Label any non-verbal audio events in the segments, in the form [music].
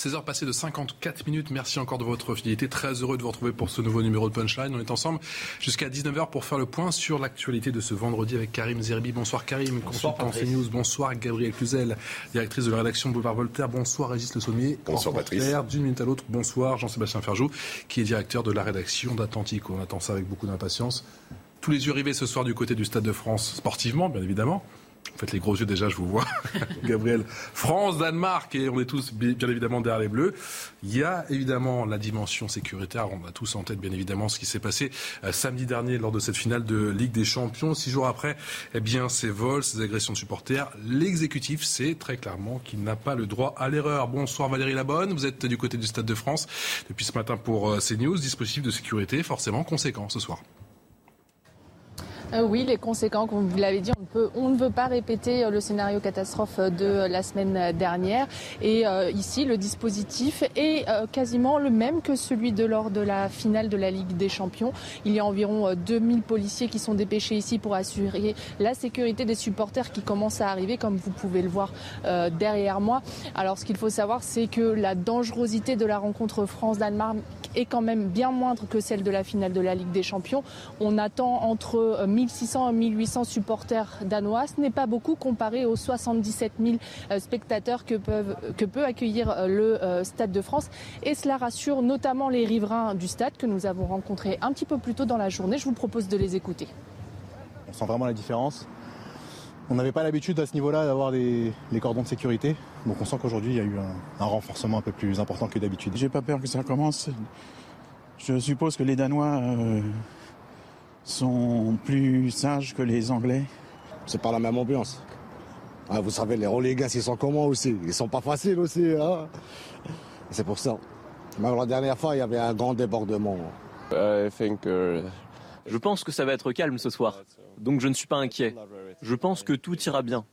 16h passées de 54 minutes. Merci encore de votre fidélité. Très heureux de vous retrouver pour ce nouveau numéro de Punchline. On est ensemble jusqu'à 19h pour faire le point sur l'actualité de ce vendredi avec Karim Zerbi. Bonsoir Karim, consultant CNews. Bonsoir Gabriel Cluzel, directrice de la rédaction Boulevard Voltaire. Bonsoir Régis Le Sommier. Bonsoir Patrice. D'une minute à l'autre. Bonsoir Jean-Sébastien Ferjou, qui est directeur de la rédaction d'Atlantique. On attend ça avec beaucoup d'impatience. Tous les yeux rivés ce soir du côté du Stade de France, sportivement, bien évidemment. Faites les gros yeux déjà, je vous vois. [laughs] Gabriel, France, Danemark, et on est tous bien évidemment derrière les Bleus. Il y a évidemment la dimension sécuritaire. On a tous en tête bien évidemment ce qui s'est passé euh, samedi dernier lors de cette finale de Ligue des Champions. Six jours après, eh bien, ces vols, ces agressions de supporters, l'exécutif sait très clairement qu'il n'a pas le droit à l'erreur. Bonsoir Valérie Labonne, vous êtes du côté du Stade de France depuis ce matin pour euh, CNews. Dispositif de sécurité forcément conséquent ce soir. Euh, oui, les conséquences, comme vous l'avez dit, on, peut, on, ne veut pas répéter euh, le scénario catastrophe de la semaine dernière. Et euh, ici, le dispositif est quasiment le même que celui de lors de la finale de la Ligue des Champions. Il y a environ 2000 policiers qui sont dépêchés ici pour assurer la sécurité des supporters qui commencent à arriver, comme vous pouvez le voir derrière moi. Alors, ce qu'il faut savoir, c'est que la dangerosité de la rencontre France-Danemark est quand même bien moindre que celle de la finale de la Ligue des Champions. On attend entre 1600 à 1800 supporters danois. Ce n'est pas beaucoup comparé aux 77 000 euh, spectateurs que, peuvent, que peut accueillir euh, le euh, Stade de France. Et cela rassure notamment les riverains du stade que nous avons rencontrés un petit peu plus tôt dans la journée. Je vous propose de les écouter. On sent vraiment la différence. On n'avait pas l'habitude à ce niveau-là d'avoir les cordons de sécurité. Donc on sent qu'aujourd'hui, il y a eu un, renforcement un peu plus important que d'habitude. J'ai pas peur que ça commence. Je suppose que les Danois sont plus sages que les Anglais. C'est pas la même ambiance. Ah, vous savez, les relégats, ils sont comment aussi Ils sont pas faciles aussi. Hein c'est pour ça. Même la dernière fois, il y avait un grand débordement. Uh, je pense que ça va être calme ce soir. Donc je ne suis pas inquiet. Je pense que tout ira bien.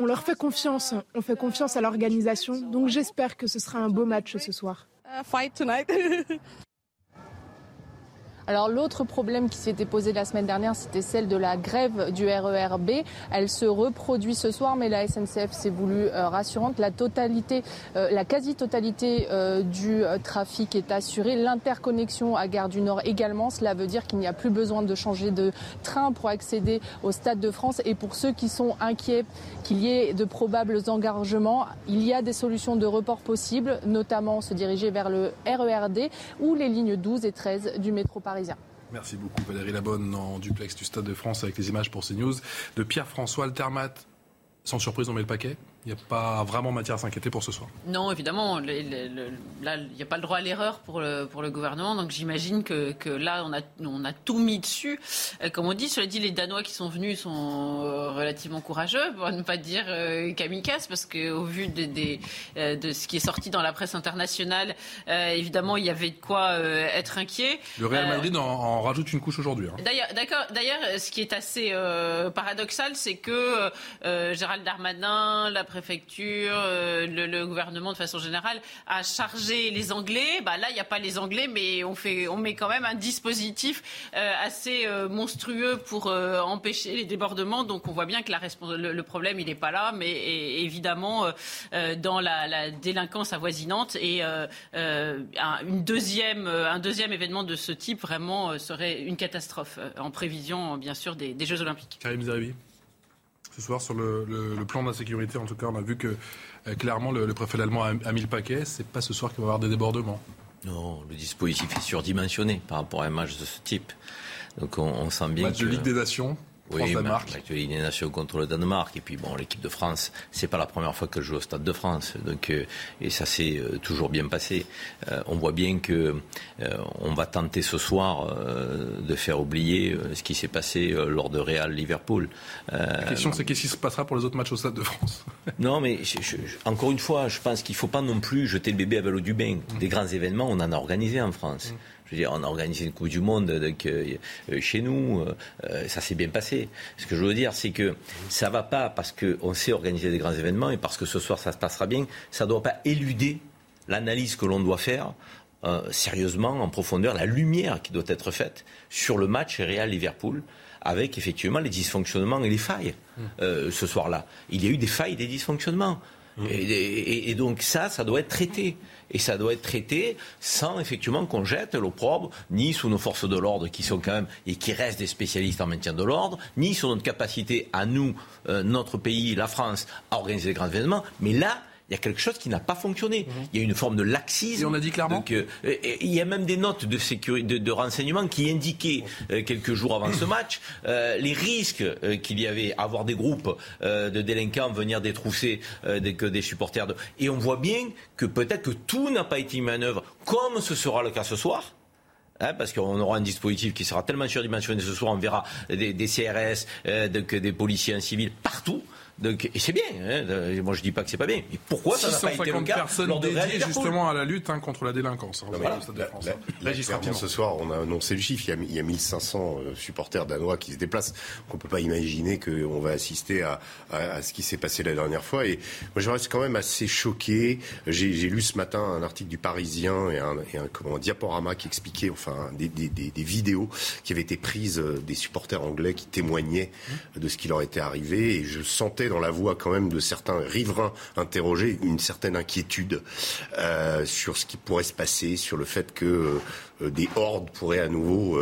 On leur fait confiance. On fait confiance à l'organisation. Donc j'espère que ce sera un beau match ce soir. [laughs] Alors l'autre problème qui s'était posé la semaine dernière, c'était celle de la grève du RERB. Elle se reproduit ce soir, mais la SNCF s'est voulu euh, rassurante. La totalité, euh, la quasi-totalité euh, du trafic est assurée. L'interconnexion à Gare du Nord également. Cela veut dire qu'il n'y a plus besoin de changer de train pour accéder au Stade de France. Et pour ceux qui sont inquiets qu'il y ait de probables engorgements, il y a des solutions de report possibles, notamment se diriger vers le RERD ou les lignes 12 et 13 du métro Paris. Merci beaucoup Valérie Labonne en duplex du Stade de France avec les images pour CNews de Pierre-François Altermat. Sans surprise, on met le paquet? Il n'y a pas vraiment matière à s'inquiéter pour ce soir. Non, évidemment. là, il n'y a pas le droit à l'erreur pour le, pour le gouvernement. Donc j'imagine que, que, là, on a, on a tout mis dessus. Euh, comme on dit, cela dit, les Danois qui sont venus sont euh, relativement courageux, pour ne pas dire euh, kamikazes, parce qu'au vu de, de, ce qui est sorti dans la presse internationale, évidemment, il y avait de quoi être inquiet. Le Real Madrid en, rajoute une couche aujourd'hui. Hein. D'ailleurs, d'accord. D'ailleurs, ce qui est assez paradoxal, c'est que Gérald Darmanin, la préfecture, euh, le, gouvernement de façon générale a chargé les Anglais. Bah, là, il n'y a pas les Anglais, mais on, fait, on met quand même un dispositif euh, assez euh, monstrueux pour empêcher les débordements. Donc on voit bien que la le, problème, il n'est pas là, mais évidemment dans la, délinquance avoisinante. Et un, une deuxième, un deuxième événement de ce type vraiment serait une catastrophe en prévision, bien sûr, des, Jeux Olympiques. Karim ce soir sur le, plan de la sécurité. En tout cas, on a vu que euh, clairement le, préfet allemand a, mis le paquet. C'est pas ce soir qu'il va y avoir des débordements. Non, le dispositif est surdimensionné par rapport à un match de ce type. Donc on, sent bien match de Ligue des Nations. Oui, l'actualité des nations contre le Danemark. Et puis bon, l'équipe de France, c'est pas la première fois qu'elle joue au Stade de France. Donc, euh, et ça s'est euh, toujours bien passé. Euh, on voit bien que on va tenter ce soir de faire oublier ce qui s'est passé lors de Real Liverpool. la question, c'est qu'est-ce qui se passera pour les autres matchs au Stade de France [laughs] Non, mais encore une fois, je pense qu'il faut pas non plus jeter le bébé avec l'eau du bain. Mmh. Des grands événements, on en a organisé en France. Mmh. Je veux dire, on a organisé une Coupe du Monde donc, euh, euh, chez nous, euh, ça s'est bien passé. Ce que je veux dire, c'est que ça ne va pas parce qu'on sait organiser des grands événements et parce que ce soir ça se passera bien, ça ne doit pas éluder l'analyse que l'on doit faire sérieusement, en profondeur, la lumière qui doit être faite sur le match Real-Liverpool avec effectivement les dysfonctionnements et les failles euh, ce soir-là. Il y a eu des failles, des dysfonctionnements. Et, et- et donc ça, ça doit être traité. Et ça doit être traité sans effectivement qu'on jette l'opprobre, ni sous nos forces de l'ordre qui sont quand même et qui restent des spécialistes en maintien de l'ordre, ni sur notre capacité à nous, euh, notre pays, la France, à organiser des grands événements. Mais là, il y a quelque chose qui n'a pas fonctionné. Il y a une forme de laxisme. Et on a dit clairement Donc, euh, et- il y a même des notes de, sécurité, de, de renseignement qui indiquaient euh, quelques jours avant ce [coughs] match euh, les risques qu'il y avait à avoir des groupes de délinquants venir détrousser des, que des supporters. De... Et on voit bien que peut-être que tout n'a pas été mis en œuvre comme ce sera le cas ce soir. Hein, parce qu'on aura un dispositif qui sera tellement surdimensionné ce soir, on verra des, des CRS, des policiers en civil partout. Donc, et c'est bien, hein, moi je dis pas que c'est pas bien. Mais pourquoi ça n'a pas été le 650 cas personnes lors de dédiées justement à la lutte hein, contre la délinquance. hein, Non, au mais Stade de là- France, hein. clairement, rapidement. ce soir, on a annoncé le chiffre. Il y a, il y a 1500 euh, supporters danois qui se déplacent. On ne peut pas imaginer qu'on va assister à, à- à ce qui s'est passé la dernière fois. Et moi, je reste quand même assez choqué. J'ai lu ce matin un article du Parisien et un, et un, comment, un diaporama qui expliquait, enfin, des, des- des- des vidéos qui avaient été prises euh, des supporters anglais qui témoignaient de ce qui leur était arrivé. Et je sentais dans la voix quand même de certains riverains interrogés une certaine inquiétude euh, sur ce qui pourrait se passer, sur le fait que euh, des hordes pourraient à nouveau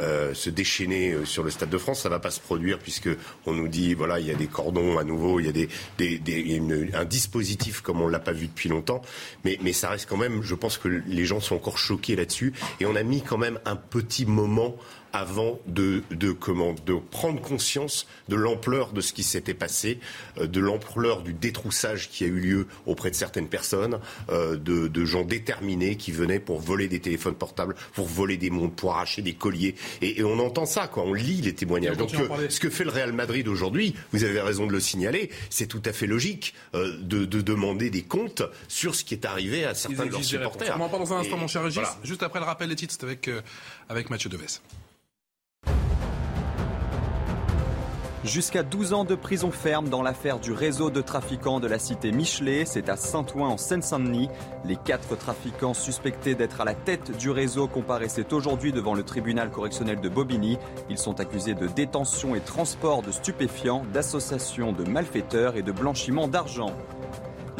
euh, se déchaîner sur le Stade de France. Ça va pas se produire puisque on nous dit voilà il y a des cordons à nouveau, il y a un dispositif comme on l'a pas vu depuis longtemps. Mais, mais ça reste quand même, je pense que les gens sont encore choqués là-dessus et on a mis quand même un petit moment avant de, de, comment, de prendre conscience de l'ampleur de ce qui s'était passé, euh, de l'ampleur du détroussage qui a eu lieu auprès de certaines personnes, euh, de, de gens déterminés qui venaient pour voler des téléphones portables, pour voler des montres, pour arracher des colliers. Et, et on entend ça, quoi. On lit les témoignages. Donc, euh, ce que fait le Real Madrid aujourd'hui, vous avez raison de le signaler, c'est tout à fait logique euh, de, de demander des comptes sur ce qui est arrivé à certains de leurs supporters. On en parle dans un instant, Et mon cher Régis. voilà. Juste après le rappel des titres, c'est avec, euh, avec Mathieu Deves. Jusqu'à 12 ans de prison ferme dans l'affaire du réseau de trafiquants de la cité Michelet, c'est à Saint-Ouen en Seine-Saint-Denis. Les quatre trafiquants suspectés d'être à la tête du réseau comparaissaient aujourd'hui devant le tribunal correctionnel de Bobigny. Ils sont accusés de détention et transport de stupéfiants, d'association de malfaiteurs et de blanchiment d'argent.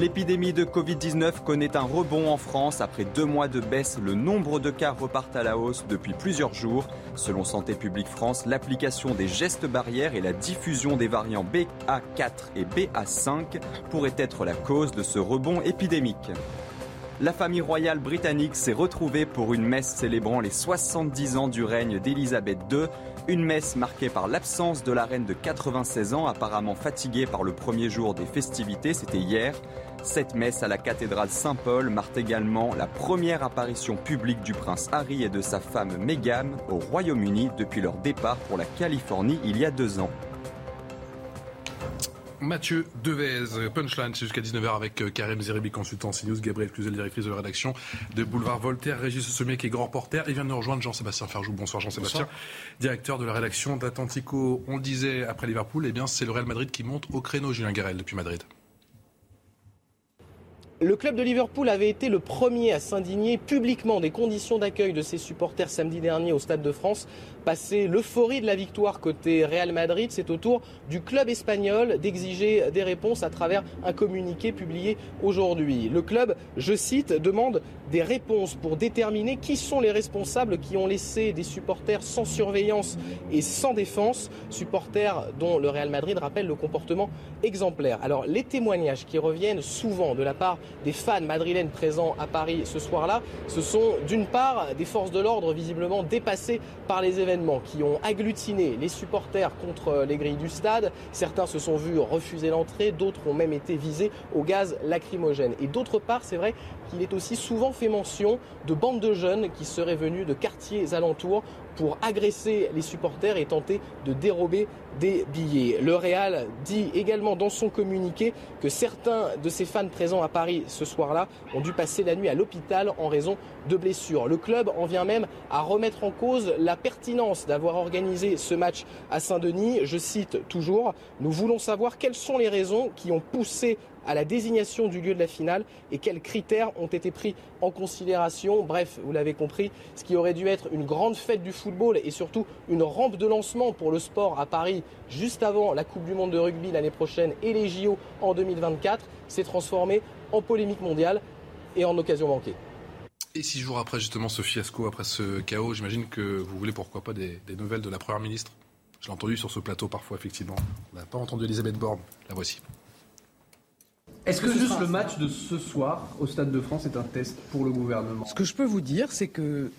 L'épidémie de Covid-19 connaît un rebond en France. Après deux mois de baisse, le nombre de cas repart à la hausse depuis plusieurs jours. Selon Santé publique France, l'application des gestes barrières et la diffusion des variants BA4 et BA5 pourraient être la cause de ce rebond épidémique. La famille royale britannique s'est retrouvée pour une messe célébrant les 70 ans du règne d'Élisabeth II. Une messe marquée par l'absence de la reine de 96 ans, apparemment fatiguée par le premier jour des festivités, c'était hier. Cette messe à la cathédrale Saint-Paul marque également la première apparition publique du prince Harry et de sa femme Meghan au Royaume-Uni depuis leur départ pour la Californie il y a deux ans. Mathieu Devez, Punchline, c'est jusqu'à 19h avec euh, Karim Zeribi, consultant CNews, Gabriel Cluzel, directrice de la rédaction de Boulevard Voltaire, Régis Sommier qui est grand reporter. Il vient de nous rejoindre Jean-Sébastien Ferjou. Bonsoir Jean-Sébastien, directeur de la rédaction d'Atlantico. On le disait après Liverpool, eh bien c'est le Real Madrid qui monte au créneau, Julien Garel, depuis Madrid. Le club de Liverpool avait été le premier à s'indigner publiquement des conditions d'accueil de ses supporters samedi dernier au Stade de France. Passé l'euphorie de la victoire côté Real Madrid, c'est au tour du club espagnol d'exiger des réponses à travers un communiqué publié aujourd'hui. Le club, je cite, demande des réponses pour déterminer qui sont les responsables qui ont laissé des supporters sans surveillance et sans défense, supporters dont le Real Madrid rappelle le comportement exemplaire. Alors les témoignages qui reviennent souvent de la part des fans madrilènes présents à Paris ce soir-là, ce sont d'une part des forces de l'ordre visiblement dépassées par les événements qui ont agglutiné les supporters contre les grilles du stade. Certains se sont vus refuser l'entrée, d'autres ont même été visés au gaz lacrymogène. Et d'autre part, c'est vrai qu'il est aussi souvent fait mention de bandes de jeunes qui seraient venus de quartiers alentours pour agresser les supporters et tenter de dérober des billets. Le Real dit également dans son communiqué que certains de ses fans présents à Paris ce soir-là ont dû passer la nuit à l'hôpital en raison de blessures. Le club en vient même à remettre en cause la pertinence d'avoir organisé ce match à Saint-Denis. Je cite toujours, nous voulons savoir quelles sont les raisons qui ont poussé à la désignation du lieu de la finale et quels critères ont été pris en considération. Bref, vous l'avez compris, ce qui aurait dû être une grande fête du football et surtout une rampe de lancement pour le sport à Paris juste avant la Coupe du Monde de rugby l'année prochaine et les JO en 2024 s'est transformé en polémique mondiale et en occasion manquée. Et six jours après justement ce fiasco, après ce chaos, j'imagine que vous voulez pourquoi pas des, nouvelles de la Première ministre? Je l'ai entendu sur ce plateau parfois, effectivement. On n'a pas entendu Elisabeth Borne. La voici. Est-ce que juste le match de ce soir au Stade de France est un test pour le gouvernement? Ce que je peux vous dire, c'est que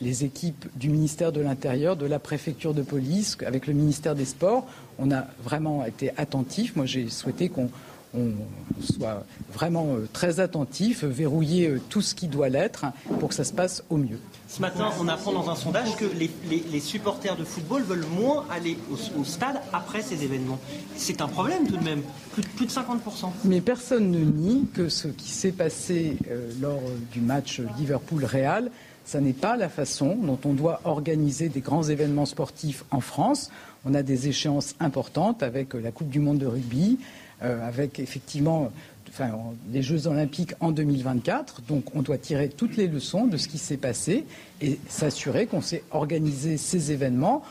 les équipes du ministère de l'Intérieur, de la préfecture de police, avec le ministère des Sports, on a vraiment été attentifs. Moi, j'ai souhaité qu'on on soit vraiment euh, très attentif, verrouiller euh, tout ce qui doit l'être pour que ça se passe au mieux. Ce matin, on apprend dans un sondage que les, supporters de football veulent moins aller au, stade après ces événements. C'est un problème tout de même, plus, de 50%. Mais personne ne nie que ce qui s'est passé euh, lors du match Liverpool-Real, ça n'est pas la façon dont on doit organiser des grands événements sportifs en France. On a des échéances importantes avec la Coupe du Monde de rugby, euh, avec effectivement enfin, les Jeux olympiques en 2024. Donc on doit tirer toutes les leçons de ce qui s'est passé et s'assurer qu'on sait organiser ces événements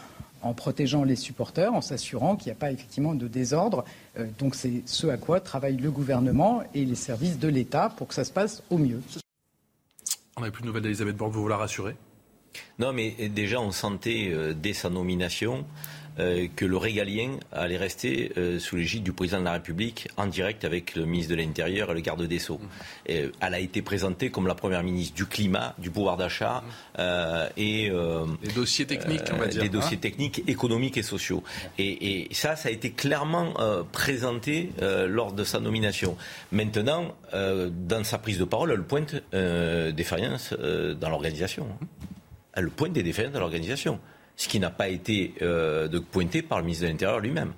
en protégeant les supporters, en s'assurant qu'il n'y a pas effectivement de désordre. Euh, donc c'est ce à quoi travaillent le gouvernement et les services de l'État pour que ça se passe au mieux. On n'a plus de nouvelles d'Elisabeth Borne, vous vous la rassurez? Non, mais déjà on sentait euh, dès sa nomination euh, que le régalien allait rester euh, sous l'égide du président de la République en direct avec le ministre de l'Intérieur et le garde des Sceaux. elle a été présentée comme la première ministre du climat, du pouvoir d'achat euh, et des dossiers techniques, on va dire, des dossiers techniques, économiques et sociaux. Et, et ça, ça a été clairement présenté lors de sa nomination. Maintenant, dans sa prise de parole, elle pointe des défaillances dans l'organisation. Elle pointe des défaillances dans l'organisation ce qui n'a pas été euh, de pointé par le ministre de l'Intérieur lui-même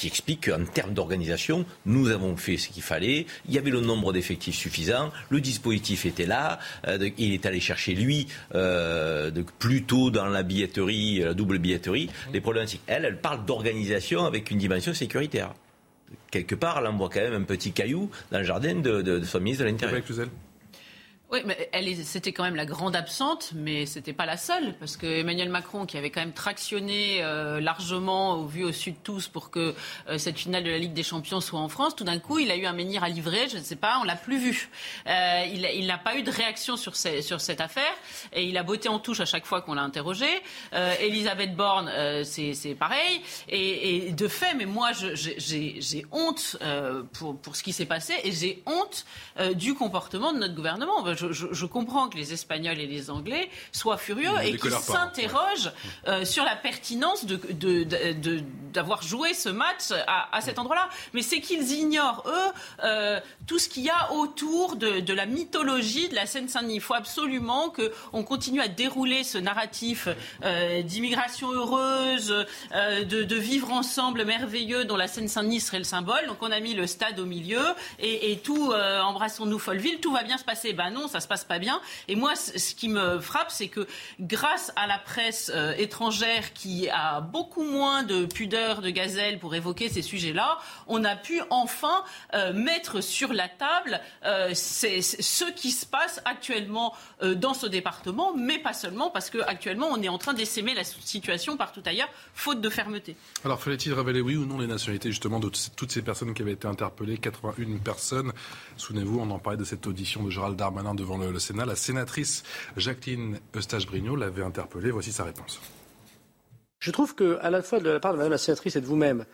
qui explique qu'en termes d'organisation, nous avons fait ce qu'il fallait. Il y avait le nombre d'effectifs suffisant, le dispositif était là, euh, il est allé chercher lui euh, de, plutôt dans la billetterie, la double billetterie, les problématiques. Elle, elle parle d'organisation avec une dimension sécuritaire. Quelque part, elle envoie quand même un petit caillou dans le jardin de, de, de son ministre de l'Intérieur. Oui, mais c'était quand même la grande absente, mais c'était pas la seule, parce que Emmanuel Macron, qui avait quand même tractionné euh, largement au vu au sud tous pour que euh, cette finale de la Ligue des Champions soit en France, tout d'un coup, il a eu un menhir à livrer, je ne sais pas, on l'a plus vu. Euh, il n'a pas eu de réaction sur, cette affaire, et il a botté en touche à chaque fois qu'on l'a interrogé. Elisabeth Borne, c'est pareil, et, de fait, mais moi, j'ai honte pour ce qui s'est passé, et j'ai honte du comportement de notre gouvernement je, comprends que les Espagnols et les Anglais soient furieux et qu'ils s'interrogent euh, sur la pertinence d'avoir joué ce match à, cet endroit-là. Mais c'est qu'ils ignorent, eux, euh, tout ce qu'il y a autour de, la mythologie de la Seine-Saint-Denis. Il faut absolument qu'on continue à dérouler ce narratif euh, d'immigration heureuse, de, vivre ensemble merveilleux dont la Seine-Saint-Denis serait le symbole. Donc on a mis le stade au milieu et, tout, embrassons-nous Folleville, tout va bien se passer. Ben non, ça se passe pas bien. Et moi, ce qui me frappe, c'est que grâce à la presse euh, étrangère qui a beaucoup moins de pudeur de gazelle pour évoquer ces sujets-là, on a pu enfin euh, mettre sur la table euh, ce qui se passe actuellement dans ce département, mais pas seulement, parce qu'actuellement, on est en train d'essaimer la situation partout ailleurs, faute de fermeté. Alors, fallait-il révéler oui ou non les nationalités justement de toutes ces personnes qui avaient été interpellées 81 personnes? Souvenez-vous, on en parlait de cette audition de Gérald Darmanin devant le, Sénat. La sénatrice Jacqueline Eustache-Brignot l'avait interpellée. Voici sa réponse. Je trouve que, à la fois de la part de Mme la sénatrice et de vous-même,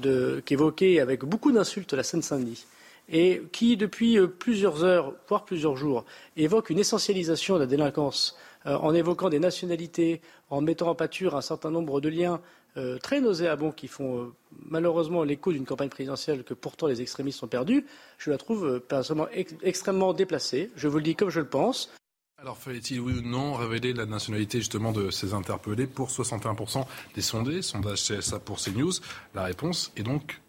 qui évoquait avec beaucoup d'insultes la Seine-Saint-Denis, et qui, depuis euh, plusieurs heures, voire plusieurs jours, évoque une essentialisation de la délinquance euh, en évoquant des nationalités, en mettant en pâture un certain nombre de liens euh, très nauséabonds qui font euh, malheureusement l'écho d'une campagne présidentielle que pourtant les extrémistes ont perdue, je la trouve euh, personnellement extrêmement déplacée. Je vous le dis comme je le pense. Alors fallait-il oui ou non révéler la nationalité justement de ces interpellés pour 61% des sondés, sondage CSA pour CNews La réponse est donc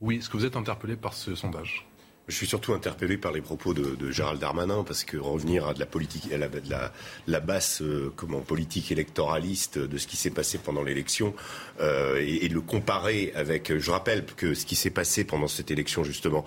oui. Est-ce que vous êtes interpellé par ce sondage? Je suis surtout interpellé par les propos de, Gérald Darmanin parce que revenir à de la politique, à la, basse euh, comment politique électoraliste de ce qui s'est passé pendant l'élection euh, et, et, le comparer avec. Je rappelle que ce qui s'est passé pendant cette élection justement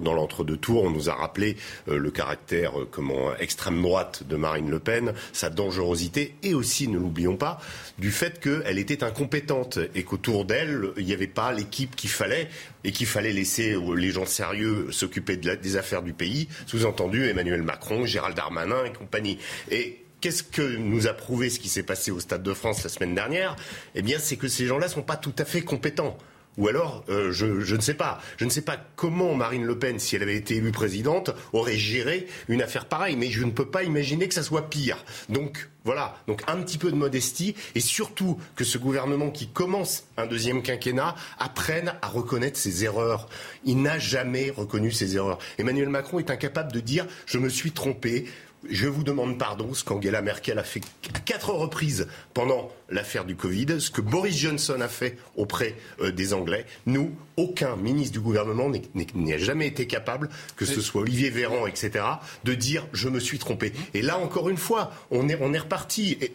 dans l'entre-deux tours, on nous a rappelé euh, le caractère euh, extrême droite de Marine Le Pen, sa dangerosité et aussi, ne l'oublions pas, du fait qu'elle était incompétente et qu'autour d'elle il n'y avait pas l'équipe qu'il fallait et qu'il fallait laisser les gens sérieux s'occuper des affaires du pays, sous-entendu Emmanuel Macron, Gérald Darmanin et compagnie. Et Qu'est-ce que nous a prouvé ce qui s'est passé au Stade de France la semaine dernière? Eh bien, c'est que ces gens-là ne sont pas tout à fait compétents. Ou alors, euh, je, je, ne sais pas. Je ne sais pas comment Marine Le Pen, si elle avait été élue présidente, aurait géré une affaire pareille. Mais je ne peux pas imaginer que ça soit pire. Donc, voilà. Donc, un petit peu de modestie. Et surtout, que ce gouvernement qui commence un deuxième quinquennat apprenne à reconnaître ses erreurs. Il n'a jamais reconnu ses erreurs. Emmanuel Macron est incapable de dire « je me suis trompé ». Je vous demande pardon, ce qu'Angela Merkel a fait à quatre reprises pendant l'affaire du Covid, ce que Boris Johnson a fait auprès euh, des Anglais. Nous, aucun ministre du gouvernement n'a jamais été capable, que ce soit Olivier Véran, etc., de dire je me suis trompé. Et là, encore une fois, on est, on est reparti. Et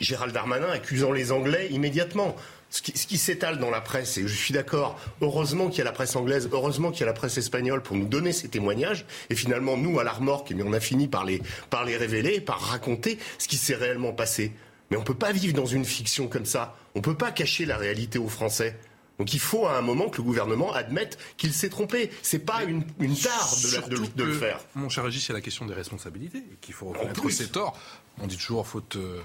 Gérald Darmanin accusant les Anglais immédiatement ce qui, qui s'étale dans la presse, et je suis d'accord, heureusement qu'il y a la presse anglaise, heureusement qu'il y a la presse espagnole pour nous donner ces témoignages, et finalement, nous, à la remorque, eh on a fini par les, par les révéler, par raconter ce qui s'est réellement passé. Mais on ne peut pas vivre dans une fiction comme ça. On ne peut pas cacher la réalité aux Français. Donc il faut à un moment que le gouvernement admette qu'il s'est trompé. C'est pas une, une tare de, de, de, le faire. Mon cher Régis, c'est la question des responsabilités. Qu'il faut reconnaître ses torts. On dit toujours faute. Euh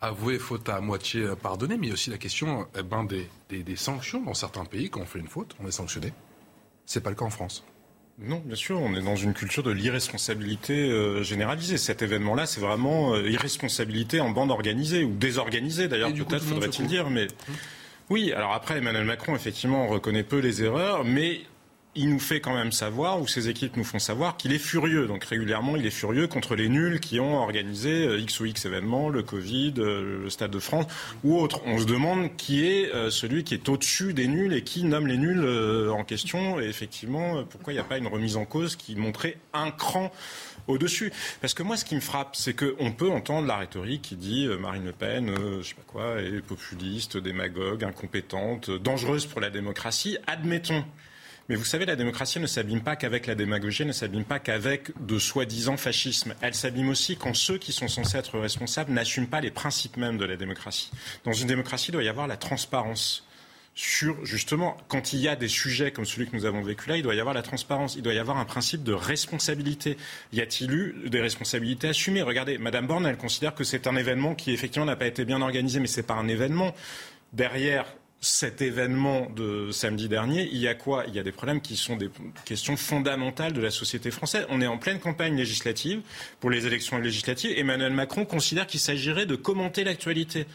avouer faute à moitié pardonner, mais il y a aussi la question eh ben, des, des, des, sanctions. Dans certains pays, quand on fait une faute, on est sanctionné. C'est pas le cas en France. Non, bien sûr, on est dans une culture de l'irresponsabilité euh, généralisée. Cet événement-là, c'est vraiment euh, irresponsabilité en bande organisée ou désorganisée, d'ailleurs, peut-être faudrait-il dire. Mais mmh. oui, alors après, Emmanuel Macron, effectivement, reconnaît peu les erreurs, mais il nous fait quand même savoir, ou ses équipes nous font savoir, qu'il est furieux. Donc régulièrement, il est furieux contre les nuls qui ont organisé euh, X ou X événements, le Covid, euh, le Stade de France ou autre. On se demande qui est euh, celui qui est au-dessus des nuls et qui nomme les nuls en question. Et effectivement, pourquoi il n'y a pas une remise en cause qui montrait un cran au-dessus? Parce que moi, ce qui me frappe, c'est qu'on peut entendre la rhétorique qui dit Marine Le Pen, je sais pas quoi, est populiste, démagogue, incompétente, dangereuse pour la démocratie. Admettons. Mais vous savez, la démocratie ne s'abîme pas qu'avec la démagogie, ne s'abîme pas qu'avec de soi-disant fascisme. Elle s'abîme aussi quand ceux qui sont censés être responsables n'assument pas les principes mêmes de la démocratie. Dans une démocratie, il doit y avoir la transparence sur justement quand il y a des sujets comme celui que nous avons vécu là, il doit y avoir la transparence, il doit y avoir un principe de responsabilité. Y a-t-il eu des responsabilités assumées? Regardez, Madame Borne, elle considère que c'est un événement qui effectivement n'a pas été bien organisé, mais c'est pas un événement. Derrière cet événement de samedi dernier, il y a quoi? Il y a des problèmes qui sont des questions fondamentales de la société française. On est en pleine campagne législative pour les élections législatives. Emmanuel Macron considère qu'il s'agirait de commenter l'actualité.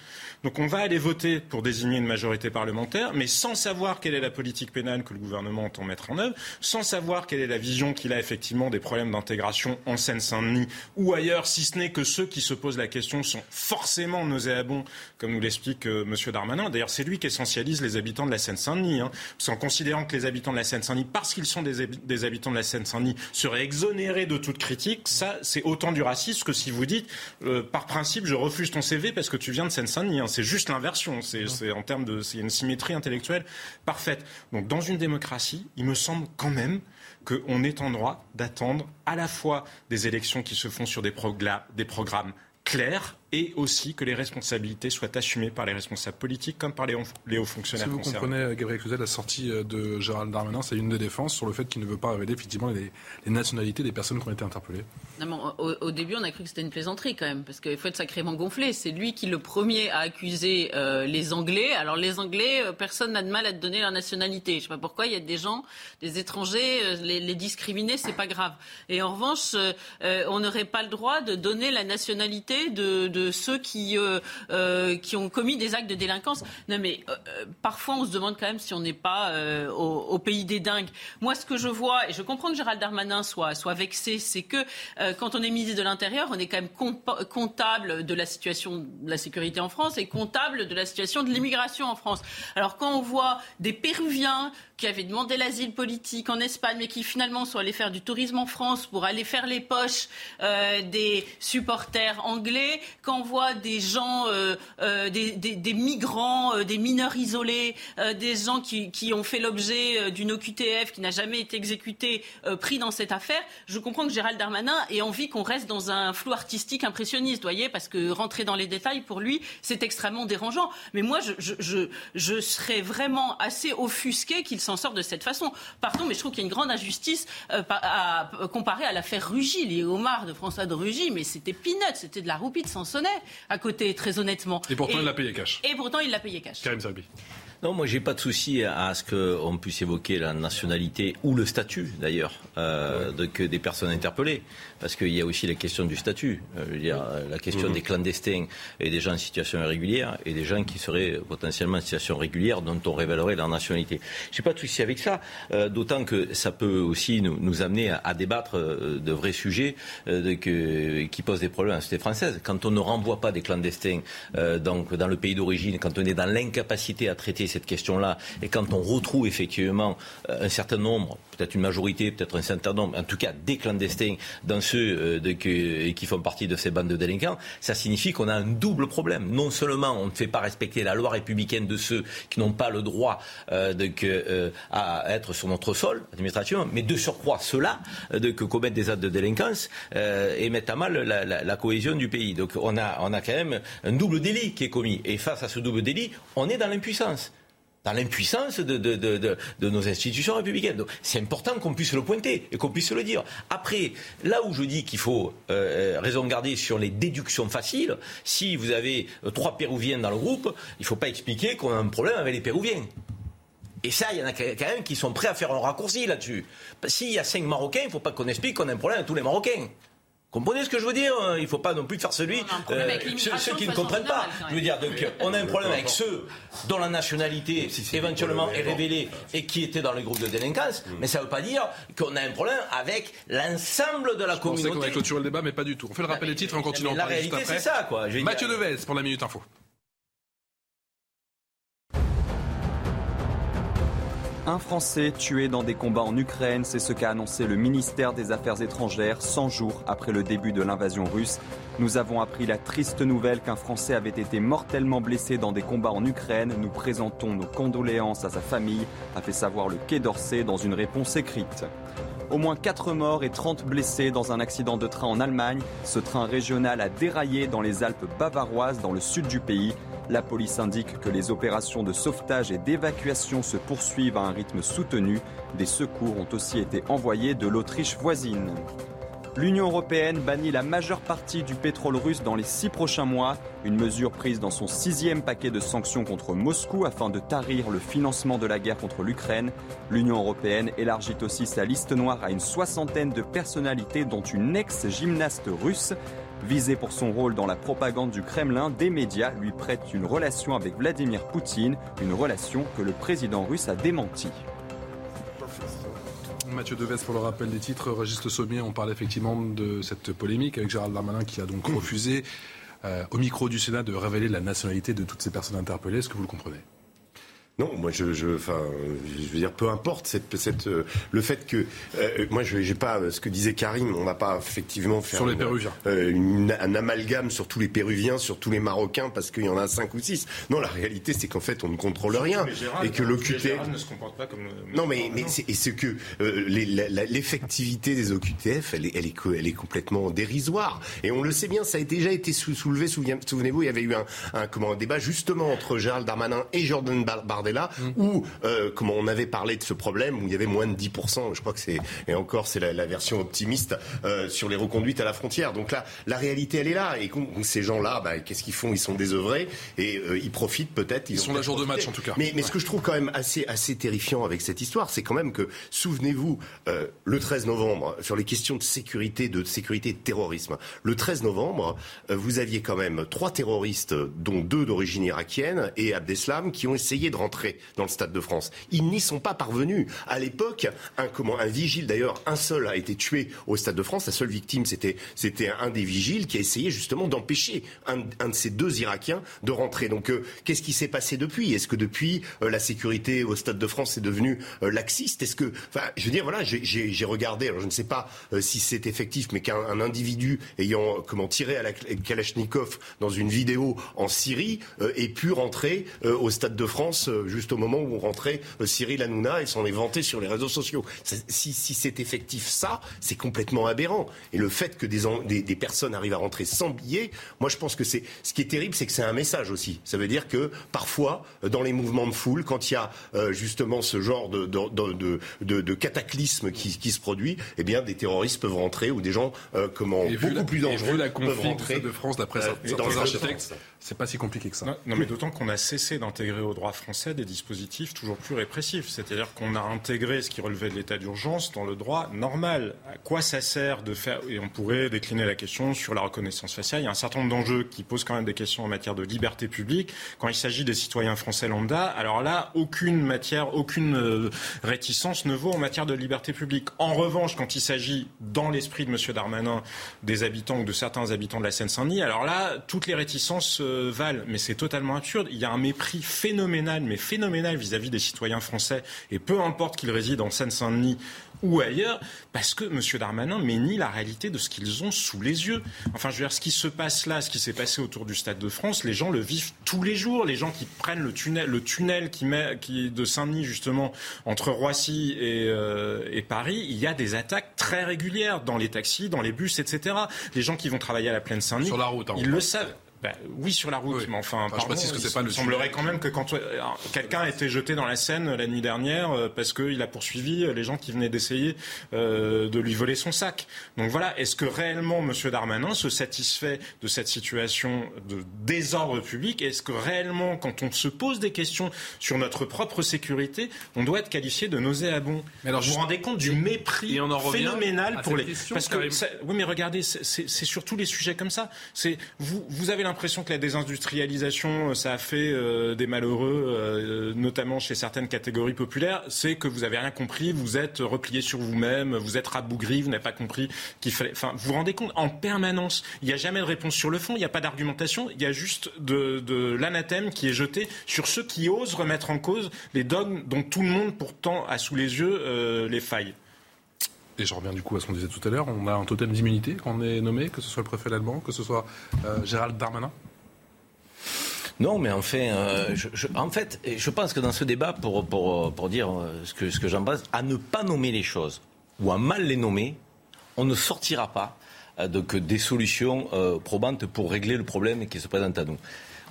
Donc on va aller voter pour désigner une majorité parlementaire, mais sans savoir quelle est la politique pénale que le gouvernement entend mettre en œuvre, sans savoir quelle est la vision qu'il a effectivement des problèmes d'intégration en Seine-Saint-Denis ou ailleurs, si ce n'est que ceux qui se posent la question sont forcément nauséabonds, comme nous l'explique euh, M. Darmanin. D'ailleurs, c'est lui qui essentialise les habitants de la Seine-Saint-Denis, hein, en considérant que les habitants de la Seine-Saint-Denis, parce qu'ils sont des, des, habitants de la Seine-Saint-Denis, seraient exonérés de toute critique. Ça, c'est autant du racisme que si vous dites, euh, par principe, je refuse ton CV parce que tu viens de Seine-Saint-Denis. Hein c'est juste l'inversion. C'est en termes de, c'est une symétrie intellectuelle parfaite. Donc, dans une démocratie, il me semble quand même qu'on est en droit d'attendre à la fois des élections qui se font sur des, des programmes clairs et aussi que les responsabilités soient assumées par les responsables politiques comme par les, hauts fonctionnaires si vous comprenez, Gabriel Cluzet, la sortie euh, de Gérald Darmanin, c'est une des défenses sur le fait qu'il ne veut pas révéler effectivement les, les, nationalités des personnes qui ont été interpellées. Non, au, au, début, on a cru que c'était une plaisanterie quand même, parce qu'il faut être sacrément gonflé. C'est lui qui, le premier, a accusé euh, les Anglais. Alors les Anglais, euh, personne n'a de mal à te donner leur nationalité. Je ne sais pas pourquoi, il y a des gens, des étrangers, euh, les, les, discriminer, c'est pas grave. Et en revanche, euh, on n'aurait pas le droit de donner la nationalité de, de de ceux qui, qui ont commis des actes de délinquance. Non, mais parfois, on se demande quand même si on n'est pas au, pays des dingues. Moi, ce que je vois, et je comprends que Gérald Darmanin soit, soit vexé, c'est que quand on est ministre de l'Intérieur, on est quand même comptable de la situation de la sécurité en France et comptable de la situation de l'immigration en France. Alors quand on voit des Péruviens qui avaient demandé l'asile politique en Espagne, mais qui finalement sont allés faire du tourisme en France pour aller faire les poches euh, des supporters anglais, on voit des gens, euh, euh, des, migrants, des mineurs isolés, des gens qui, ont fait l'objet d'une OQTF qui n'a jamais été exécutée, pris dans cette affaire, je comprends que Gérald Darmanin ait envie qu'on reste dans un flou artistique impressionniste, voyez, parce que rentrer dans les détails, pour lui, c'est extrêmement dérangeant. Mais moi, je, serais vraiment assez offusqué qu'il s'en sorte de cette façon. Pardon, mais je trouve qu'il y a une grande injustice euh, à, comparée à l'affaire Rugy, les homards de François de Rugy, mais c'était peanut, c'était de la roupie de À côté, très honnêtement. Et pourtant, il l'a payé cash. Et pourtant, il l'a payé cash. Karim Zabi. Non, moi j'ai pas de souci à ce qu'on puisse évoquer la nationalité ou le statut d'ailleurs euh, de, que des personnes interpellées, parce qu'il y a aussi la question du statut, euh, je veux dire, la question mmh. des clandestins et des gens en situation irrégulière et des gens qui seraient potentiellement en situation régulière dont on révélerait leur nationalité. J'ai pas de souci avec ça, euh, d'autant que ça peut aussi nous, nous amener à, à, débattre euh, de vrais sujets de, que, qui posent des problèmes à la société française. Quand on ne renvoie pas des clandestins donc dans le pays d'origine, quand on est dans l'incapacité à traiter cette question-là. Et quand on retrouve effectivement euh, un certain nombre, peut-être une majorité, peut-être un certain nombre, en tout cas des clandestins dans ceux euh, qui font partie de ces bandes de délinquants, ça signifie qu'on a un double problème. Non seulement on ne fait pas respecter la loi républicaine de ceux qui n'ont pas le droit euh, à être sur notre sol administration, mais de surcroît ceux-là de, que des actes de délinquance et mettent à mal la, la, cohésion du pays. Donc on a, on a quand même un double délit qui est commis. Et face à ce double délit, on est dans l'impuissance dans l'impuissance de, de, de, de, nos institutions républicaines. Donc c'est important qu'on puisse le pointer et qu'on puisse le dire. Après, là où je dis qu'il faut euh, raison garder sur les déductions faciles, si vous avez euh, trois Péruviens dans le groupe, il ne faut pas expliquer qu'on a un problème avec les Péruviens. Et ça, il y en a quand même qui sont prêts à faire un raccourci là-dessus. S'il y a cinq Marocains, il ne faut pas qu'on explique qu'on a un problème avec tous les Marocains. Comprenez ce que je veux dire hein Il ne faut pas non plus faire celui euh, ceux, qui ne comprennent pas. Je veux dire, donc on a un problème avec ceux dont la nationalité éventuellement est révélée et qui étaient dans les groupes de délinquance, mais ça ne veut pas dire qu'on a un problème avec l'ensemble de la communauté. On qu'on va clôturer le débat, mais pas du tout. On fait le rappel des titres et on continue en La réalité, c'est ça, quoi. Mathieu Devez pour la minute info. Un Français tué dans des combats en Ukraine, c'est ce qu'a annoncé le ministère des Affaires étrangères 100 jours après le début de l'invasion russe. Nous avons appris la triste nouvelle qu'un Français avait été mortellement blessé dans des combats en Ukraine. Nous présentons nos condoléances à sa famille, a fait savoir le Quai d'Orsay dans une réponse écrite. Au moins 4 morts et 30 blessés dans un accident de train en Allemagne. Ce train régional a déraillé dans les Alpes bavaroises dans le sud du pays. La police indique que les opérations de sauvetage et d'évacuation se poursuivent à un rythme soutenu. Des secours ont aussi été envoyés de l'Autriche voisine. L'Union européenne bannit la majeure partie du pétrole russe dans les six prochains mois, une mesure prise dans son sixième paquet de sanctions contre Moscou afin de tarir le financement de la guerre contre l'Ukraine. L'Union européenne élargit aussi sa liste noire à une soixantaine de personnalités dont une ex-gymnaste russe. Visé pour son rôle dans la propagande du Kremlin, des médias lui prêtent une relation avec Vladimir Poutine, une relation que le président russe a démentie. Mathieu Deves pour le rappel des titres. Registre Sommier, on parle effectivement de cette polémique avec Gérald Darmanin qui a donc refusé euh, au micro du Sénat de révéler la nationalité de toutes ces personnes interpellées. Est-ce que vous le comprenez? Non, moi je, je, enfin, je veux dire, peu importe cette, cette, euh, le fait que, euh, moi je j'ai pas ce que disait Karim, on n'a pas effectivement fait sur les Péruviens. Euh, un amalgame sur tous les Péruviens, sur tous les Marocains, parce qu'il y en a cinq ou six. Non, la réalité c'est qu'en fait on ne contrôle rien et que l'OQTF ne se comporte pas comme. Non, mais mais c'est, et ce que l'effectivité des OQTF, elle est, elle est, elle est complètement dérisoire. Et on le sait bien, ça a déjà été soulevé. Souvenez-vous, il y avait eu un, un comment un débat justement entre Gérald Darmanin et Jordan Bar Bardella, où euh, comment on avait parlé de ce problème où il y avait moins de 10%, je crois que c'est et encore c'est la, la version optimiste euh, sur les reconduites à la frontière. Donc là, la réalité elle est là et ces gens-là, bah, qu'est-ce qu'ils font? Ils sont désœuvrés et euh, ils profitent peut-être. Ils ont sont là jour de match, en tout cas. Mais, mais Ouais. ce que je trouve quand même assez assez terrifiant avec cette histoire, c'est quand même que souvenez-vous euh, le 13 novembre sur les questions de sécurité, de sécurité et de terrorisme. Le 13 novembre, euh, vous aviez quand même trois terroristes, dont deux d'origine irakienne et Abdeslam, qui ont essayé de rentrer dans le Stade de France. Ils n'y sont pas parvenus. À l'époque, un comment un vigile d'ailleurs, un seul a été tué au Stade de France. La seule victime, c'était c'était un des vigiles qui a essayé justement d'empêcher un, de ces deux Irakiens de rentrer. Donc, euh, qu'est-ce qui s'est passé depuis? Est-ce que depuis euh, la sécurité au Stade de France est devenue euh, laxiste? Est-ce que, enfin, je veux dire, voilà, j'ai- j'ai regardé. Alors, je ne sais pas si c'est effectif, mais qu'un un individu ayant comment tiré à la Kalachnikov dans une vidéo en Syrie ait pu rentrer au Stade de France juste au moment où rentrait euh, Cyril Hanouna et s'en est vanté sur les réseaux sociaux. Si, si c'est effectif, ça, c'est complètement aberrant. Et le fait que des, des, des personnes arrivent à rentrer sans billet, moi je pense que c'est ce qui est terrible, c'est que c'est un message aussi. Ça veut dire que parfois, euh, dans les mouvements de foule, quand il y a euh, justement ce genre de, de, de, de- cataclysme qui, qui se produit, eh bien des terroristes peuvent rentrer ou des gens euh, comment Et beaucoup la- plus et dangereux vu la peuvent rentrer de France, d'après euh, certains architectes. C'est pas si compliqué que ça. Non, mais d'autant qu'on a cessé d'intégrer au droit français des dispositifs toujours plus répressifs. C'est-à-dire qu'on a intégré ce qui relevait de l'état d'urgence dans le droit normal. À quoi ça sert de faire Et on pourrait décliner la question sur la reconnaissance faciale. Il y a un certain nombre d'enjeux qui posent quand même des questions en matière de liberté publique. Quand il s'agit des citoyens français lambda, alors là, aucune matière, aucune euh, réticence ne vaut en matière de liberté publique. En revanche, quand il s'agit, dans l'esprit de M. Darmanin, des habitants ou de certains habitants de la Seine-Saint-Denis, alors là, toutes les réticences euh. Mais c'est totalement absurde. Il y a un mépris phénoménal, mais phénoménal vis-à-vis des citoyens français, et peu importe qu'ils résident en Seine-Saint-Denis ou ailleurs, parce que M. Darmanin ménie la réalité de ce qu'ils ont sous les yeux. Enfin, je veux dire, ce qui se passe là, ce qui s'est passé autour du Stade de France, les gens le vivent tous les jours. Les gens qui prennent le tunnel, le tunnel qui met, qui de Saint-Denis justement entre Roissy et, euh, et Paris, il y a des attaques très régulières dans les taxis, dans les bus, etc. Les gens qui vont travailler à la plaine Saint-Denis, Sur la route, hein, ils le savent. Ben, oui, sur la route, mais enfin, Enfin, je pardon, précise que c'est il pas le semblerait tunnel. quand même que quand euh, quelqu'un a été jeté dans la Seine la nuit dernière euh, parce qu'il a poursuivi euh, les gens qui venaient d'essayer euh, de lui voler son sac. Donc voilà, est-ce que réellement M. Darmanin se satisfait de cette situation de désordre public? Est-ce que réellement, quand on se pose des questions sur notre propre sécurité, on doit être qualifié de nauséabond? Mais alors, Vous vous juste- rendez compte du mépris Et on en revient phénoménal pour les... question, Parce que ça- oui, mais regardez, c'est- c'est c'est sur tous les sujets comme ça. C'est vous, vous avez l'impression que la désindustrialisation, euh, ça a fait euh, des malheureux, euh, notamment chez certaines catégories populaires. C'est que vous avez rien compris, vous êtes replié sur vous-même, vous êtes rabougri, vous n'avez pas compris qu'il fallait. Enfin, vous vous rendez compte en permanence. Il n'y a jamais de réponse sur le fond, il n'y a pas d'argumentation, il y a juste de, l'anathème qui est jeté sur ceux qui osent remettre en cause les dogmes dont tout le monde pourtant a sous les yeux les failles. Et je reviens du coup à ce qu'on disait tout à l'heure, on a un totem d'immunité quand on est nommé, que ce soit le préfet allemand, que ce soit euh, Gérald Darmanin? Non, mais enfin, euh, je, en fait, je pense que dans ce débat, pour, dire euh, ce que, ce j'en pense, à ne pas nommer les choses ou à mal les nommer, on ne sortira pas euh, des solutions probantes pour régler le problème qui se présente à nous.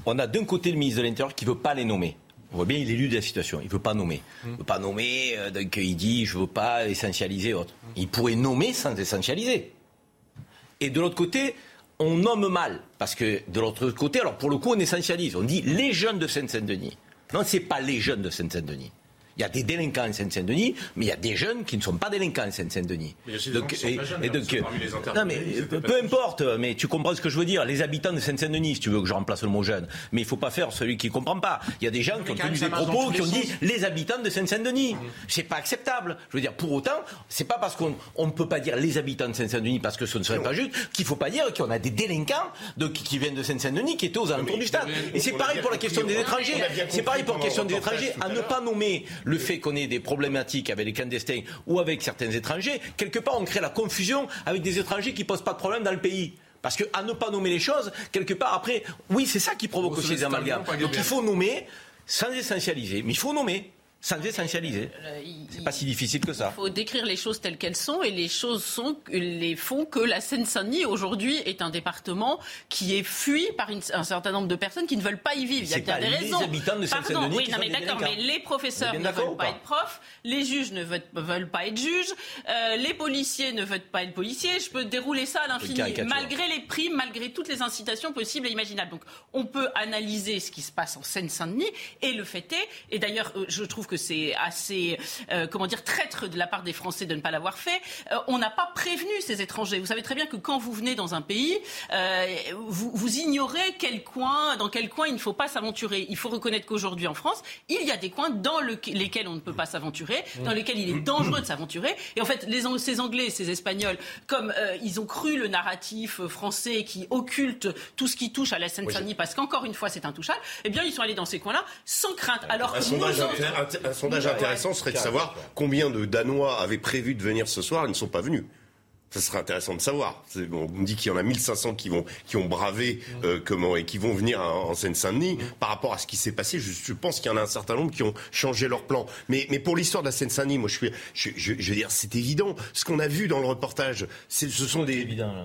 On a d'un côté le ministre de l'Intérieur qui ne veut pas les nommer. On voit bien, il est élu de la situation. Il ne veut pas nommer. Il ne veut pas nommer, euh, donc il dit je ne veux pas essentialiser autre. Il pourrait nommer sans essentialiser. Et de l'autre côté, on nomme mal. Parce que de l'autre côté, alors pour le coup, on essentialise. On dit les jeunes de Seine-Saint-Denis. Non, ce n'est pas les jeunes de Seine-Saint-Denis. Il y a des délinquants en Seine-Saint-Denis, mais il y a des jeunes qui ne sont pas délinquants en Seine-Saint-Denis. Jeunes, et hein, donc, non, mais ils étaient peu, importe, mais tu comprends ce que je veux dire. Les habitants de Seine-Saint-Denis, si tu veux que je remplace le mot jeune, mais il faut pas faire celui qui ne comprend pas. Il y a des gens qui ont tenu des propos qui ont dit les habitants de Seine-Saint-Denis. C'est pas acceptable. Je veux dire, pour autant, c'est pas parce qu'on on ne peut pas dire les habitants de Seine-Saint-Denis parce que ce ne serait pas juste qu'il faut pas dire qu'on a des délinquants de, qui, viennent de Seine-Saint-Denis qui étaient aux alentours du stade. Et c'est pareil pour la question des étrangers. C'est pareil pour la question des étrangers. À ne pas nommer le fait qu'on ait des problématiques avec les clandestins ou avec certains étrangers, quelque part on crée la confusion avec des étrangers qui posent pas de problème dans le pays. Parce que à ne pas nommer les choses, quelque part après, oui c'est ça qui provoque Au aussi des amalgames. Donc il faut nommer sans essentialiser, mais il faut nommer. Sans essentialiser. Euh, C'est pas si difficile que ça. Il faut décrire les choses telles qu'elles sont et les choses sont, les font que la Seine-Saint-Denis aujourd'hui est un département qui est fui par une- un certain nombre de personnes qui ne veulent pas y vivre. Il y a bien des les raisons. habitants de Seine-Saint-Denis oui, non, mais d'accord, mais les professeurs ne veulent pas pas être profs, les juges ne veulent, veulent pas être juges, euh, les policiers ne veulent pas être policiers. Je peux dérouler ça à l'infini, malgré les primes, malgré toutes les incitations possibles et imaginables. Donc, on peut analyser ce qui se passe en Seine-Saint-Denis et le fait est, et d'ailleurs, euh, je trouve que c'est assez, euh, comment dire, traître de la part des Français de ne pas l'avoir fait. Euh, on n'a pas prévenu ces étrangers. Vous savez très bien que quand vous venez dans un pays, euh, vous, vous ignorez quel coin, dans quel coin il ne faut pas s'aventurer. Il faut reconnaître qu'aujourd'hui en France, il y a des coins dans le- lesquels on ne peut pas s'aventurer, dans lesquels il est dangereux de s'aventurer. Et en fait, les, ces Anglais, ces Espagnols, comme euh, ils ont cru le narratif français qui occulte tout ce qui touche à la Seine-Saint-Denis, parce qu'encore une fois c'est intouchable, eh bien ils sont allés dans ces coins-là sans crainte. Alors que nous un sondage Ouais. intéressant serait de savoir combien de Danois avaient prévu de venir ce soir et ne sont pas venus. Ça serait intéressant de savoir. C'est- bon, on me dit qu'il y en a 1500 qui vont qui ont bravé euh, comment et qui vont venir en, en Seine-Saint-Denis par rapport à ce qui s'est passé. Je, je pense qu'il y en a un certain nombre qui ont changé leur plan. Mais mais pour l'histoire de la Seine-Saint-Denis, moi je suis je, je, je veux dire c'est évident. Ce qu'on a vu dans le reportage, c'est ce sont des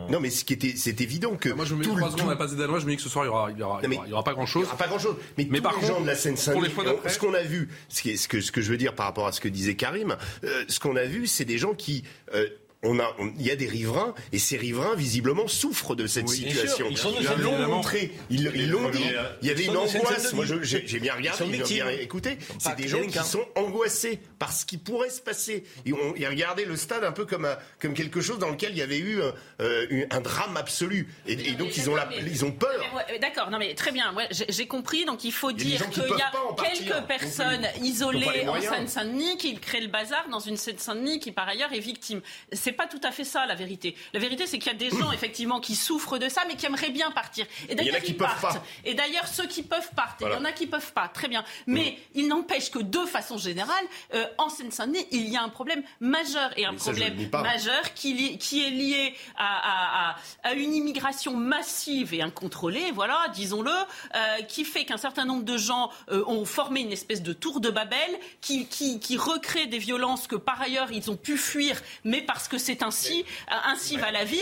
non mais ce qui était c'est évident que Moi, je me le- trois secondes à passer Danois, je me dis que ce soir, il y aura, il y aura, il y aura, il y aura pas grand chose. il y aura pas grand-chose. Mais, Mais tous par les contre, gens de la pour Seine-Saint-Denis, les fois d'après- ce qu'on a vu, ce, qui est- ce que, ce que je veux dire par rapport à ce que disait Karim, euh, ce qu'on a vu, c'est des gens qui... euh, on a, on- il y a des riverains et ces riverains visiblement souffrent de cette Oui, situation. sûr, ils l'ont montré, ils ils l'ont dit. Il y avait une angoisse. Moi, j'ai bien regardé, j'ai bien écouté. C'est des gens qui sont angoissés par ce qui pourrait se passer. Ils, ont, ils regardaient le stade un peu comme, un- comme quelque chose dans lequel il y avait eu euh, un drame absolu. Et, et donc ils ont, la, ils ont peur. D'accord, non mais très bien, ouais, j'ai compris. Donc il faut dire qu'il y a quelques personnes isolées en. Seine-Saint-Denis qui créent le bazar dans une Seine-Saint-Denis qui par ailleurs est victime. C'est pas tout à fait ça la vérité. La vérité c'est qu'il y a des gens [coughs] effectivement qui souffrent de ça mais qui aimeraient bien partir. Et d'ailleurs ils partent. Et ceux qui peuvent partent. Voilà. Il y en a qui peuvent pas. Très bien. Mais il n'empêche que de façon générale, euh, en Seine-Saint-Denis, il y a un problème majeur et un Mais problème majeur qui, li- qui est lié à, à- à- à une immigration massive et incontrôlée, voilà, disons-le, euh, qui fait qu'un certain nombre de gens euh, ont formé une espèce de tour de Babel, qui, qui, qui recrée des violences que par ailleurs ils ont pu fuir, mais parce que c'est ainsi, euh, ainsi va la vie,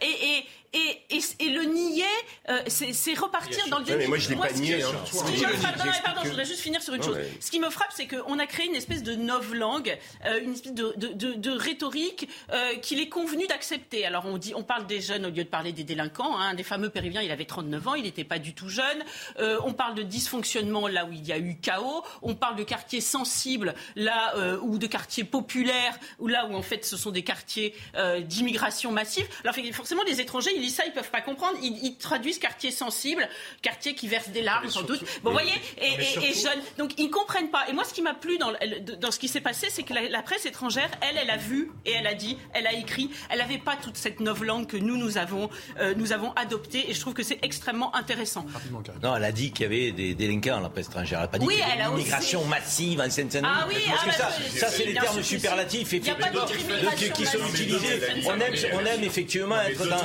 et, et et, et, et le nier, euh, c'est repartir dans le Ouais, mais moi, je l'ai pas nié, hein. pardon, je voudrais juste finir sur une Non, chose. mais- Ce qui me frappe, c'est qu'on a créé une espèce de novlangue, euh, une espèce de, de, de, de rhétorique euh, qu'il est convenu d'accepter. Alors on dit, on parle des jeunes au lieu de parler des délinquants. Hein. Des fameux Péruviens, il avait 39 ans, il n'était pas du tout jeune. Euh, on parle de dysfonctionnement là où il y a eu chaos. On parle de quartiers sensibles là ou de quartiers populaires ou là où en fait ce sont des quartiers d'immigration massive. Alors forcément, les étrangers, ils disent ça, ils peuvent pas comprendre. Ils, ils traduisent quartier sensible, quartier qui verse des larmes sans doute. Bon, vous voyez, et, et- jeunes. Donc ils comprennent pas. Et moi, ce qui m'a plu dans, dans ce qui s'est passé, c'est que la, la presse étrangère, elle, elle a vu et elle a dit, elle a écrit. Elle n'avait pas toute cette novlangue que nous, nous avons, euh, nous avons adoptée. Et je trouve que c'est extrêmement intéressant. Non, elle a dit qu'il y avait des délinquants, la presse étrangère. Elle n'a pas dit Oui, qu'il y avait une aussi- immigration massive en Seine-Saint-Denis. Ah oui, Parce ah que bah, ça, c'est- ça les termes superlatifs, effectivement, qui sont utilisés. On aime, effectivement être dans,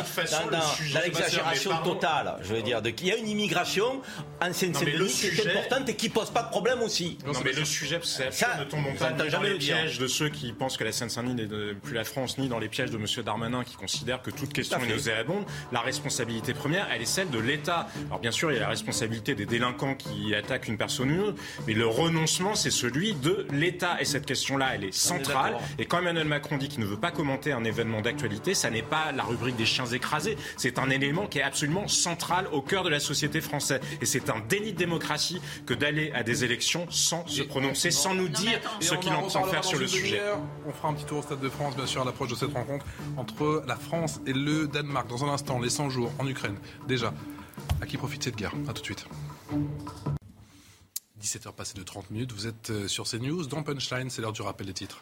dans- l'exagération totale. Je veux dire, de- qu'il y a une immigration en Seine-Saint-Denis qui est importante et qui pose pas de problème aussi. Non, mais le sujet, c'est Ça, ne tombons pas dans les pièges de ceux qui pensent que la Seine-Saint-Denis n'est plus la France, ni dans les pièges de M. Darmanin qui considère que toute question est nauséabonde. La responsabilité première, elle est celle de l'État. Alors bien sûr, il y a la responsabilité des délinquants qui attaquent une personne ou une autre, mais le renoncement, c'est celui de l'État. Et cette question-là, elle est centrale. Et quand Emmanuel Macron dit qu'il ne veut pas commenter un événement d'actualité, ça n'est pas la rubrique des chiens écrasés. C'est un élément qui est absolument central au cœur de la société française. Et c'est un déni de démocratie que d'aller à des élections sans se prononcer, sans nous dire ce qu'il en entend faire sur le sujet. On fera un petit tour au Stade de France, bien sûr, à l'approche de cette rencontre entre la France et le Danemark. Dans un instant, les 100 jours en Ukraine. Déjà, à qui profite cette guerre? A tout de suite. 17h passées de 30 minutes, vous êtes euh, sur CNews. Dans Punchline, c'est l'heure du rappel des titres.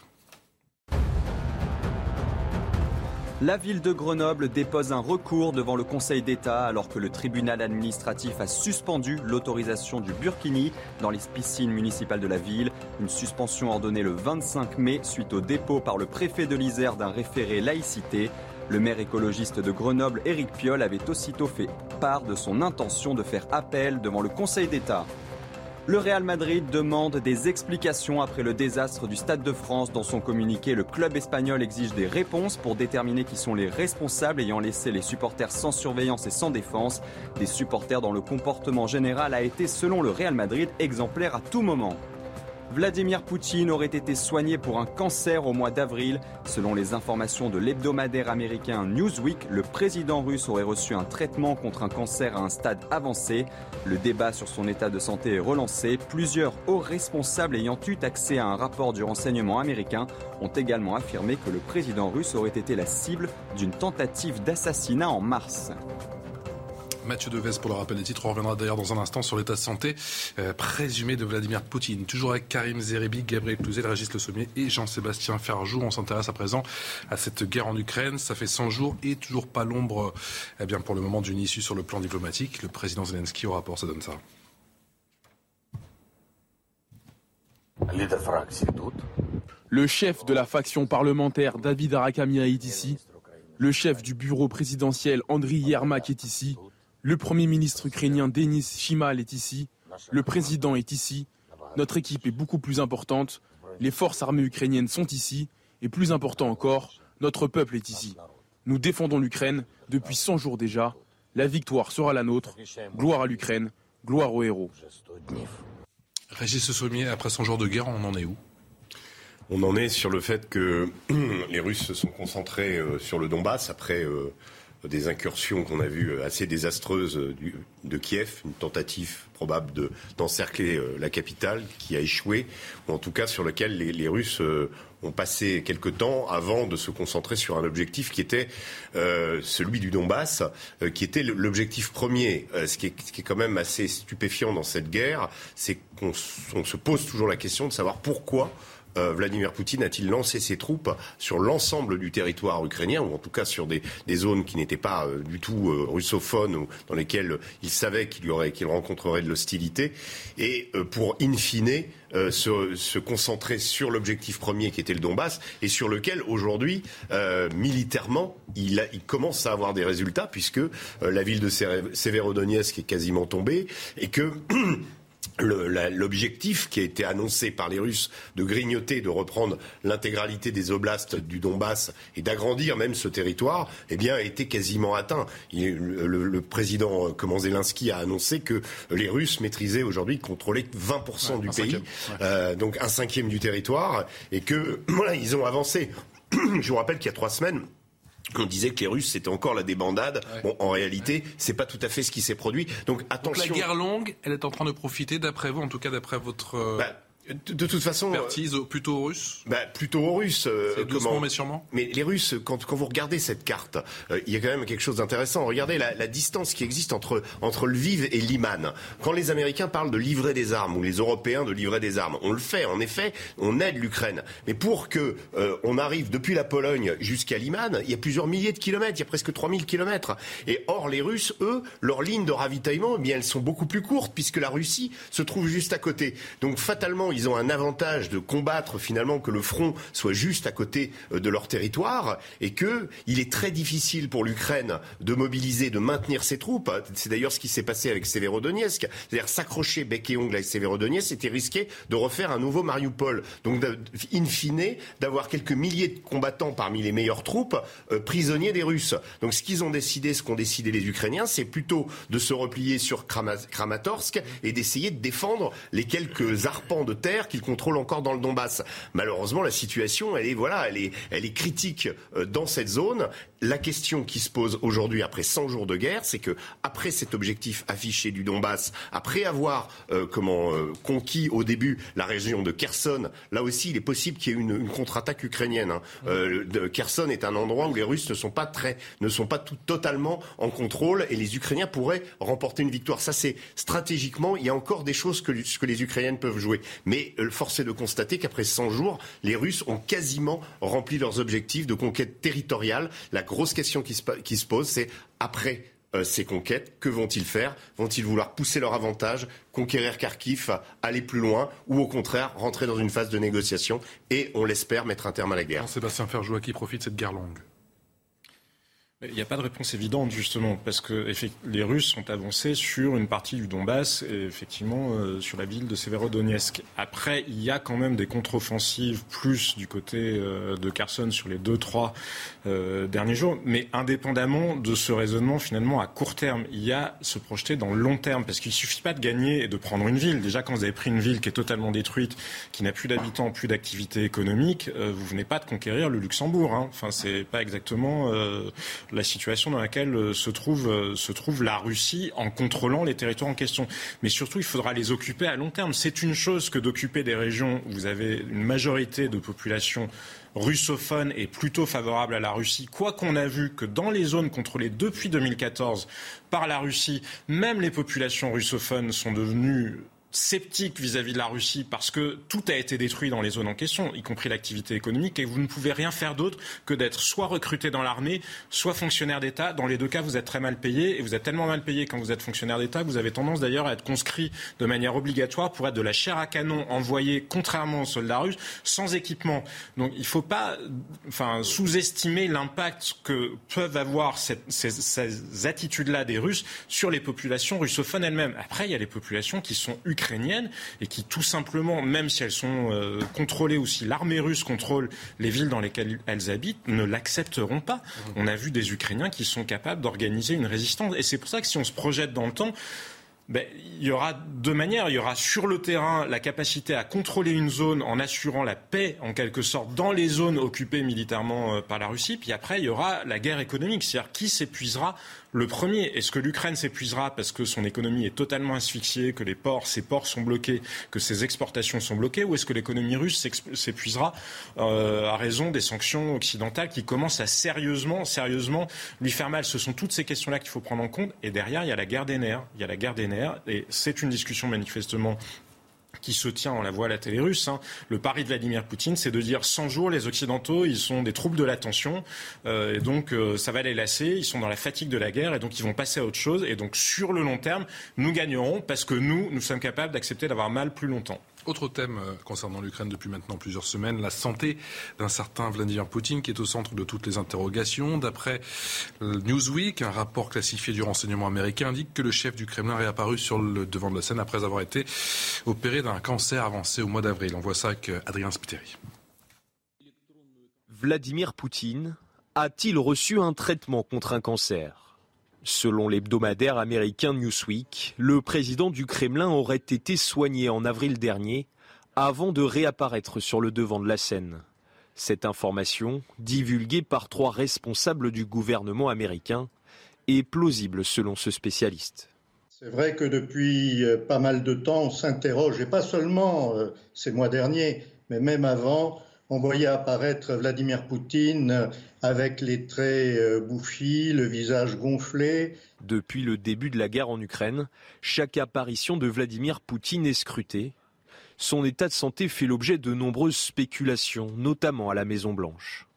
La ville de Grenoble dépose un recours devant le Conseil d'État alors que le tribunal administratif a suspendu l'autorisation du burkini dans les piscines municipales de la ville. Une suspension ordonnée le 25 mai suite au dépôt par le préfet de l'Isère d'un référé laïcité. Le maire écologiste de Grenoble, Éric Piolle, avait aussitôt fait part de son intention de faire appel devant le Conseil d'État. Le Real Madrid demande des explications après le désastre du Stade de France. Dans son communiqué, le club espagnol exige des réponses pour déterminer qui sont les responsables ayant laissé les supporters sans surveillance et sans défense. Des supporters dont le comportement général a été, selon le Real Madrid, exemplaire à tout moment. Vladimir Poutine aurait été soigné pour un cancer au mois d'avril. Selon les informations de l'hebdomadaire américain Newsweek, le président russe aurait reçu un traitement contre un cancer à un stade avancé. Le débat sur son état de santé est relancé. Plusieurs hauts responsables ayant eu accès à un rapport du renseignement américain ont également affirmé que le président russe aurait été la cible d'une tentative d'assassinat en mars. Mathieu Deves pour le rappel des titres. On reviendra d'ailleurs dans un instant sur l'état de santé euh, présumé de Vladimir Poutine. Toujours avec Karim Zeribi, Gabriel Cluzel, Régis Le Sommier et Jean-Sébastien Ferjou. On s'intéresse à présent à cette guerre en Ukraine. Ça fait 100 jours et toujours pas l'ombre, eh bien, pour le moment, d'une issue sur le plan diplomatique. Le président Zelensky au rapport, ça donne ça. Le chef de la faction parlementaire David Arakamia est ici. Le chef du bureau présidentiel Andriy Yermak est ici. Le Premier ministre ukrainien Denis Shimal est ici. Le président est ici. Notre équipe est beaucoup plus importante. Les forces armées ukrainiennes sont ici. Et plus important encore, notre peuple est ici. Nous défendons l'Ukraine depuis 100 jours déjà. La victoire sera la nôtre. Gloire à l'Ukraine. Gloire aux héros. Régis Sommier, après 100 jours de guerre, on en est où? On en est sur le fait que [clears throat] les Russes se sont concentrés euh, sur le Donbass après euh, des incursions qu'on a vues euh, assez désastreuses euh, de Kiev, une tentative probable d'encercler euh, la capitale qui a échoué, ou en tout cas sur lequel les, Russes ont passé quelque temps avant de se concentrer sur un objectif qui était celui du Donbass, qui était l'objectif premier. ce, qui est, ce, qui est, quand même assez stupéfiant dans cette guerre, c'est qu'on se pose toujours la question de savoir pourquoi euh, Vladimir Poutine a-t-il lancé ses troupes sur l'ensemble du territoire ukrainien, ou en tout cas sur des, zones qui n'étaient pas euh, du tout euh, russophones, ou dans lesquelles il savait qu'il qu'il rencontrerait de l'hostilité, et pour in fine se, concentrer sur l'objectif premier qui était le Donbass, et sur lequel aujourd'hui, militairement, il, commence à avoir des résultats, puisque la ville de Severodonetsk est quasiment tombée, et que [clears throat] l'objectif qui a été annoncé par les Russes de grignoter, de reprendre l'intégralité des oblasts du Donbass et d'agrandir même ce territoire, eh bien, a été quasiment atteint. le, président euh, Zelensky a annoncé que les Russes maîtrisaient aujourd'hui, contrôlaient 20% du pays, euh, donc un cinquième du territoire, et que [clears throat] voilà, ils ont avancé. [clears throat] Je vous rappelle qu'il y a trois semaines, on disait que les Russes c'était encore la débandade. Bon, en réalité, c'est pas tout à fait ce qui s'est produit. Donc attention. Donc la guerre longue, elle est en train de profiter, d'après vous, en tout cas d'après votre. Euh, bah, de, toute façon, expertise plutôt aux Russes. Bah, plutôt aux Russes. Euh, doucement, mais sûrement. Mais les Russes, quand, quand vous regardez cette carte, euh, il y a quand même quelque chose d'intéressant. Regardez la, la, distance qui existe entre entre Lviv et Liman. Quand les Américains parlent de livrer des armes ou les Européens de livrer des armes, on le fait. En effet, on aide l'Ukraine. Mais pour que euh, on arrive depuis la Pologne jusqu'à Liman, il y a plusieurs milliers de kilomètres. Il y a presque 3000 kilomètres. Et or, les Russes, eux, leurs lignes de ravitaillement, eh bien, elles sont beaucoup plus courtes puisque la Russie se trouve juste à côté. Donc, fatalement, ils ont un avantage de combattre finalement que le front soit juste à côté euh, de leur territoire et que il est très difficile pour l'Ukraine de mobiliser, de maintenir ses troupes. C'est d'ailleurs ce qui s'est passé avec Severodonetsk. C'est-à-dire s'accrocher bec et ongle avec Severodonetsk, c'était risquer de refaire un nouveau Mariupol. Donc, in fine, d'avoir quelques milliers de combattants parmi les meilleures troupes euh, prisonniers des Russes. Donc, ce qu'ils ont décidé, ce qu'ont décidé les Ukrainiens, c'est plutôt de se replier sur Kramatorsk et d'essayer de défendre les quelques arpents de terre qu'ils contrôle encore dans le Donbass. Malheureusement, la situation, elle est voilà, elle est, elle est critique euh, dans cette zone. La question qui se pose aujourd'hui, après 100 jours de guerre, c'est que après cet objectif affiché du Donbass, après avoir euh, comment euh, conquis au début la région de Kherson, là aussi, il est possible qu'il y ait une, une contre-attaque ukrainienne. Hein. de, Kherson est un endroit où les Russes ne sont pas très, ne sont pas tout, totalement en contrôle et les Ukrainiens pourraient remporter une victoire. Ça, c'est stratégiquement, il y a encore des choses que, que les Ukrainiennes peuvent jouer. Mais force est de constater qu'après 100 jours, les Russes ont quasiment rempli leurs objectifs de conquête territoriale. La grosse question qui se, pose, c'est après euh, ces conquêtes, que vont-ils faire? Vont-ils vouloir pousser leur avantage, conquérir Kharkiv, aller plus loin, ou au contraire rentrer dans une phase de négociation et, on l'espère, mettre un terme à la guerre? Sébastien Ferjou, qui profite cette guerre longue? Il n'y a pas de réponse évidente, justement, parce que les Russes sont avancés sur une partie du Donbass et effectivement euh, sur la ville de Severodonetsk. Après, il y a quand même des contre-offensives plus du côté euh, de Kherson sur les deux, trois euh, derniers jours. Mais indépendamment de ce raisonnement, finalement, à court terme, il y a se projeter dans le long terme, parce qu'il ne suffit pas de gagner et de prendre une ville. Déjà, quand vous avez pris une ville qui est totalement détruite, qui n'a plus d'habitants, plus d'activité économique, vous venez pas de conquérir le Luxembourg. Hein. Enfin, c'est pas exactement la situation dans laquelle euh, se trouve, euh, se trouve la Russie en contrôlant les territoires en question. Mais surtout, il faudra les occuper à long terme. C'est une chose que d'occuper des régions où vous avez une majorité de population russophone et plutôt favorable à la Russie, quoi qu'on a vu que dans les zones contrôlées depuis 2014 par la Russie, même les populations russophones sont devenues sceptique vis-à-vis de la Russie parce que tout a été détruit dans les zones en question, y compris l'activité économique, et vous ne pouvez rien faire d'autre que d'être soit recruté dans l'armée, soit fonctionnaire d'État. Dans les deux cas, vous êtes très mal payé, et vous êtes tellement mal payé quand vous êtes fonctionnaire d'État que vous avez tendance d'ailleurs à être conscrit de manière obligatoire pour être de la chair à canon envoyée, contrairement aux soldats russes, sans équipement. Donc il ne faut pas enfin, sous-estimer l'impact que peuvent avoir ces attitudes-là des Russes sur les populations russophones elles-mêmes. Après, il y a les populations qui sont ukrainiennes ukrainiennes et qui tout simplement, même si elles sont euh, contrôlées ou si l'armée russe contrôle les villes dans lesquelles elles habitent, ne l'accepteront pas. Mmh. On a vu des Ukrainiens qui sont capables d'organiser une résistance. Et c'est pour ça que si on se projette dans le temps, ben, il y aura deux manières. Il y aura sur le terrain la capacité à contrôler une zone en assurant la paix, en quelque sorte, dans les zones occupées militairement euh, par la Russie. Puis après, il y aura la guerre économique, c'est-à-dire qui s'épuisera le premier, est-ce que l'Ukraine s'épuisera parce que son économie est totalement asphyxiée, que les ports, ses ports sont bloqués, que ses exportations sont bloquées, ou est-ce que l'économie russe s'épuisera euh, à raison des sanctions occidentales qui commencent à sérieusement, sérieusement lui faire mal? Ce sont toutes ces questions-là qu'il faut prendre en compte. Et derrière, il y a la guerre des nerfs. Il y a la guerre des nerfs, et c'est une discussion manifestement qui se tient, on la voit à la télé russe. Hein. Le pari de Vladimir Poutine, c'est de dire 100 jours, les Occidentaux, ils sont des troubles de l'attention, euh, et donc euh, ça va les lasser, ils sont dans la fatigue de la guerre, et donc ils vont passer à autre chose, et donc sur le long terme, nous gagnerons parce que nous, nous sommes capables d'accepter d'avoir mal plus longtemps. Autre thème euh, concernant l'Ukraine depuis maintenant plusieurs semaines, la santé d'un certain Vladimir Poutine qui est au centre de toutes les interrogations. D'après Newsweek, un rapport classifié du renseignement américain indique que le chef du Kremlin est apparu sur le devant de la scène après avoir été opéré d'un cancer avancé au mois d'avril. On voit ça avec euh, Adrien Spiteri. Vladimir Poutine a-t-il reçu un traitement contre un cancer? Selon l'hebdomadaire américain Newsweek, le président du Kremlin aurait été soigné en avril dernier avant de réapparaître sur le devant de la scène. Cette information, divulguée par trois responsables du gouvernement américain, est plausible selon ce spécialiste. C'est vrai que depuis euh, pas mal de temps, on s'interroge, et pas seulement euh, ces mois derniers, mais même avant, on voyait apparaître Vladimir Poutine avec les traits euh, bouffis, le visage gonflé. Depuis le début de la guerre en Ukraine, chaque apparition de Vladimir Poutine est scrutée. Son état de santé fait l'objet de nombreuses spéculations, notamment à la Maison-Blanche.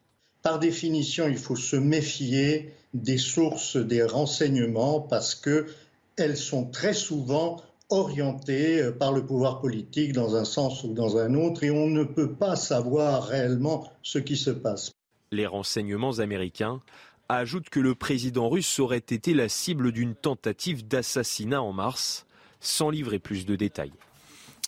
Par définition, il faut se méfier des sources des renseignements parce qu'elles sont très souvent orienté euh, par le pouvoir politique dans un sens ou dans un autre et on ne peut pas savoir réellement ce qui se passe. Les renseignements américains ajoutent que le président russe aurait été la cible d'une tentative d'assassinat en mars, sans livrer plus de détails.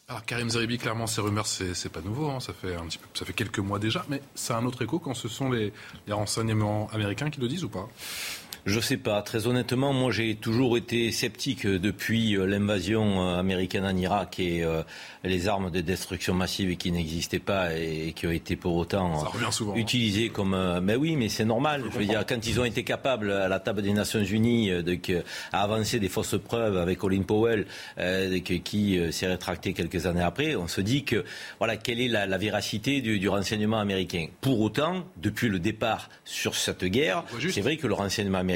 Alors Karim Zeribi, clairement, ces rumeurs, c'est pas nouveau. Hein. Ça fait un petit peu, ça fait quelques mois déjà, mais ça a un autre écho quand ce sont les renseignements américains qui le disent ou pas je sais pas. Très honnêtement, moi j'ai toujours été sceptique depuis euh, l'invasion euh, américaine en Irak et euh, les armes de destruction massive qui n'existaient pas et qui ont été pour autant utilisées comme. Mais oui, mais c'est normal. Je veux dire, quand ils ont été capables à la table des Nations Unies de, à avancer des fausses preuves avec Colin Powell, qui s'est rétracté quelques années après, on se dit que voilà quelle est la, véracité du, du, renseignement américain. Pour autant, depuis le départ sur cette guerre, c'est vrai que le renseignement américain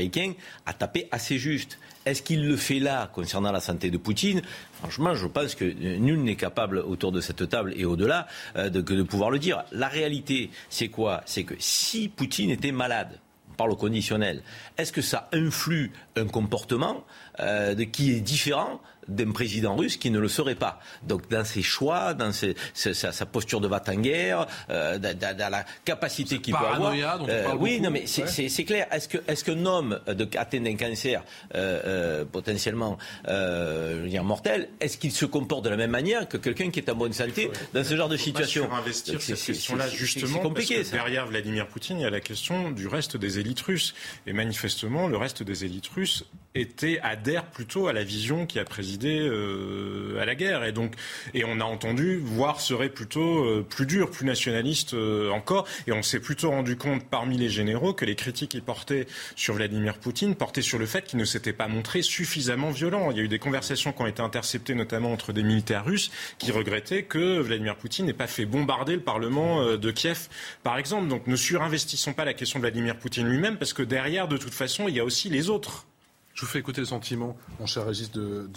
a tapé assez juste. Est-ce qu'il le fait là concernant la santé de Poutine? Franchement, je pense que nul n'est capable autour de cette table et au-delà euh, de, de pouvoir le dire. La réalité, c'est quoi? C'est que si Poutine était malade, on parle au conditionnel, est-ce que ça influe un comportement euh, qui est différent d'un président russe qui ne le serait pas. Donc dans ses choix, dans ses, sa, sa, posture de va-t-en-guerre, euh, dans, dans, la capacité qu'il peut avoir. Euh, oui, non mais c'est clair. Est-ce qu'un homme de, atteint d'un cancer euh, potentiellement je veux dire mortel, est-ce qu'il se comporte de la même manière que quelqu'un qui est en bonne santé dans ce genre de situation? investir cette question-là justement compliqué, parce que derrière Vladimir Poutine, il y a la question du reste des élites russes. Et manifestement, le reste des élites russes était, adhère plutôt à la vision qui a présidé euh, à la guerre. Et donc, et on a entendu, voire serait plutôt euh, plus dur, plus nationaliste euh, encore. Et on s'est plutôt rendu compte parmi les généraux que les critiques qu'ils portaient sur Vladimir Poutine portaient sur le fait qu'il ne s'était pas montré suffisamment violent. Il y a eu des conversations qui ont été interceptées notamment entre des militaires russes qui regrettaient que Vladimir Poutine n'ait pas fait bombarder le Parlement de Kiev, par exemple. Donc ne surinvestissons pas la question de Vladimir Poutine lui-même parce que derrière, de toute façon, il y a aussi les autres. Je vous fais écouter le sentiment, mon cher Régis, de,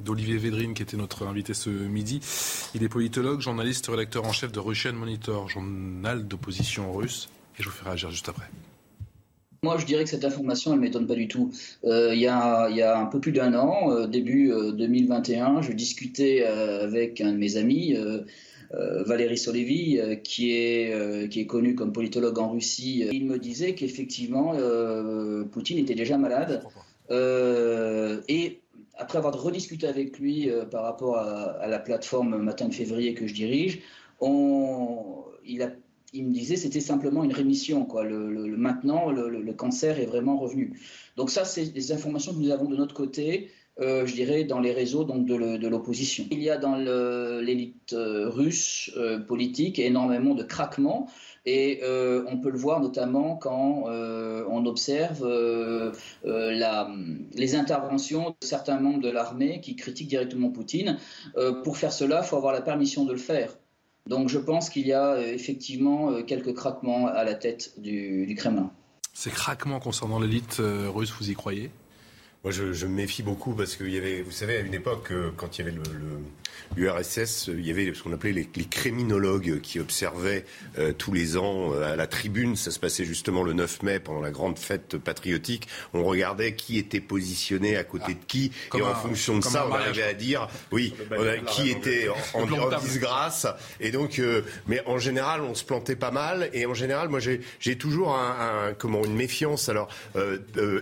d'Olivier Védrine, qui était notre invité ce midi. Il est politologue, journaliste, rédacteur en chef de Russian Monitor, journal d'opposition russe. Et je vous ferai réagir juste après. Moi, je dirais que cette information, elle ne m'étonne pas du tout. Euh, il, y a, un peu plus d'un an, euh, début 2021, euh, je discutais avec un de mes amis, Valérie Solevi, qui, est, qui est connu comme politologue en Russie. Il me disait qu'effectivement, Poutine était déjà malade. Euh, et après avoir rediscuté avec lui euh, par rapport à, la plateforme Matin de février que je dirige, il, me disait c'était simplement une rémission. Quoi. Le, maintenant, le, cancer est vraiment revenu. Donc ça, c'est des informations que nous avons de notre côté. Euh, je dirais, dans les réseaux donc de l'opposition. Il y a dans l'élite russe politique énormément de craquements. Et euh, on peut le voir notamment quand euh, on observe euh, les interventions de certains membres de l'armée qui critiquent directement Poutine. pour faire cela, il faut avoir la permission de le faire. Donc je pense qu'il y a effectivement quelques craquements à la tête du, du Kremlin. Ces craquements concernant l'élite russe, vous y croyez? Moi, je, je, me méfie beaucoup parce qu'il y avait, vous savez, à une époque, quand il y avait le, le l'URSS, il y avait ce qu'on appelait les, les, criminologues qui observaient euh, tous les ans euh, à la tribune. Ça se passait justement le 9 mai pendant la grande fête patriotique. On regardait qui était positionné à côté de qui, et en fonction de ça, on arrivait à dire, oui, qui était en, en, disgrâce. Et donc, euh, mais en général, on se plantait pas mal. Et en général, moi, j'ai toujours un, un, comment une méfiance. Alors,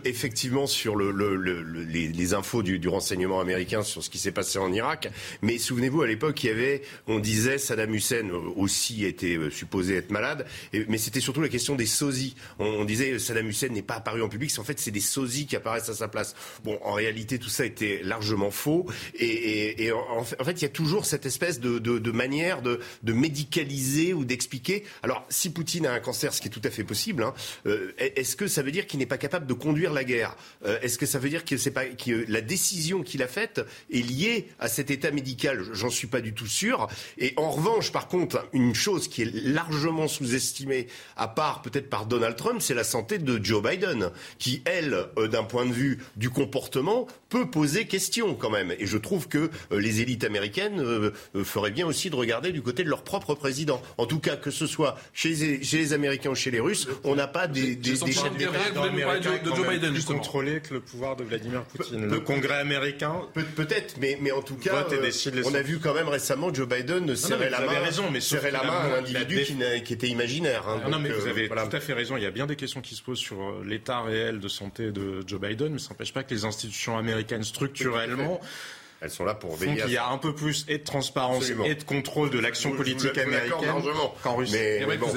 effectivement, sur le, le, le les, infos du, renseignement américain sur ce qui s'est passé en Irak, mais souvenez-vous, à l'époque, il y avait, on disait, Saddam Hussein aussi était euh, supposé être malade, mais c'était surtout la question des sosies. On, disait, Saddam Hussein n'est pas apparu en public, en fait, c'est des sosies qui apparaissent à sa place. Bon, en réalité, tout ça était largement faux, et, en, fait, il y a toujours cette espèce de, manière de, médicaliser ou d'expliquer. Alors, si Poutine a un cancer, ce qui est tout à fait possible, hein, euh, est-ce que ça veut dire qu'il n'est pas capable de conduire la guerre? Euh, Est-ce que ça veut dire que, pas, que la décision qu'il a faite est liée à cet état médical j'en suis pas du tout sûr. Et en revanche, par contre, une chose qui est largement sous-estimée, à part peut-être par Donald Trump, c'est la santé de Joe Biden, qui, elle, euh, d'un point de vue du comportement, peut poser question quand même. Et je trouve que euh, les élites américaines euh, feraient bien aussi de regarder du côté de leur propre président. En tout cas, que ce soit chez les, chez les Américains ou chez les Russes, on n'a pas des, des, des chefs d'État de, de Joe Biden, justement. contrôler que le pouvoir de Vladimir Poutine. le Congrès américain. Peut-être, mais, mais en tout cas, on a vu quand même récemment Joe Biden serrer la main, raison, mais serrer la main à un individu qui, était imaginaire. Hein, non, mais vous euh, avez tout à fait raison. Il y a bien des questions qui se posent sur euh, l'état réel de santé de Joe Biden, mais ça n'empêche pas que les institutions américaines structurellement elles sont là pour veiller. Il y a un peu plus et de transparence et de contrôle de l'action politique américaine qu'en Russie. Mais, bon.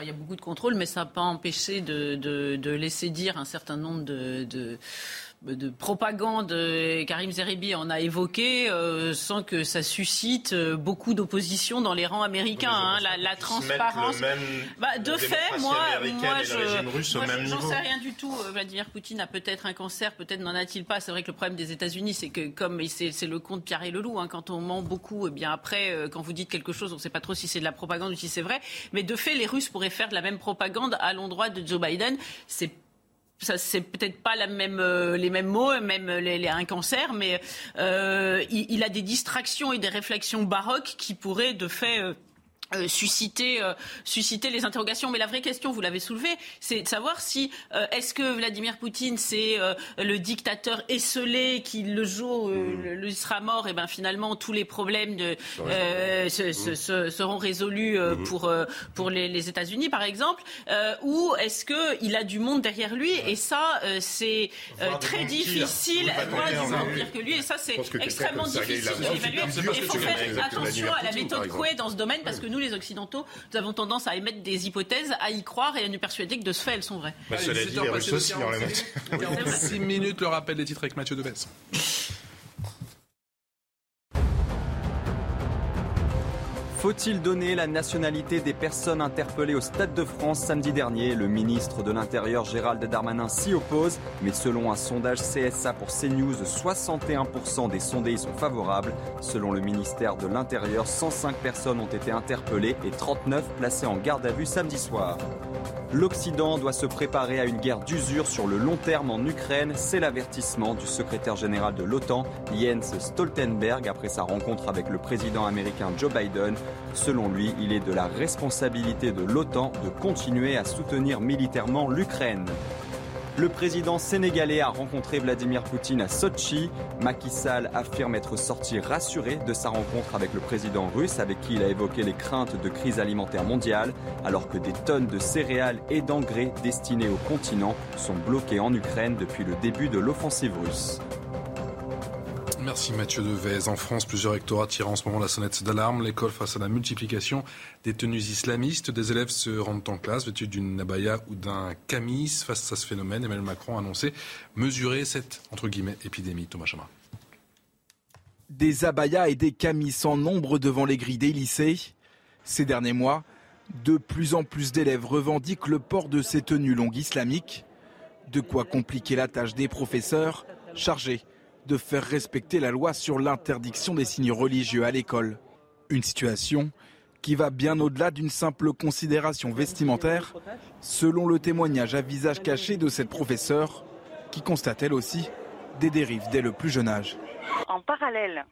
il y a beaucoup de contrôle, mais ça n'a pas empêché de, de, de, laisser dire un certain nombre de, de de propagande, euh, Karim Zeribi en a évoqué, euh, sans que ça suscite euh, beaucoup d'opposition dans les rangs américains. Hein, la, la transparence. Même, bah, de fait, moi, moi, je, j'en sais rien du tout. Vladimir Poutine a peut-être un cancer, peut-être n'en a-t-il pas. C'est vrai que le problème des États-Unis, c'est que comme c'est, le compte Pierre et Leloup, hein, quand on ment beaucoup, et eh bien après, quand vous dites quelque chose, on ne sait pas trop si c'est de la propagande ou si c'est vrai. Mais de fait, les Russes pourraient faire de la même propagande à l'endroit de Joe Biden. C'est ça c'est peut-être pas la même, euh, les mêmes mots, même les, un cancer, mais euh, il, a des distractions et des réflexions baroques qui pourraient de fait euh, euh, susciter, euh, susciter les interrogations. Mais la vraie question, vous l'avez soulevée, c'est de savoir si euh, est-ce que Vladimir Poutine c'est le dictateur esselé qui le jour mmh. il sera mort, et ben finalement tous les problèmes de, se, se, seront résolus mmh. pour pour les, les États-Unis par exemple, ou est-ce que il a du monde derrière lui et ça c'est très difficile, moi pire que lui et ça c'est extrêmement difficile d'évaluer. Il faut faire attention à la méthode Coué dans ce domaine parce que nous les Occidentaux, nous avons tendance à émettre des hypothèses, à y croire et à nous persuader que de ce fait, elles sont vraies. Bah, cela dit, il y 6 minutes, le rappel des titres avec Mathieu Deves. Faut-il donner la nationalité des personnes interpellées au Stade de France samedi dernier? Le ministre de l'Intérieur Gérald Darmanin s'y oppose, mais selon un sondage CSA pour CNews, 61% des sondés y sont favorables. Selon le ministère de l'Intérieur, 105 personnes ont été interpellées et 39 placées en garde à vue samedi soir. L'Occident doit se préparer à une guerre d'usure sur le long terme en Ukraine, c'est l'avertissement du secrétaire général de l'OTAN, Jens Stoltenberg, après sa rencontre avec le président américain Joe Biden. Selon lui, il est de la responsabilité de l'OTAN de continuer à soutenir militairement l'Ukraine. Le président sénégalais a rencontré Vladimir Poutine à Sochi. Macky Sall affirme être sorti rassuré de sa rencontre avec le président russe avec qui il a évoqué les craintes de crise alimentaire mondiale alors que des tonnes de céréales et d'engrais destinés au continent sont bloquées en Ukraine depuis le début de l'offensive russe. Merci Mathieu Devez. En France, plusieurs rectorats tirent en ce moment la sonnette d'alarme. L'école face à la multiplication des tenues islamistes. Des élèves se rendent en classe vêtus d'une abaya ou d'un camis. Face à ce phénomène, Emmanuel Macron a annoncé mesurer cette entre guillemets épidémie. Thomas Chama. Des abayas et des camis en nombre devant les grilles des lycées. Ces derniers mois, de plus en plus d'élèves revendiquent le port de ces tenues longues islamiques. De quoi compliquer la tâche des professeurs chargés de faire respecter la loi sur l'interdiction des signes religieux à l'école. Une situation qui va bien au-delà d'une simple considération vestimentaire, selon le témoignage à visage caché de cette professeure, qui constate elle aussi des dérives dès le plus jeune âge. En parallèle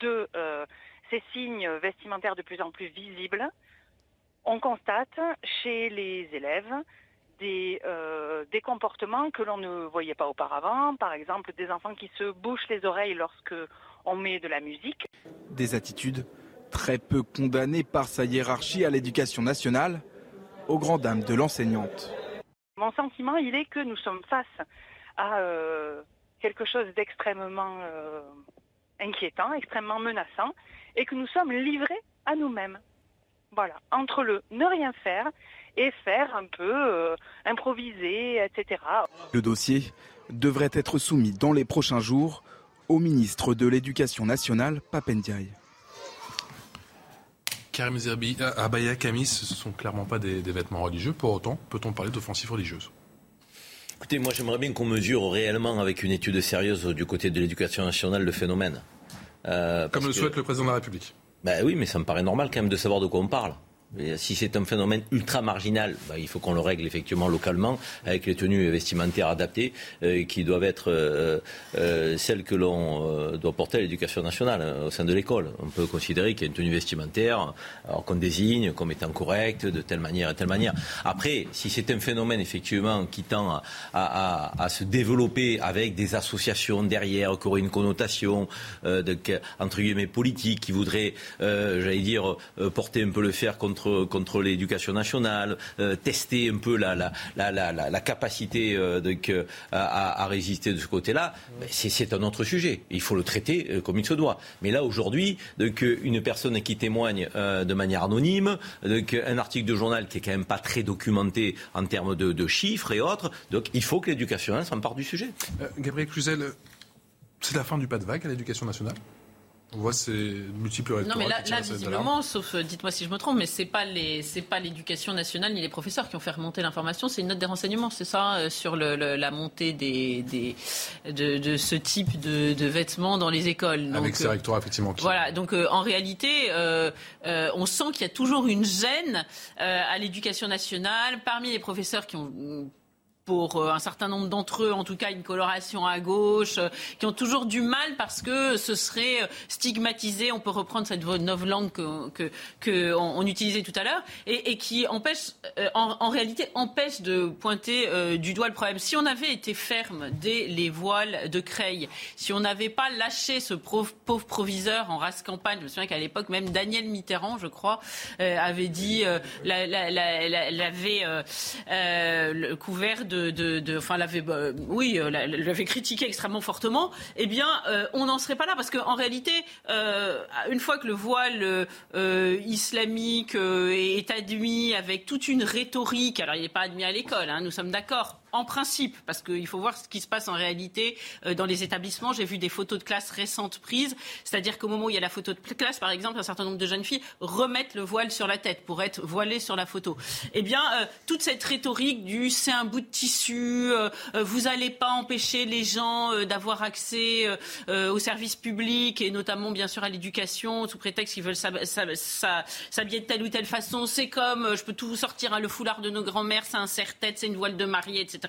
de euh, ces signes vestimentaires de plus en plus visibles, on constate chez les élèves des, euh, des comportements que l'on ne voyait pas auparavant. Par exemple, des enfants qui se bouchent les oreilles lorsque on met de la musique. Des attitudes très peu condamnées par sa hiérarchie à l'éducation nationale, aux grandes dames de l'enseignante. Mon sentiment, il est que nous sommes face à euh, quelque chose d'extrêmement euh, inquiétant, extrêmement menaçant, et que nous sommes livrés à nous-mêmes. Voilà, entre le ne rien faire et faire un peu euh, improviser, etc. Le dossier devrait être soumis dans les prochains jours au ministre de l'Éducation nationale, Papendiaï. Karim Zerbi, euh, Abaya, Kamis, ce ne sont clairement pas des, vêtements religieux. Pour autant, peut-on parler d'offensive religieuse Écoutez, moi j'aimerais bien qu'on mesure réellement avec une étude sérieuse du côté de l'éducation nationale le phénomène. Euh, Comme le souhaite le président de la République. Ben oui, mais ça me paraît normal quand même de savoir de quoi on parle si c'est un phénomène ultra marginal, bah, il faut qu'on le règle effectivement localement avec les tenues vestimentaires adaptées euh, qui doivent être euh, euh, celles que l'on doit porter à l'éducation nationale au sein de l'école. On peut considérer qu'il y a une tenue vestimentaire qu'on désigne comme étant correcte de telle manière et telle manière. Après, si c'est un phénomène effectivement qui tend à, se développer avec des associations derrière qui auraient une connotation entre guillemets politique, qui voudraient, j'allais dire, porter un peu le fer contre contre, l'éducation nationale, euh, tester un peu la, la, la, la capacité euh, de, à, à, résister de ce côté-là, c'est un autre sujet. Il faut le traiter euh, comme il se doit. Mais là, aujourd'hui, une personne qui témoigne de manière anonyme, un article de journal qui est quand même pas très documenté en termes de, de chiffres et autres, donc il faut que l'éducation s'empare du sujet. Gabriel Cluzel, c'est la fin du pas de vague à l'éducation nationale? On voit ces multiples Non, mais là, visiblement, sauf, euh, dites-moi si je me trompe, mais c'est pas les, c'est pas l'éducation nationale ni les professeurs qui ont fait remonter l'information, c'est une note des renseignements, c'est ça, euh, sur le, la montée des, des de, ce type de, vêtements dans les écoles. Avec ces euh, rectorats, effectivement. Voilà, donc en réalité, on sent qu'il y a toujours une gêne à l'éducation nationale parmi les professeurs qui ont pour euh, un certain nombre d'entre eux, en tout cas une coloration à gauche, euh, qui ont toujours du mal parce que ce serait euh, stigmatisé. On peut reprendre cette langue que, que, que utilisait tout à l'heure et, qui empêche, en, réalité, empêche de pointer euh, du doigt le problème. Si on avait été ferme dès les voiles de Creil, si on n'avait pas lâché ce pauvre, proviseur en race campagne, je me souviens qu'à l'époque même Daniel Mitterrand, je crois, euh, avait dit, euh, l'avait couvert de enfin, l'avait, euh, oui, euh, l'avait critiqué extrêmement fortement, eh bien, euh, on n'en serait pas là. Parce qu'en réalité, une fois que le voile islamique est admis avec toute une rhétorique, alors il n'est pas admis à l'école, hein, nous sommes d'accord, en principe, parce qu'il faut voir ce qui se passe en réalité euh, dans les établissements. J'ai vu des photos de classe récentes prises, c'est-à-dire qu'au moment où il y a la photo de classe, par exemple, un certain nombre de jeunes filles remettent le voile sur la tête pour être voilées sur la photo. Eh bien, euh, toute cette rhétorique du c'est un bout de tissu, euh, vous n'allez pas empêcher les gens d'avoir accès aux services publics et notamment, bien sûr, à l'éducation sous prétexte qu'ils veulent s'habiller de telle ou telle façon. C'est comme, je peux tout vous sortir, hein, le foulard de nos grands-mères, c'est un serre-tête, c'est une voile de mariée, etc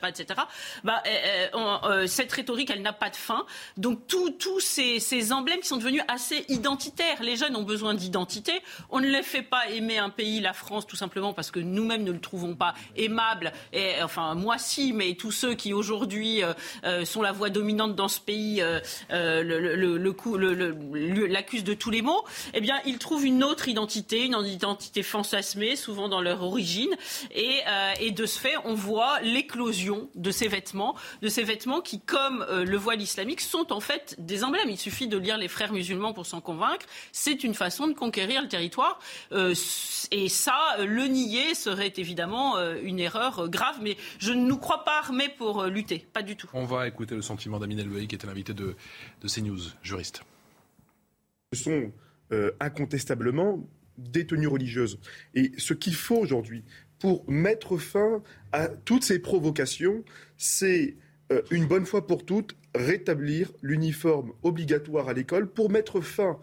bah, euh, euh, euh, cette rhétorique, elle n'a pas de fin. Donc tous ces, emblèmes qui sont devenus assez identitaires. Les jeunes ont besoin d'identité. On ne les fait pas aimer un pays, la France, tout simplement parce que nous-mêmes ne le trouvons pas aimable. Enfin, moi si, mais tous ceux qui aujourd'hui sont la voix dominante dans ce pays l'accusent de tous les maux, eh bien, ils trouvent une autre identité, une identité fantasmée, souvent dans leur origine. Et de ce fait, on voit l'éclosion de ces vêtements, de ces vêtements qui, comme euh, le voile islamique, sont en fait des emblèmes. Il suffit de lire les frères musulmans pour s'en convaincre. C'est une façon de conquérir le territoire. Euh, et ça, euh, le nier serait évidemment une erreur grave. Mais je ne nous crois pas armés pour lutter. Pas du tout. On va écouter le sentiment d'Amin Elbey, qui était l'invité de, de CNews, juriste. Ce sont incontestablement des tenues religieuses. Et ce qu'il faut aujourd'hui, pour mettre fin à toutes ces provocations, c'est euh, une bonne fois pour toutes rétablir l'uniforme obligatoire à l'école pour mettre fin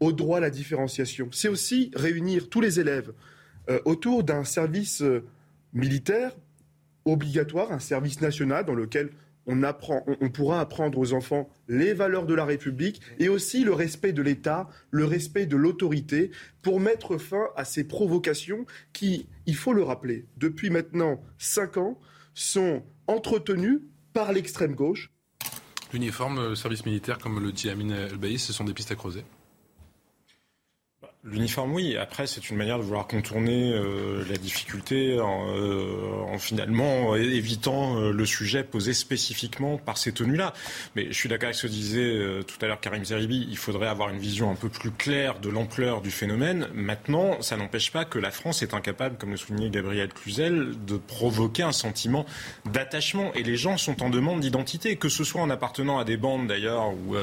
au droit à la différenciation. C'est aussi réunir tous les élèves euh, autour d'un service euh, militaire obligatoire, un service national dans lequel on, apprend, on, pourra apprendre aux enfants les valeurs de la République et aussi le respect de l'État, le respect de l'autorité pour mettre fin à ces provocations qui, il faut le rappeler, depuis maintenant cinq ans, sont entretenues par l'extrême gauche. L'uniforme, le service militaire, comme le dit Amin El ce sont des pistes à creuser. L'uniforme, oui. Après, c'est une manière de vouloir contourner euh, la difficulté en, euh, finalement évitant euh, le sujet posé spécifiquement par ces tenues-là. Mais je suis d'accord avec ce que disait tout à l'heure Karim Zeribi. Il faudrait avoir une vision un peu plus claire de l'ampleur du phénomène. Maintenant, ça n'empêche pas que la France est incapable, comme le soulignait Gabriel Cluzel, de provoquer un sentiment d'attachement. Et les gens sont en demande d'identité, que ce soit en appartenant à des bandes d'ailleurs, où,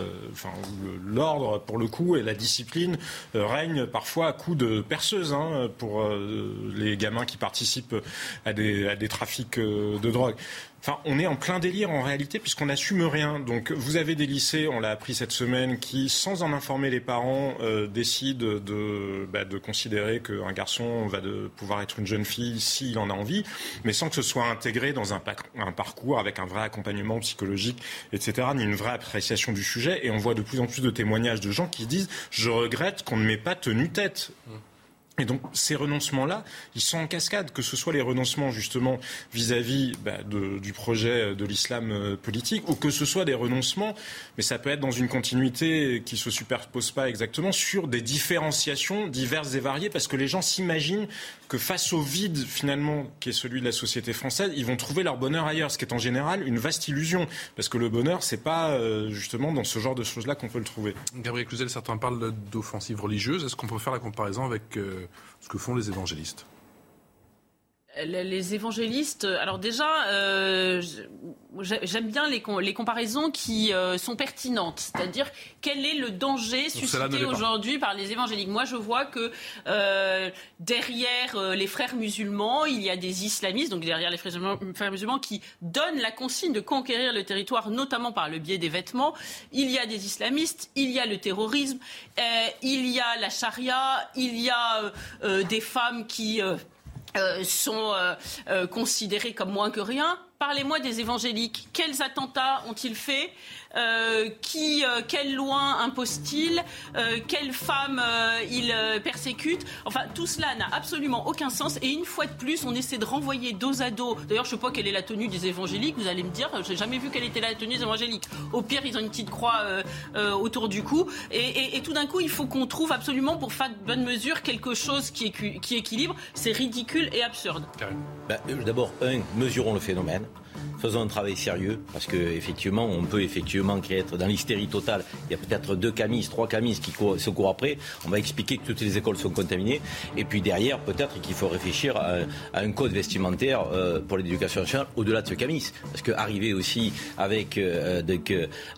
l'ordre, pour le coup, et la discipline règnent parfois à coups de perceuse hein, pour euh, les gamins qui participent à des, à des trafics euh, de drogue. On est en plein délire en réalité puisqu'on n'assume rien. Donc, vous avez des lycées, on l'a appris cette semaine, qui, sans en informer les parents, euh, décident de, bah, de considérer qu'un garçon va de pouvoir être une jeune fille s'il en a envie, mais sans que ce soit intégré dans un, parcours avec un vrai accompagnement psychologique, etc., ni une vraie appréciation du sujet. Et on voit de plus en plus de témoignages de gens qui disent Je regrette qu'on ne m'ait pas tenu tête. Et donc ces renoncements-là, ils sont en cascade, que ce soit les renoncements justement vis-à-vis bah, du projet de l'islam euh, politique, ou que ce soit des renoncements, mais ça peut être dans une continuité qui se superpose pas exactement, sur des différenciations diverses et variées, parce que les gens s'imaginent que face au vide finalement qui est celui de la société française, ils vont trouver leur bonheur ailleurs, ce qui est en général une vaste illusion, parce que le bonheur, c'est pas euh, justement dans ce genre de choses-là qu'on peut le trouver. Gabriel Cluzel, certains parlent d'offensive religieuse. Est-ce qu'on peut faire la comparaison avec euh, ce que font les évangélistes? Les évangélistes, alors déjà, euh, j'aime bien les, les, comparaisons qui euh, sont pertinentes, c'est-à-dire quel est le danger suscité aujourd'hui par les évangéliques? Moi, je vois que euh, derrière les frères musulmans, il y a des islamistes, donc derrière les frères musulmans qui donnent la consigne de conquérir le territoire, notamment par le biais des vêtements. Il y a des islamistes, il y a le terrorisme, il y a la charia, il y a des femmes qui euh, sont euh, euh, considérés comme moins que rien. Parlez-moi des évangéliques. Quels attentats ont-ils fait euh, qui, euh, Quelle loi impose-t-il euh, Quelles femmes il persécute Enfin, tout cela n'a absolument aucun sens. Et une fois de plus, on essaie de renvoyer dos à dos. D'ailleurs, je ne sais pas quelle est la tenue des évangéliques. Vous allez me dire, j'ai jamais vu quelle était la tenue des évangéliques. Au pire, ils ont une petite croix autour du cou. Et, tout d'un coup, il faut qu'on trouve absolument, pour faire de bonne mesure, quelque chose qui, qui équilibre. C'est ridicule et absurde. Bah, D'abord, mesurons le phénomène faisons un travail sérieux, parce qu'effectivement, on peut effectivement être dans l'hystérie totale. Il y a peut-être deux camis, trois camis qui se courent après. On va expliquer que toutes les écoles sont contaminées. Et puis derrière, peut-être qu'il faut réfléchir à, un code vestimentaire euh, pour l'éducation nationale au-delà de ce camis. Parce qu'arriver aussi avec euh,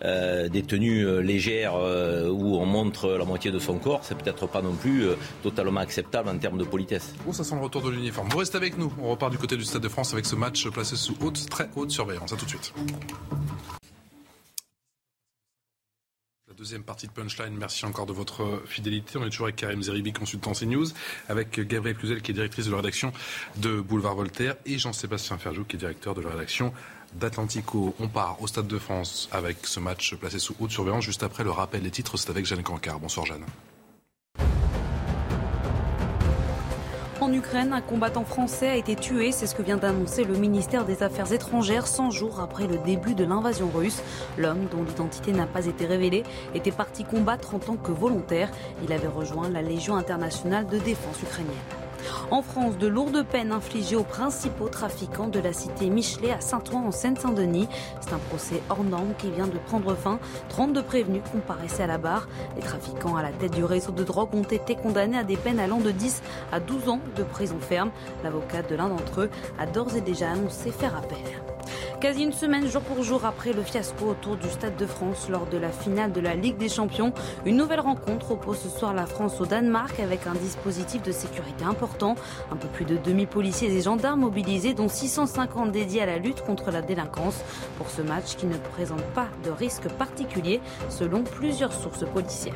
euh, des tenues légères où on montre la moitié de son corps, c'est peut-être pas non plus totalement acceptable en termes de politesse. Oh, ça sent le retour de l'uniforme. Vous restez avec nous. On repart du côté du Stade de France avec ce match placé sous haute, très haute surveillance. À tout de suite. La deuxième partie de Punchline, merci encore de votre fidélité. On est toujours avec Karim Zeribi, consultant CNews, avec Gabriel Cluzel, qui est directrice de la rédaction de Boulevard Voltaire, et Jean-Sébastien Ferjou, qui est directeur de la rédaction d'Atlantico. On part au Stade de France avec ce match placé sous haute surveillance. Juste après le rappel des titres, c'est avec Jeanne Cancard. Bonsoir Jeanne. En Ukraine, un combattant français a été tué, c'est ce que vient d'annoncer le ministère des Affaires étrangères 100 jours après le début de l'invasion russe. L'homme, dont l'identité n'a pas été révélée, était parti combattre en tant que volontaire. Il avait rejoint la Légion internationale de défense ukrainienne. En France, de lourdes peines infligées aux principaux trafiquants de la cité Michelet à Saint-Ouen en Seine-Saint-Denis. C'est un procès hors norme qui vient de prendre fin. 32 prévenus comparaissaient à la barre. Les trafiquants à la tête du réseau de drogue ont été condamnés à des peines allant de 10 à 12 ans de prison ferme. L'avocat de l'un d'entre eux a d'ores et déjà annoncé faire appel. Quasi une semaine jour pour jour après le fiasco autour du Stade de France lors de la finale de la Ligue des Champions, une nouvelle rencontre oppose ce soir la France au Danemark avec un dispositif de sécurité important. Un peu plus de 2000 policiers et gendarmes mobilisés, dont 650 dédiés à la lutte contre la délinquance. Pour ce match qui ne présente pas de risque particulier selon plusieurs sources policières.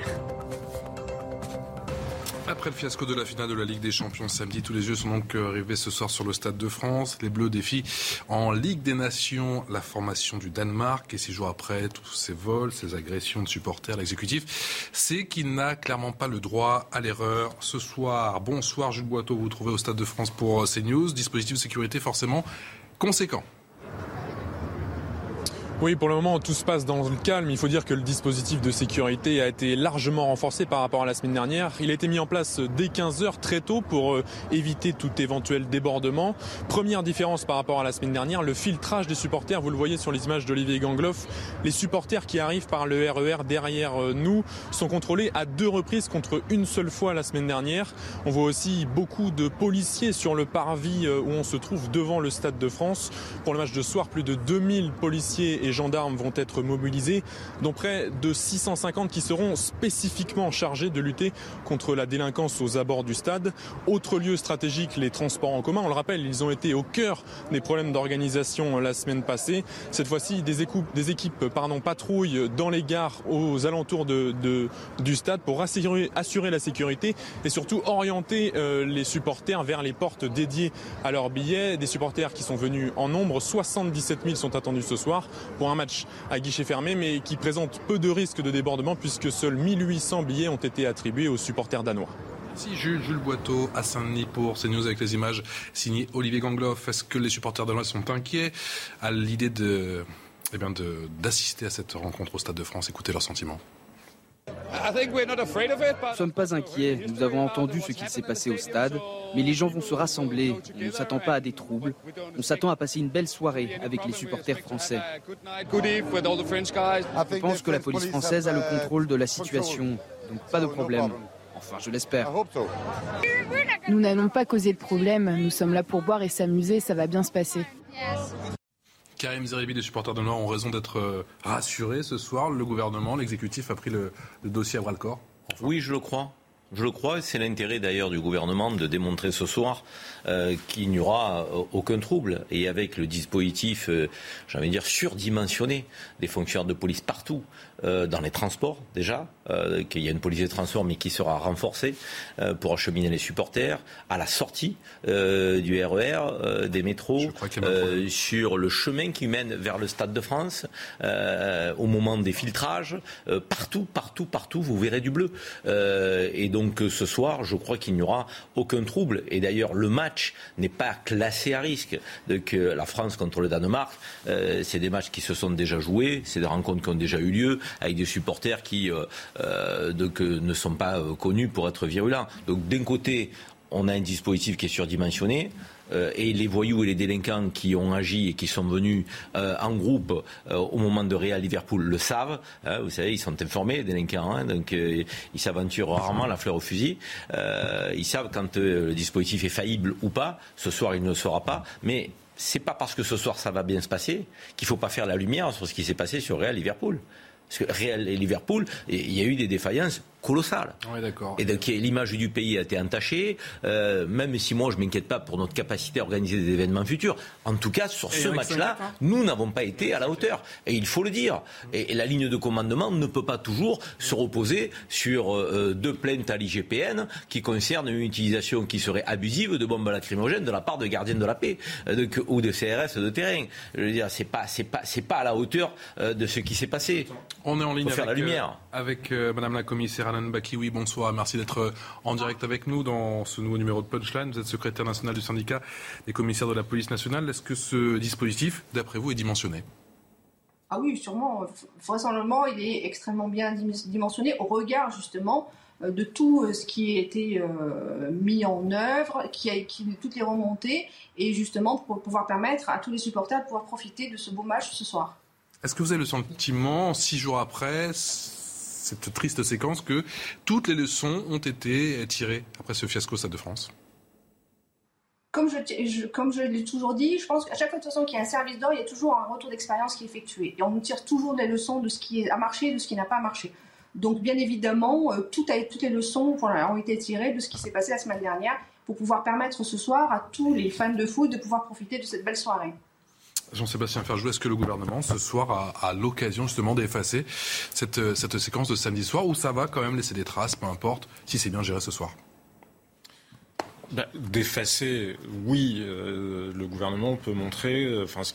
Après le fiasco de la finale de la Ligue des Champions samedi, tous les yeux sont donc euh, rivés ce soir sur le Stade de France. Les Bleus défient en Ligue des Nations la formation du Danemark. Et six jours après tous ces vols, ces agressions de supporters, l'exécutif, c'est qu'il n'a clairement pas le droit à l'erreur. Ce soir, bonsoir Jules Boiteau, vous vous trouvez au Stade de France pour euh, CNews. Dispositif de sécurité forcément conséquent. Oui, pour le moment, tout se passe dans le calme. Il faut dire que le dispositif de sécurité a été largement renforcé par rapport à la semaine dernière. Il a été mis en place dès 15 heures très tôt pour euh, éviter tout éventuel débordement. Première différence par rapport à la semaine dernière, le filtrage des supporters. Vous le voyez sur les images d'Olivier Gangloff. Les supporters qui arrivent par le RER e derrière euh, nous sont contrôlés à deux reprises contre une seule fois la semaine dernière. On voit aussi beaucoup de policiers sur le parvis euh, où on se trouve devant le Stade de France. Pour le match de soir, plus de 2000 policiers et gendarmes vont être mobilisés, dont près de 650 qui seront spécifiquement chargés de lutter contre la délinquance aux abords du stade. Autre lieu stratégique, les transports en commun. On le rappelle, ils ont été au cœur des problèmes d'organisation la semaine passée. Cette fois-ci, des équipes, des équipes patrouillent dans les gares aux alentours du stade pour assurer, assurer, la sécurité et surtout orienter euh, les supporters vers les portes dédiées à leurs billets. Des supporters qui sont venus en nombre, 77 000 sont attendus ce soir pour un match à guichet fermé, mais qui présente peu de risques de débordement puisque seuls 1800 billets ont été attribués aux supporters danois. Merci Jules, Jules Boiteau à Saint-Denis pour CNews avec les images signées Olivier Gangloff. Est-ce que les supporters danois sont inquiets à l'idée eh d'assister à cette rencontre au Stade de France? Écoutez leurs sentiments. Nous ne sommes pas inquiets. Nous avons entendu ce qu'il s'est passé au stade, mais les gens vont se rassembler. On ne s'attend pas à des troubles. On s'attend à passer une belle soirée avec les supporters français. Je pense que la police française a le contrôle de la situation, donc pas de problème. Enfin, je l'espère. Nous n'allons pas causer de problème. Nous sommes là pour boire et s'amuser. Ça va bien se passer. Karim Zeribi, les supporters de Nord ont raison d'être euh, rassurés ce soir. Le gouvernement, l'exécutif a pris le, dossier à bras le corps. Oui, je le crois. Je le crois, c'est l'intérêt d'ailleurs du gouvernement de démontrer ce soir euh, qu'il n'y aura euh, aucun trouble. Et avec le dispositif, euh, j'allais dire, surdimensionné des fonctionnaires de police partout, euh, dans les transports déjà, euh, qu'il y a une police de transport mais qui sera renforcée euh, pour acheminer les supporters, à la sortie du RER, des métros, sur le chemin qui mène vers le Stade de France, au moment des filtrages, partout, partout, partout, vous verrez du bleu. et donc ce soir, je crois qu'il n'y aura aucun trouble. Et d'ailleurs, le match n'est pas classé à risque. Donc la France contre le Danemark, c'est des matchs qui se sont déjà joués, c'est des rencontres qui ont déjà eu lieu avec des supporters qui euh, euh, ne sont pas euh, connus pour être virulents. Donc d'un côté, on a un dispositif qui est surdimensionné. et les voyous et les délinquants qui ont agi et qui sont venus en groupe au moment de Real Liverpool le savent. Hein, vous savez, ils sont informés, les délinquants, hein, donc ils s'aventurent rarement la fleur au fusil. ils savent quand le dispositif est faillible ou pas. Ce soir, il ne le sera pas. Mais c'est pas parce que ce soir ça va bien se passer qu'il faut pas faire la lumière sur ce qui s'est passé sur Real Liverpool. Parce que Real et Liverpool, il y a eu des défaillances colossal. Et donc l'image du pays a été entachée, euh, même si moi je m'inquiète pas pour notre capacité à organiser des événements futurs. En tout cas, sur ce match-là, nous n'avons pas été à la hauteur. Et il faut le dire. Et, la ligne de commandement ne peut pas toujours se reposer sur euh, deux plaintes à l'IGPN qui concernent une utilisation qui serait abusive de bombes lacrymogènes de la part de gardiens de la paix euh, ou de CRS de terrain. Je veux dire, c'est pas, c'est pas, c'est pas à la hauteur de ce qui s'est passé. On est en ligne avec, la lumière. Avec Madame la commissaire Alain Baki, oui, bonsoir. Merci d'être euh, en direct avec nous dans ce nouveau numéro de Punchline. Vous êtes secrétaire national du syndicat des commissaires de la police nationale. Est-ce que ce dispositif, d'après vous, est dimensionné? Ah oui, sûrement. Vraisemblablement, il est extrêmement bien dimensionné au regard justement euh, de tout euh, ce qui a été mis en œuvre, qui a, qui, toutes les remontées, et justement pour pouvoir permettre à tous les supporters de pouvoir profiter de ce beau match ce soir. Est-ce que vous avez le sentiment, six jours après, cette triste séquence que toutes les leçons ont été tirées après ce fiasco Stade de France comme je, comme je l'ai toujours dit, je pense qu'à chaque fois qu'il y a un service d'or, il y a toujours un retour d'expérience qui est effectué. Et on nous tire toujours des leçons de ce qui a marché et de ce qui n'a pas marché. Donc bien évidemment, euh, toutes les leçons ont été tirées de ce qui s'est passé la semaine dernière pour pouvoir permettre ce soir à tous les fans de foot de pouvoir profiter de cette belle soirée. Jean-Sébastien Ferjou, est-ce que le gouvernement ce soir a, l'occasion justement d'effacer cette, cette séquence de samedi soir ou ça va quand même laisser des traces, peu importe si c'est bien géré ce soir? Bah, D'effacer, oui, euh, le gouvernement peut montrer, euh, enfin, ce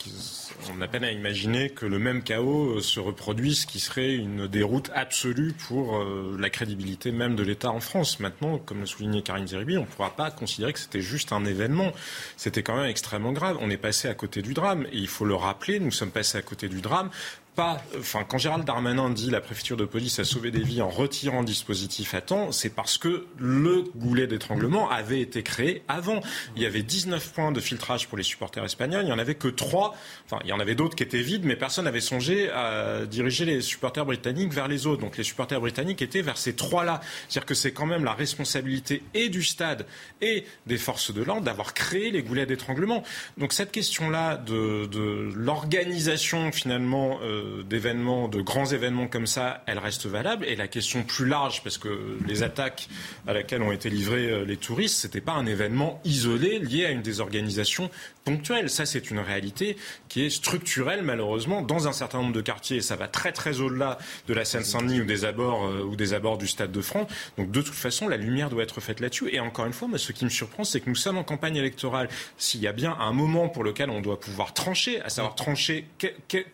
on a peine à imaginer que le même chaos euh, se reproduise, ce qui serait une déroute absolue pour la crédibilité même de l'État en France. Maintenant, comme le soulignait Karine Zeribi, on ne pourra pas considérer que c'était juste un événement. C'était quand même extrêmement grave. On est passé à côté du drame. Et il faut le rappeler, nous sommes passés à côté du drame quand Gérald Darmanin dit la préfecture de police a sauvé des vies en retirant le dispositif à temps, c'est parce que le goulet d'étranglement avait été créé avant. Il y avait 19 points de filtrage pour les supporters espagnols, il n'y en avait que 3. Enfin, il y en avait d'autres qui étaient vides, mais personne n'avait songé à diriger les supporters britanniques vers les autres. Donc les supporters britanniques étaient vers ces trois-là. C'est-à-dire que c'est quand même la responsabilité et du stade et des forces de l'ordre d'avoir créé les goulets d'étranglement. Donc cette question-là de, de l'organisation finalement euh, d'événements, de grands événements comme ça, elle reste valable. Et la question plus large, parce que les attaques à laquelle ont été livrés euh, les touristes, c'était pas un événement isolé lié à une désorganisation ponctuelle. Ça, c'est une réalité qui est structurelle, malheureusement, dans un certain nombre de quartiers. Et ça va très, très au-delà de la Seine-Saint-Denis ou des abords euh, ou des abords du Stade de France. Donc, de toute façon, la lumière doit être faite là-dessus. Et encore une fois, moi, ce qui me surprend, c'est que nous sommes en campagne électorale. S'il y a bien un moment pour lequel on doit pouvoir trancher, à savoir trancher,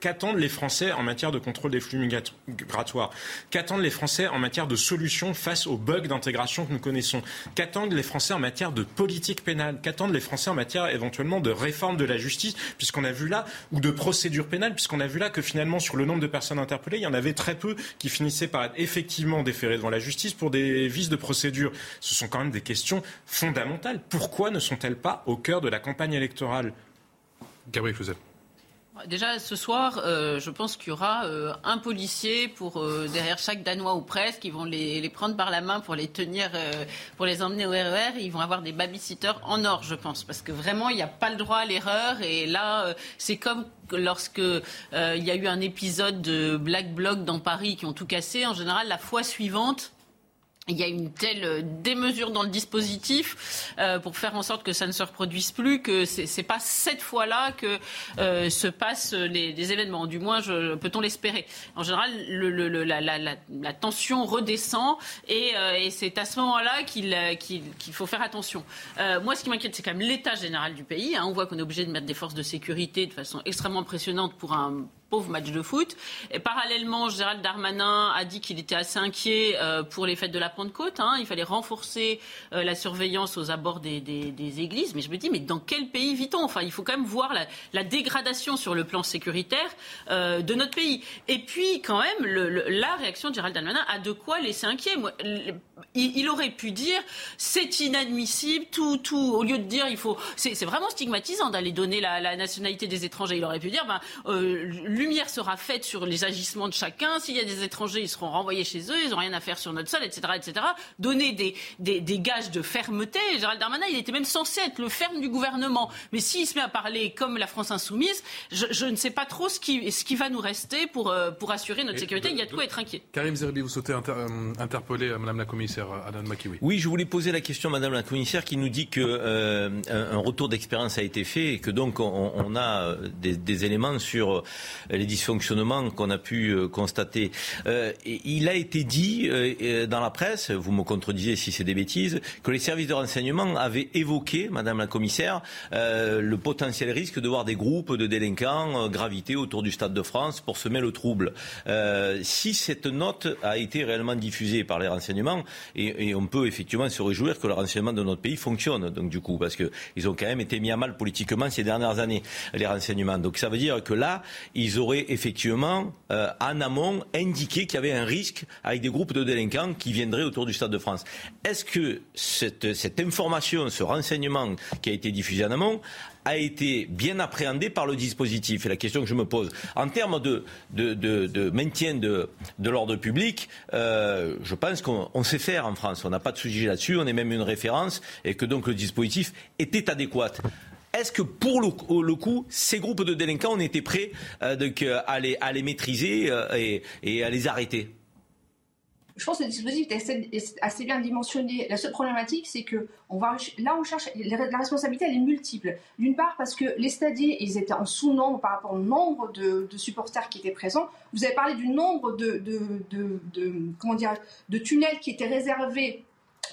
qu'attendent les Français en matière de contrôle des flux migratoires Qu'attendent les Français en matière de solutions face aux bugs d'intégration que nous connaissons? Qu'attendent les Français en matière de politique pénale? Qu'attendent les Français en matière éventuellement de réforme de la justice, puisqu'on a vu là, ou de procédure pénale, puisqu'on a vu là que finalement sur le nombre de personnes interpellées, il y en avait très peu qui finissaient par être effectivement déférés devant la justice pour des vices de procédure. Ce sont quand même des questions fondamentales. Pourquoi ne sont-elles pas au cœur de la campagne électorale? Gabriel Cluzel. Déjà, ce soir, euh, je pense qu'il y aura euh, un policier pour euh, derrière chaque Danois ou presque. qui vont les, prendre par la main pour les tenir, pour les emmener au RER. E ils vont avoir des babysitters en or, je pense, parce que vraiment, il n'y a pas le droit à l'erreur. Et là, c'est comme lorsque il y a eu un épisode de Black Bloc dans Paris qui ont tout cassé. En général, la fois suivante, il y a une telle euh, démesure dans le dispositif euh, pour faire en sorte que ça ne se reproduise plus, que c'est pas cette fois-là que euh, se passent les, événements. Du moins, peut-on l'espérer. En général, le, le, la, la, la, tension redescend et, euh, et c'est à ce moment-là qu'il qu'il faut faire attention. Euh, moi, ce qui m'inquiète, c'est quand même l'état général du pays. Hein. On voit qu'on est obligé de mettre des forces de sécurité de façon extrêmement impressionnante pour un match de foot. Et parallèlement, Gérald Darmanin a dit qu'il était assez inquiet euh, pour les fêtes de la Pentecôte. Hein. Il fallait renforcer euh, la surveillance aux abords des, églises. Mais je me dis, mais dans quel pays vit-on? Enfin, il faut quand même voir la, dégradation sur le plan sécuritaire euh, de notre pays. Et puis, quand même, la réaction de Gérald Darmanin a de quoi laisser inquiet. Moi, il, aurait pu dire c'est inadmissible, tout, tout, au lieu de dire il faut. C'est vraiment stigmatisant d'aller donner la, nationalité des étrangers. Il aurait pu dire ben, euh, lumière sera faite sur les agissements de chacun. S'il y a des étrangers, ils seront renvoyés chez eux, ils n'ont rien à faire sur notre sol, etc. etc. Donner des, des, des gages de fermeté. Gérald Darmanin, il était même censé être le ferme du gouvernement. Mais s'il se met à parler comme la France insoumise, je, je, ne sais pas trop ce qui, ce qui va nous rester pour, euh, pour assurer notre sécurité. il y a de quoi être inquiet. Karim Zerbi, vous souhaitez euh, interpeller Madame la commissaire oui, je voulais poser la question, Madame la Commissaire, qui nous dit que euh, un retour d'expérience a été fait et que donc on, a euh, des, éléments sur euh, les dysfonctionnements qu'on a pu constater. il a été dit dans la presse, vous me contredisez si c'est des bêtises, que les services de renseignement avaient évoqué, Madame la Commissaire, le potentiel risque de voir des groupes de délinquants graviter autour du Stade de France pour semer le trouble. si cette note a été réellement diffusée par les renseignements, et et on peut effectivement se réjouir que le renseignement de notre pays fonctionne. Donc du coup, parce qu'ils ont quand même été mis à mal politiquement ces dernières années, les renseignements. Donc ça veut dire que là, ils auraient effectivement euh, en amont indiqué qu'il y avait un risque avec des groupes de délinquants qui viendraient autour du Stade de France. Est-ce que cette, information, ce renseignement qui a été diffusé en amont a été bien appréhendé par le dispositif? Et la question que je me pose, en termes de maintien de, l'ordre public, euh, je pense qu'on sait faire en France. On n'a pas de sujet là-dessus, on est même une référence, et que donc le dispositif était adéquat. Est-ce que pour le, coup, ces groupes de délinquants, on était prêts euh, à, les, les, maîtriser euh, et, à les arrêter? Je pense que le dispositif est assez, bien dimensionné. La seule problématique, c'est que là, on cherche la responsabilité, elle est multiple. D'une part, parce que les stadiers, ils étaient en sous-nombre par rapport au nombre de, supporters qui étaient présents. Vous avez parlé du nombre de, de, tunnels qui étaient réservés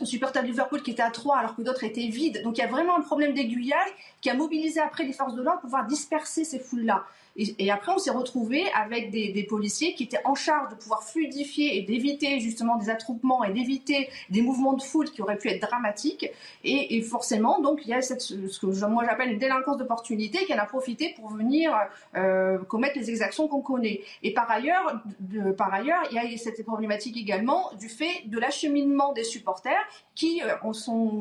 supporters de Liverpool qui étaient à 3 alors que d'autres étaient vides. Donc il y a vraiment un problème d'aiguillage qui a mobilisé après les forces de l'ordre pour pouvoir disperser ces foules-là. Et, après, on s'est retrouvé avec des, policiers qui étaient en charge de pouvoir fluidifier et d'éviter justement des attroupements et d'éviter des mouvements de foule qui auraient pu être dramatiques. Et, forcément, donc, il y a ce que moi j'appelle une délinquance d'opportunité qui en a profité pour venir euh, commettre les exactions qu'on connaît. Et par ailleurs, par ailleurs, il y a cette problématique également du fait de l'acheminement des supporters qui euh,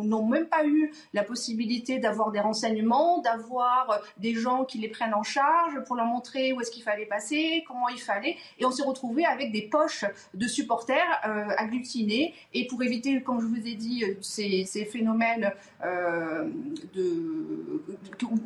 n'ont même pas eu la possibilité d'avoir des renseignements, d'avoir euh, des gens qui les prennent en charge pour leur montrer où est-ce qu'il fallait passer, comment il fallait. Et on s'est retrouvé avec des poches de supporters euh, agglutinés. Et pour éviter, comme je vous ai dit, ces, phénomènes de,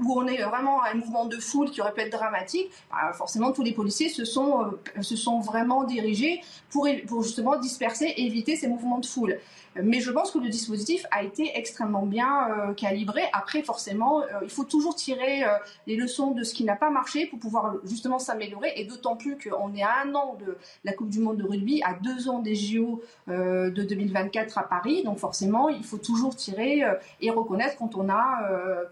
où on est vraiment à un mouvement de foule qui aurait pu être dramatique, bah, forcément tous les policiers se sont, se sont vraiment dirigés pour, justement disperser et éviter ces mouvements de foule. Mais je pense que le dispositif a été extrêmement bien euh, calibré. Après, forcément, euh, il faut toujours tirer euh, les leçons de ce qui n'a pas marché pour pouvoir justement s'améliorer. Et d'autant plus qu'on est à un an de la Coupe du Monde de rugby, à deux ans des JO de 2024 à Paris. Donc forcément, il faut toujours tirer et reconnaître quand on a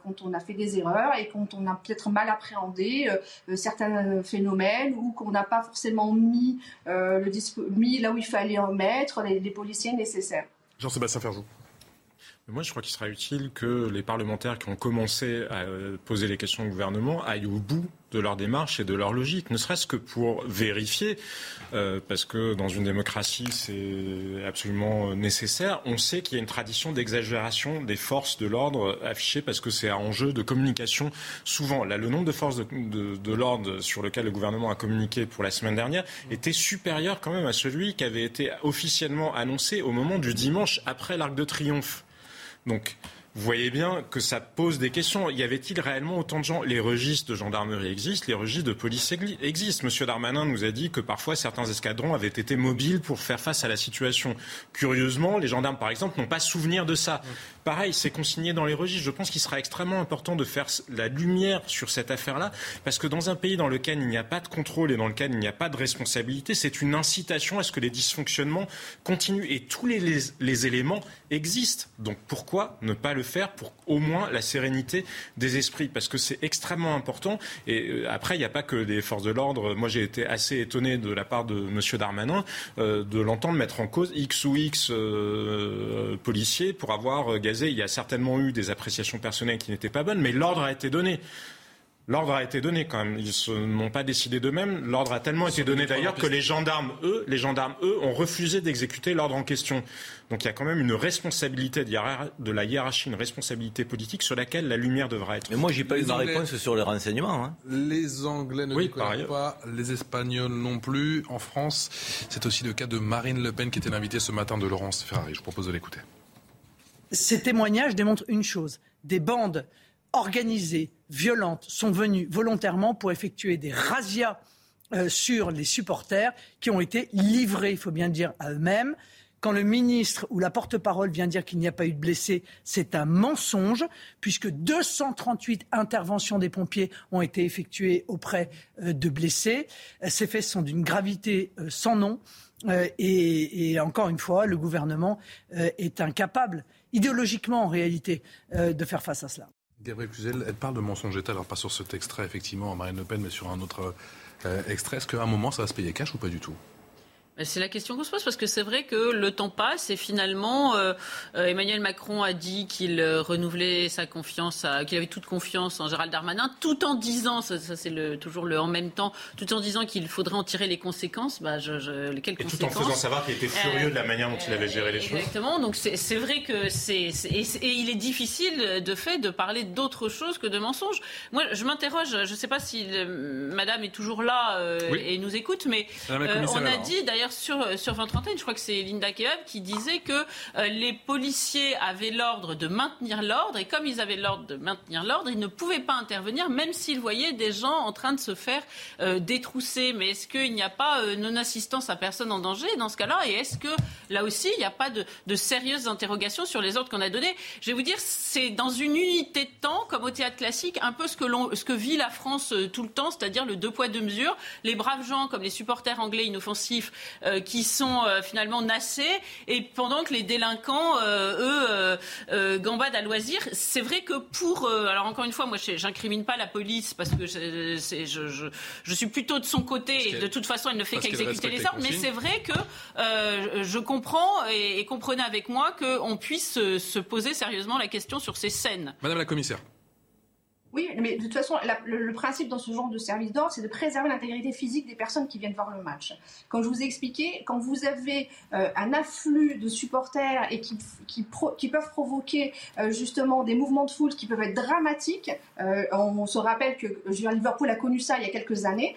quand on a fait des erreurs et quand on a peut-être mal appréhendé certains phénomènes ou qu'on n'a pas forcément mis le mis là où il fallait en mettre les policiers nécessaires. Jean-Sébastien Ferjou. Moi, je crois qu'il sera utile que les parlementaires qui ont commencé à euh, poser les questions au gouvernement aillent au bout de leur démarche et de leur logique, ne serait-ce que pour vérifier, euh, parce que dans une démocratie, c'est absolument nécessaire. On sait qu'il y a une tradition d'exagération des forces de l'ordre affichées parce que c'est un enjeu de communication. Souvent, le nombre de forces de, de l'ordre sur lequel le gouvernement a communiqué pour la semaine dernière était supérieur quand même à celui qui avait été officiellement annoncé au moment du dimanche après l'Arc de Triomphe. Donc, vous voyez bien que ça pose des questions. Y avait-il réellement autant de gens? Les registres de gendarmerie existent, les registres de police existent. Monsieur Darmanin nous a dit que parfois certains escadrons avaient été mobiles pour faire face à la situation. Curieusement, les gendarmes, par exemple, n'ont pas souvenir de ça. Pareil, c'est consigné dans les registres. Je pense qu'il sera extrêmement important de faire la lumière sur cette affaire-là, parce que dans un pays dans lequel il n'y a pas de contrôle et dans lequel il n'y a pas de responsabilité, c'est une incitation à ce que les dysfonctionnements continuent. Et tous les, les éléments existent. Donc pourquoi ne pas le faire pour au moins la sérénité des esprits? Parce que c'est extrêmement important. Et euh, après, il n'y a pas que des forces de l'ordre. Moi, j'ai été assez étonné de la part de M. Darmanin euh, de l'entendre mettre en cause X ou X euh, policiers pour avoir gazé. Il y a certainement eu des appréciations personnelles qui n'étaient pas bonnes, mais l'ordre a été donné. L'ordre a été donné quand même. Ils n'ont pas décidé d'eux-mêmes. L'ordre a tellement été donné d'ailleurs que les gendarmes, eux, les gendarmes, eux, ont refusé d'exécuter l'ordre en question. Donc il y a quand même une responsabilité de la hiérarchie, une responsabilité politique sur laquelle la lumière devra être. Mais moi, j'ai pas eu ma réponse sur les renseignements. Hein. Les Anglais ne oui, pas, les Espagnols non plus. En France, c'est aussi le cas de Marine Le Pen qui était l'invitée ce matin de Laurence Ferrari. Je propose de l'écouter. Ces témoignages démontrent une chose des bandes organisées, violentes, sont venues volontairement pour effectuer des razzias euh, sur les supporters qui ont été livrés, il faut bien dire, à eux-mêmes. Quand le ministre ou la porte-parole vient dire qu'il n'y a pas eu de blessés, c'est un mensonge, puisque 238 interventions des pompiers ont été effectuées auprès euh, de blessés. Euh, ces faits sont d'une gravité sans nom. Et, et, encore une fois, le gouvernement est incapable, idéologiquement en réalité, de faire face à cela. Gabriel Cluzel, elle parle de mensonge d'État, alors pas sur cet extrait, effectivement, Marine Le Pen, mais sur un autre euh, extrait. Est-ce qu'à un moment, ça va se payer cash ou pas du tout? C'est la question qu'on se pose parce que c'est vrai que le temps passe et finalement euh, euh, Emmanuel Macron a dit qu'il euh, renouvelait sa confiance, qu'il avait toute confiance en Gérald Darmanin, tout en disant, ça, c'est toujours le en même temps, tout en disant qu'il faudrait en tirer les conséquences. Bah, je, je, quelles et tout en faisant savoir qu'il était furieux de la manière dont il avait géré les choses. Exactement. Donc c'est vrai que c'est et, et, il est difficile de fait de parler d'autre chose que de mensonges. Moi, je m'interroge. Je ne sais pas si Madame est toujours là et nous écoute, mais on a dit d'ailleurs sur, sur votre antenne, je crois que c'est Linda Kebab qui disait que euh, les policiers avaient l'ordre de maintenir l'ordre et comme ils avaient l'ordre de maintenir l'ordre, ils ne pouvaient pas intervenir même s'ils voyaient des gens en train de se faire euh, détrousser. Mais est-ce qu'il n'y a pas euh, non-assistance à personne en danger dans ce cas-là? Et est-ce que là aussi, il n'y a pas de, sérieuses interrogations sur les ordres qu'on a donnés? Je vais vous dire, c'est dans une unité de temps, comme au théâtre classique, un peu ce que, vit la France tout le temps, c'est-à-dire le deux poids deux mesures. Les braves gens, comme les supporters anglais inoffensifs, euh, qui sont euh, finalement nassés, et pendant que les délinquants, euh, eux, gambadent à loisir. C'est vrai que pour... alors encore une fois, moi, j'incrimine pas la police parce que je, je, je, suis plutôt de son côté, et de toute façon, elle ne fait qu'exécuter les ordres, mais c'est vrai que je comprends, et, comprenez avec moi, qu'on puisse se poser sérieusement la question sur ces scènes. Madame la commissaire. Oui, mais de toute façon, le, principe dans ce genre de service d'ordre, c'est de préserver l'intégrité physique des personnes qui viennent voir le match. Comme je vous ai expliqué, quand vous avez euh, un afflux de supporters et qui, qui, peuvent provoquer euh, justement des mouvements de foule qui peuvent être dramatiques, euh, on, se rappelle que Liverpool a connu ça il y a quelques années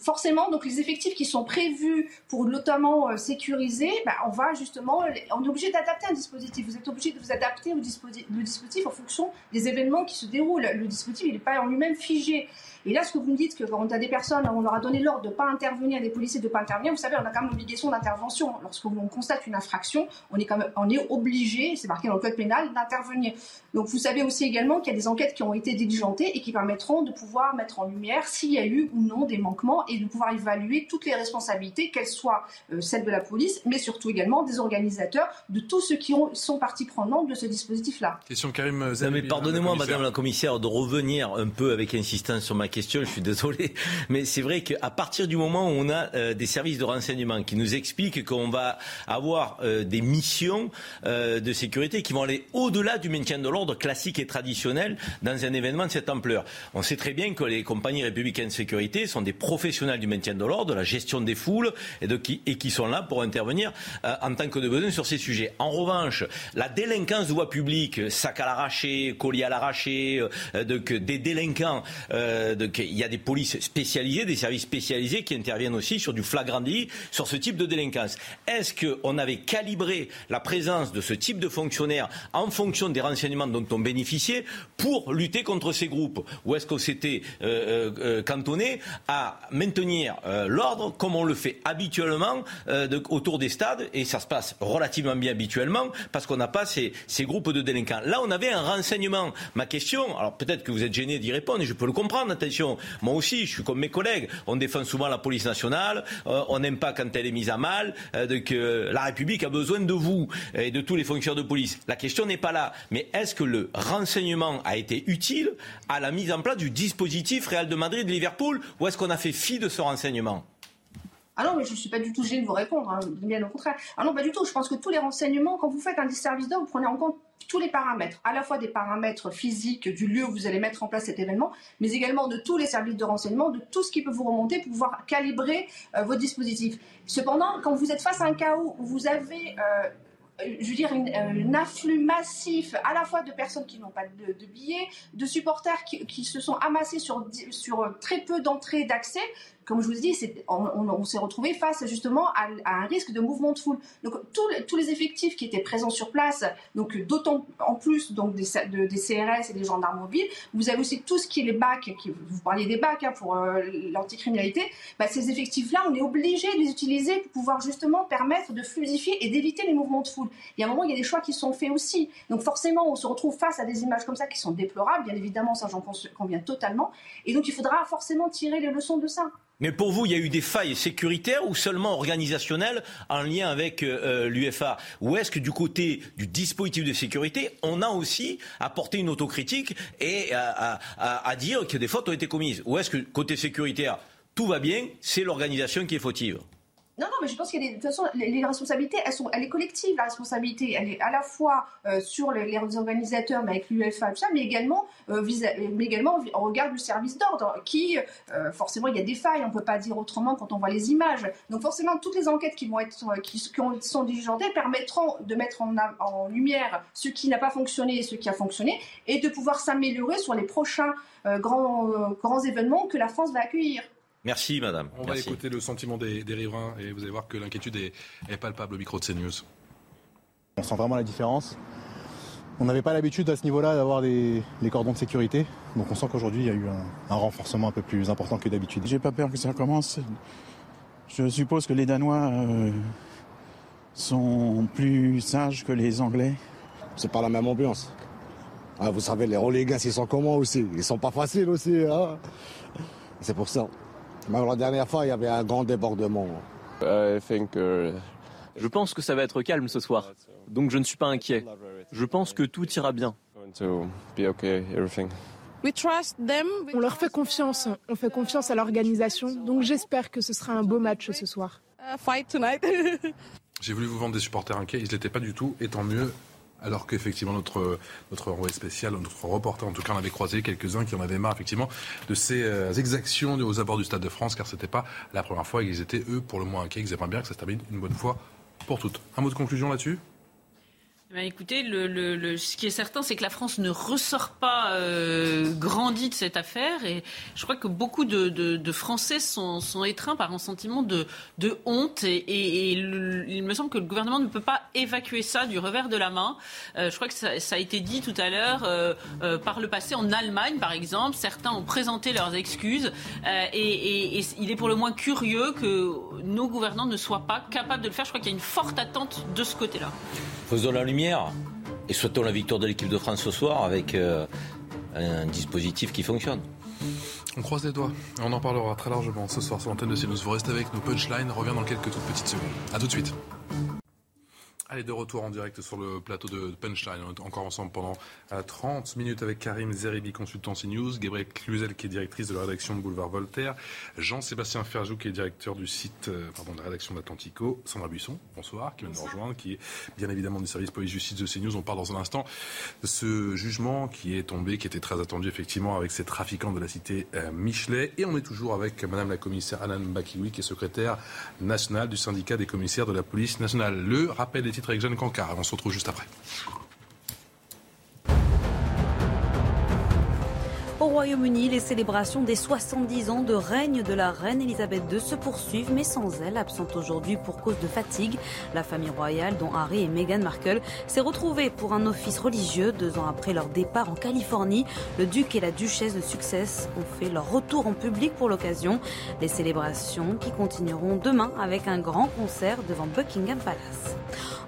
forcément, donc les effectifs qui sont prévus pour notamment euh, sécuriser, bah, on va justement, on est obligé d'adapter un dispositif. Vous êtes obligé de vous adapter au dispositif, dispositif en fonction des événements qui se déroulent. Le dispositif, il n'est pas en lui-même figé. Et là, ce que vous me dites, que quand on a des personnes, on leur a donné l'ordre de ne pas intervenir, des policiers de ne pas intervenir, vous savez, on a quand même l'obligation d'intervention. Lorsqu'on constate une infraction, on est quand même, on est obligé, c'est marqué dans le code pénal, d'intervenir. Donc vous savez aussi également qu'il y a des enquêtes qui ont été diligentées et qui permettront de pouvoir mettre en lumière s'il y a eu ou non des manquements et de pouvoir évaluer toutes les responsabilités, qu'elles soient euh, celles de la police, mais surtout également des organisateurs, de tous ceux qui ont, sont partie prenante de ce dispositif-là. Question Karim euh, mais pardonnez-moi, Madame la Commissaire, de revenir un peu avec insistance sur ma question, je suis désolé, mais c'est vrai qu'à partir du moment où on a euh, des services de renseignement qui nous expliquent qu'on va avoir euh, des missions euh, de sécurité qui vont aller au-delà du maintien de l'ordre classique et traditionnel dans un événement de cette ampleur. On sait très bien que les compagnies républicaines de sécurité sont des professionnels du maintien de l'ordre, de la gestion des foules, et, qui, sont là pour intervenir en tant que de besoin sur ces sujets. En revanche, la délinquance de voie publique, sac à l'arraché, colis à l'arraché, de, des délinquants de il y a des polices spécialisées, des services spécialisés qui interviennent aussi sur du flagrant délit, sur ce type de délinquance. Est-ce qu'on avait calibré la présence de ce type de fonctionnaires en fonction des renseignements dont on bénéficiait pour lutter contre ces groupes? Ou est-ce qu'on s'était cantonné à maintenir l'ordre comme on le fait habituellement autour des stades? Et ça se passe relativement bien habituellement parce qu'on n'a pas ces, groupes de délinquants. Là, on avait un renseignement. Ma question, alors peut-être que vous êtes gêné d'y répondre, et je peux le comprendre. Moi aussi, je suis comme mes collègues. On défend souvent la police nationale, euh, on n'aime pas quand elle est mise à mal, euh, que la République a besoin de vous et de tous les fonctionnaires de police. La question n'est pas là. Mais est-ce que le renseignement a été utile à la mise en place du dispositif Real de Madrid-Liverpool ou est-ce qu'on a fait fi de ce renseignement? Ah non, mais je ne suis pas du tout gênée de vous répondre, hein, bien au contraire. Ah non, pas du tout. Je pense que tous les renseignements, quand vous faites un service d'ordre, vous prenez en compte tous les paramètres, à la fois des paramètres physiques du lieu où vous allez mettre en place cet événement, mais également de tous les services de renseignement, de tout ce qui peut vous remonter pour pouvoir calibrer euh, vos dispositifs. Cependant, quand vous êtes face à un chaos où vous avez euh, je veux dire, un afflux massif à la fois de personnes qui n'ont pas de, billets, de supporters qui, qui, se sont amassés sur, sur très peu d'entrées d'accès comme je vous dis, on, s'est retrouvé face justement à, un risque de mouvement de foule. Donc tous les effectifs qui étaient présents sur place, donc d'autant en plus donc des, CRS et des gendarmes mobiles, vous avez aussi tout ce qui est les bacs, vous parliez des bacs hein, pour euh, l'anticriminalité, bah, ces effectifs-là, on est obligé de les utiliser pour pouvoir justement permettre de fluidifier et d'éviter les mouvements de foule. Il y a un moment, il y a des choix qui sont faits aussi. Donc forcément, on se retrouve face à des images comme ça qui sont déplorables, bien évidemment, ça j'en conviens totalement. Et donc il faudra forcément tirer les leçons de ça. Mais pour vous, il y a eu des failles sécuritaires ou seulement organisationnelles en lien avec euh, euh, l'UFA Ou est-ce que du côté du dispositif de sécurité, on a aussi apporté une autocritique et à dire que des fautes ont été commises? Ou est-ce que côté sécuritaire, tout va bien, c'est l'organisation qui est fautive? Non, non, mais je pense que de toute façon, les, responsabilités, elles sont, elle est collective, la responsabilité. Elle est à la fois euh, sur les, organisateurs, mais avec l'UEFA, tout ça, mais également, euh, mais également au regard du service d'ordre, qui, euh, forcément, il y a des failles, on ne peut pas dire autrement quand on voit les images. Donc, forcément, toutes les enquêtes qui vont être, qui, sont diligentées permettront de mettre en, en lumière ce qui n'a pas fonctionné et ce qui a fonctionné, et de pouvoir s'améliorer sur les prochains grands, grands événements que la France va accueillir. Merci, madame. On va écouter le sentiment des, riverains et vous allez voir que l'inquiétude est, palpable au micro de CNews. On sent vraiment la différence. On n'avait pas l'habitude à ce niveau-là d'avoir des, les cordons de sécurité. Donc on sent qu'aujourd'hui, il y a eu un, renforcement un peu plus important que d'habitude. J'ai pas peur que ça commence. Je suppose que les Danois euh, sont plus sages que les Anglais. C'est pas la même ambiance. Ah, vous savez, les relégats, ils sont comment aussi? Ils sont pas faciles aussi. Hein? C'est pour ça la dernière fois, il y avait un grand débordement. Uh, je pense que ça va être calme ce soir, donc je ne suis pas inquiet. Je pense que tout ira bien. On leur fait confiance, on fait confiance à l'organisation, donc j'espère que ce sera un beau match ce soir. [laughs] J'ai voulu vous vendre des supporters inquiets, ils ne l'étaient pas du tout, et tant mieux alors qu'effectivement notre notre envoyé spécial, notre reporter en tout cas, on avait croisé quelques-uns qui en avaient marre effectivement de ces euh, exactions aux abords du Stade de France, car c'était pas la première fois qu'ils étaient eux pour le moins inquiets, qu'ils aimeraient bien que ça se termine une bonne fois pour toutes. Un mot de conclusion là-dessus? Ben, écoutez, ce qui est certain, c'est que la France ne ressort pas euh, grandie de cette affaire. Et je crois que beaucoup de, Français sont, étreints par un sentiment de, honte. Et, il me semble que le gouvernement ne peut pas évacuer ça du revers de la main. Euh, je crois que ça, a été dit tout à l'heure euh, par le passé en Allemagne, par exemple. Certains ont présenté leurs excuses. Et, il est pour le moins curieux que nos gouvernants ne soient pas capables de le faire. Je crois qu'il y a une forte attente de ce côté-là. Faisons la lumière et souhaitons la victoire de l'équipe de France ce soir avec euh, un dispositif qui fonctionne. On croise les doigts. On en parlera très largement ce soir sur l'antenne de CNews. Vous restez avec nous. Punchline revient dans quelques toutes petites secondes. A tout de suite. Allez, de retour en direct sur le plateau de Punchline. On est encore ensemble pendant 30 euh, minutes avec Karim Zeribi, consultant CNews, Gabriel Cluzel, qui est directrice de la rédaction de Boulevard Voltaire, Jean-Sébastien Ferjou, qui est directeur du site, euh, pardon, de la rédaction d'Atlantico, Sandra Buisson, bonsoir, qui vient de nous rejoindre, qui est bien évidemment du service police-justice de CNews. On parle dans un instant de ce jugement qui est tombé, qui était très attendu effectivement avec ces trafiquants de la cité euh, Michelet. Et on est toujours avec Madame la commissaire Alan Bakiwi, qui est secrétaire nationale du syndicat des commissaires de la police nationale. Le rappel des titres avec Jeanne Cancard. On se retrouve juste après. Au Royaume-Uni, les célébrations des 70 ans de règne de la reine Elisabeth II se poursuivent, mais sans elle, absente aujourd'hui pour cause de fatigue. La famille royale, dont Harry et Meghan Markle, s'est retrouvée pour un office religieux deux ans après leur départ en Californie. Le duc et la duchesse de Success ont fait leur retour en public pour l'occasion. Les célébrations qui continueront demain avec un grand concert devant Buckingham Palace.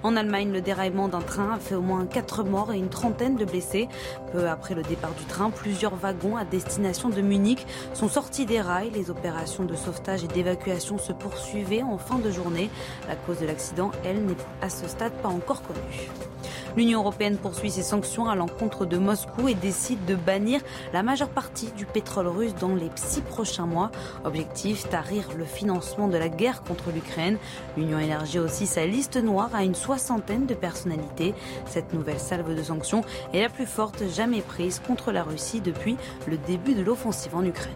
En Allemagne, le déraillement d'un train a fait au moins 4 morts et une trentaine de blessés. Peu après le départ du train, plusieurs wagons à destination de Munich sont sortis des rails. Les opérations de sauvetage et d'évacuation se poursuivaient en fin de journée. La cause de l'accident, elle, n'est à ce stade pas encore connue. L'Union européenne poursuit ses sanctions à l'encontre de Moscou et décide de bannir la majeure partie du pétrole russe dans les six prochains mois. Objectif, tarir le financement de la guerre contre l'Ukraine. L'Union élargit aussi sa liste noire à une soixantaine de personnalités. Cette nouvelle salve de sanctions est la plus forte jamais prise contre la Russie depuis le début de l'offensive en Ukraine.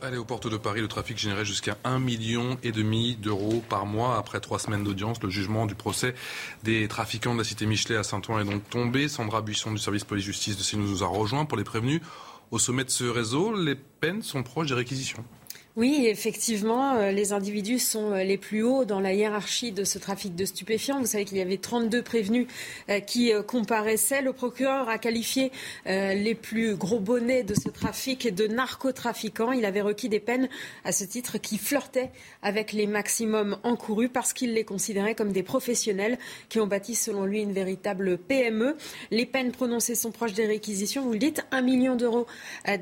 Allez, aux portes de Paris, le trafic générait jusqu'à 1,5 million d'euros par mois. Après trois semaines d'audience, le jugement du procès des trafiquants de la cité Michelet à Saint-Ouen est donc tombé. Sandra Buisson du service police-justice de CNews nous a rejoint pour les prévenus. Au sommet de ce réseau, les peines sont proches des réquisitions. Oui, effectivement, euh, les individus sont euh, les plus hauts dans la hiérarchie de ce trafic de stupéfiants. Vous savez qu'il y avait 32 prévenus euh, qui comparaissaient. Le procureur a qualifié les plus gros bonnets de ce trafic de narcotrafiquants. Il avait requis des peines à ce titre qui flirtaient avec les maximums encourus parce qu'il les considérait comme des professionnels qui ont bâti, selon lui, une véritable PME. Les peines prononcées sont proches des réquisitions. Vous le dites, 1 million d'euros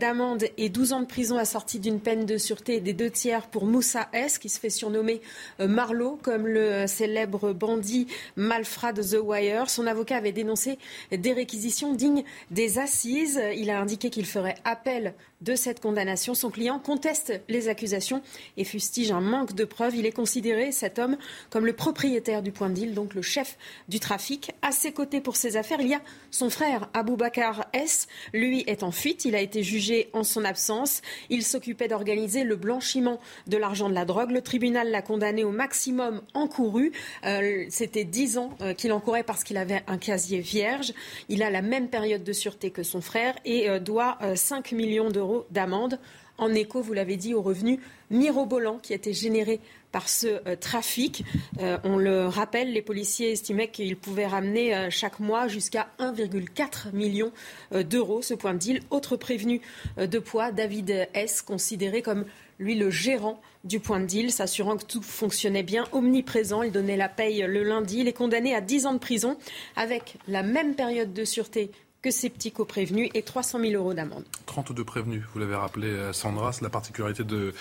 d'amende et 12 ans de prison assortis d'une peine de sûreté des deux tiers pour Moussa S, qui se fait surnommer euh, Marlowe, comme le célèbre bandit malfrat de The Wire. Son avocat avait dénoncé des réquisitions dignes des assises. Il a indiqué qu'il ferait appel de cette condamnation. Son client conteste les accusations et fustige un manque de preuves. Il est considéré, cet homme, comme le propriétaire du point de deal, donc le chef du trafic. À ses côtés pour ces affaires, il y a son frère Aboubakar S. Lui est en fuite. Il a été jugé en son absence. Il s'occupait d'organiser le blanchiment de l'argent de la drogue. Le tribunal l'a condamné au maximum encouru. Euh, c'était 10 ans euh, qu'il encourait parce qu'il avait un casier vierge. Il a la même période de sûreté que son frère et euh, doit 5 millions d'euros d'amende en écho, vous l'avez dit, aux revenus mirobolants qui étaient générés par ce trafic. On le rappelle, les policiers estimaient qu'ils pouvaient ramener chaque mois jusqu'à 1,4 million d'euros ce point de deal. Autre prévenu de poids, David S., considéré comme lui le gérant du point de deal, s'assurant que tout fonctionnait bien, omniprésent. Il donnait la paye le lundi. Il est condamné à 10 ans de prison avec la même période de sûreté que ces petits co-prévenus et 300 000 euros d'amende. 32 prévenus, vous l'avez rappelé, euh, Sandra. La particularité de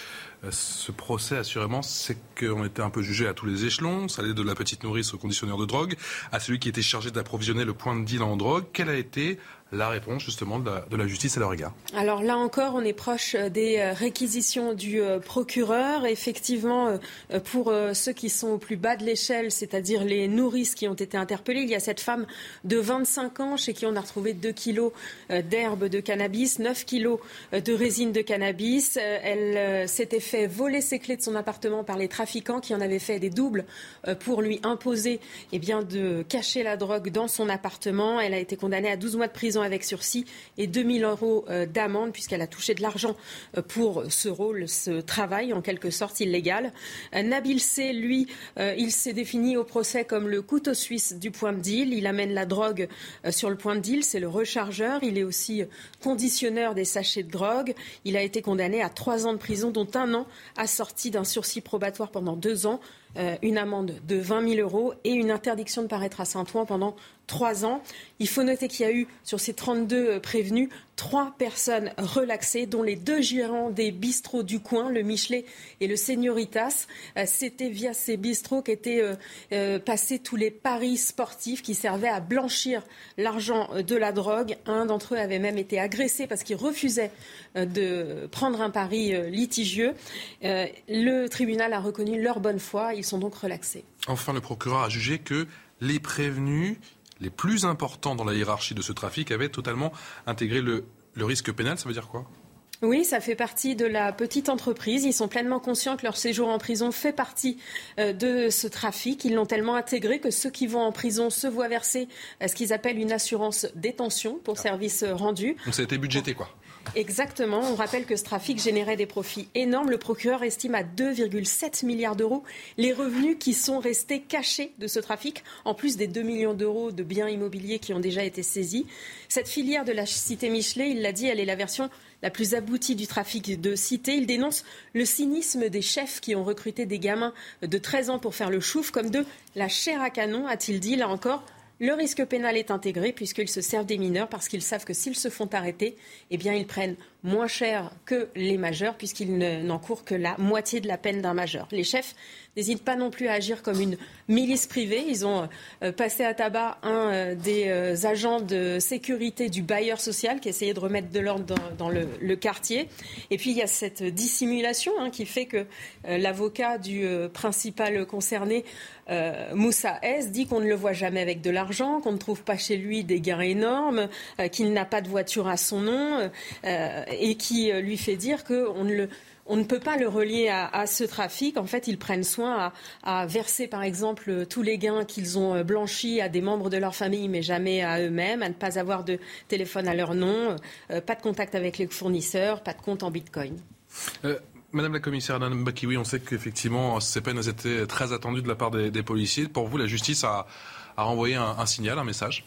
euh, ce procès, assurément, c'est qu'on était un peu jugé à tous les échelons. Ça allait de la petite nourrice au conditionneur de drogue, à celui qui était chargé d'approvisionner le point de deal en drogue. Quelle a été la réponse justement de la, justice à leur égard Alors là encore, on est proche euh, des euh, réquisitions du euh, procureur. Effectivement, pour ceux qui sont au plus bas de l'échelle, c'est-à-dire les nourrices qui ont été interpellées, il y a cette femme de 25 ans chez qui on a retrouvé 2 kilos d'herbe de cannabis, 9 kilos de résine de cannabis. Elle s'était fait voler ses clés de son appartement par les trafiquants qui en avaient fait des doubles pour lui imposer eh bien, de cacher la drogue dans son appartement. Elle a été condamnée à 12 mois de prison avec sursis et 2000 euros euh, d'amende puisqu'elle a touché de l'argent euh, pour ce rôle, ce travail en quelque sorte illégal. Euh, Nabil C, lui, il s'est défini au procès comme le couteau suisse du point de deal. Il amène la drogue sur le point de deal, c'est le rechargeur. Il est aussi conditionneur des sachets de drogue. Il a été condamné à trois ans de prison, dont un an assorti d'un sursis probatoire pendant deux ans. Une amende de 20 000 euros et une interdiction de paraître à Saint-Ouen pendant trois ans. Il faut noter qu'il y a eu, sur ces 32 euh, prévenus, trois personnes relaxées, dont les deux gérants des bistrots du coin, le Michelet et le Señoritas. Euh, c'était via ces bistrots qu'étaient euh, passés tous les paris sportifs qui servaient à blanchir l'argent de la drogue. Un d'entre eux avait même été agressé parce qu'il refusait de prendre un pari litigieux. Le tribunal a reconnu leur bonne foi. Ils sont donc relaxés. Enfin, le procureur a jugé que les prévenus les plus importants dans la hiérarchie de ce trafic avaient totalement intégré le, risque pénal. Ça veut dire quoi? Oui, ça fait partie de la petite entreprise. Ils sont pleinement conscients que leur séjour en prison fait partie euh, de ce trafic. Ils l'ont tellement intégré que ceux qui vont en prison se voient verser euh, ce qu'ils appellent une assurance détention pour ah. service rendu. Donc ça a été budgété, quoi. Exactement. On rappelle que ce trafic générait des profits énormes. Le procureur estime à 2,7 milliards d'euros les revenus qui sont restés cachés de ce trafic, en plus des 2 millions d'euros de biens immobiliers qui ont déjà été saisis. Cette filière de la cité Michelet, il l'a dit, elle est la version la plus aboutie du trafic de cité. Il dénonce le cynisme des chefs qui ont recruté des gamins de 13 ans pour faire le chouf, comme de la chair à canon, a-t-il dit. Là encore, le risque pénal est intégré puisqu'ils se servent des mineurs parce qu'ils savent que s'ils se font arrêter, eh bien ils prennent moins cher que les majeurs puisqu'ils n'encourent que la moitié de la peine d'un majeur. Les chefs n'hésitent pas non plus à agir comme une milice privée. Ils ont euh, passé à tabac un euh, des euh, agents de sécurité du bailleur social qui essayait de remettre de l'ordre dans, le, quartier. Et puis il y a cette dissimulation hein, qui fait que l'avocat du principal concerné, Moussa S, dit qu'on ne le voit jamais avec de l'argent, qu'on ne trouve pas chez lui des gains énormes, qu'il n'a pas de voiture à son nom et qui lui fait dire qu'on ne peut pas le relier à, ce trafic. En fait, ils prennent soin à, verser, par exemple, tous les gains qu'ils ont blanchis à des membres de leur famille, mais jamais à eux-mêmes, à ne pas avoir de téléphone à leur nom, euh, pas de contact avec les fournisseurs, pas de compte en bitcoin. Euh, Madame la commissaire Anne Bakiwi, on sait qu'effectivement, ces peines étaient très attendues de la part des, policiers. Pour vous, la justice a, envoyé un signal, un message?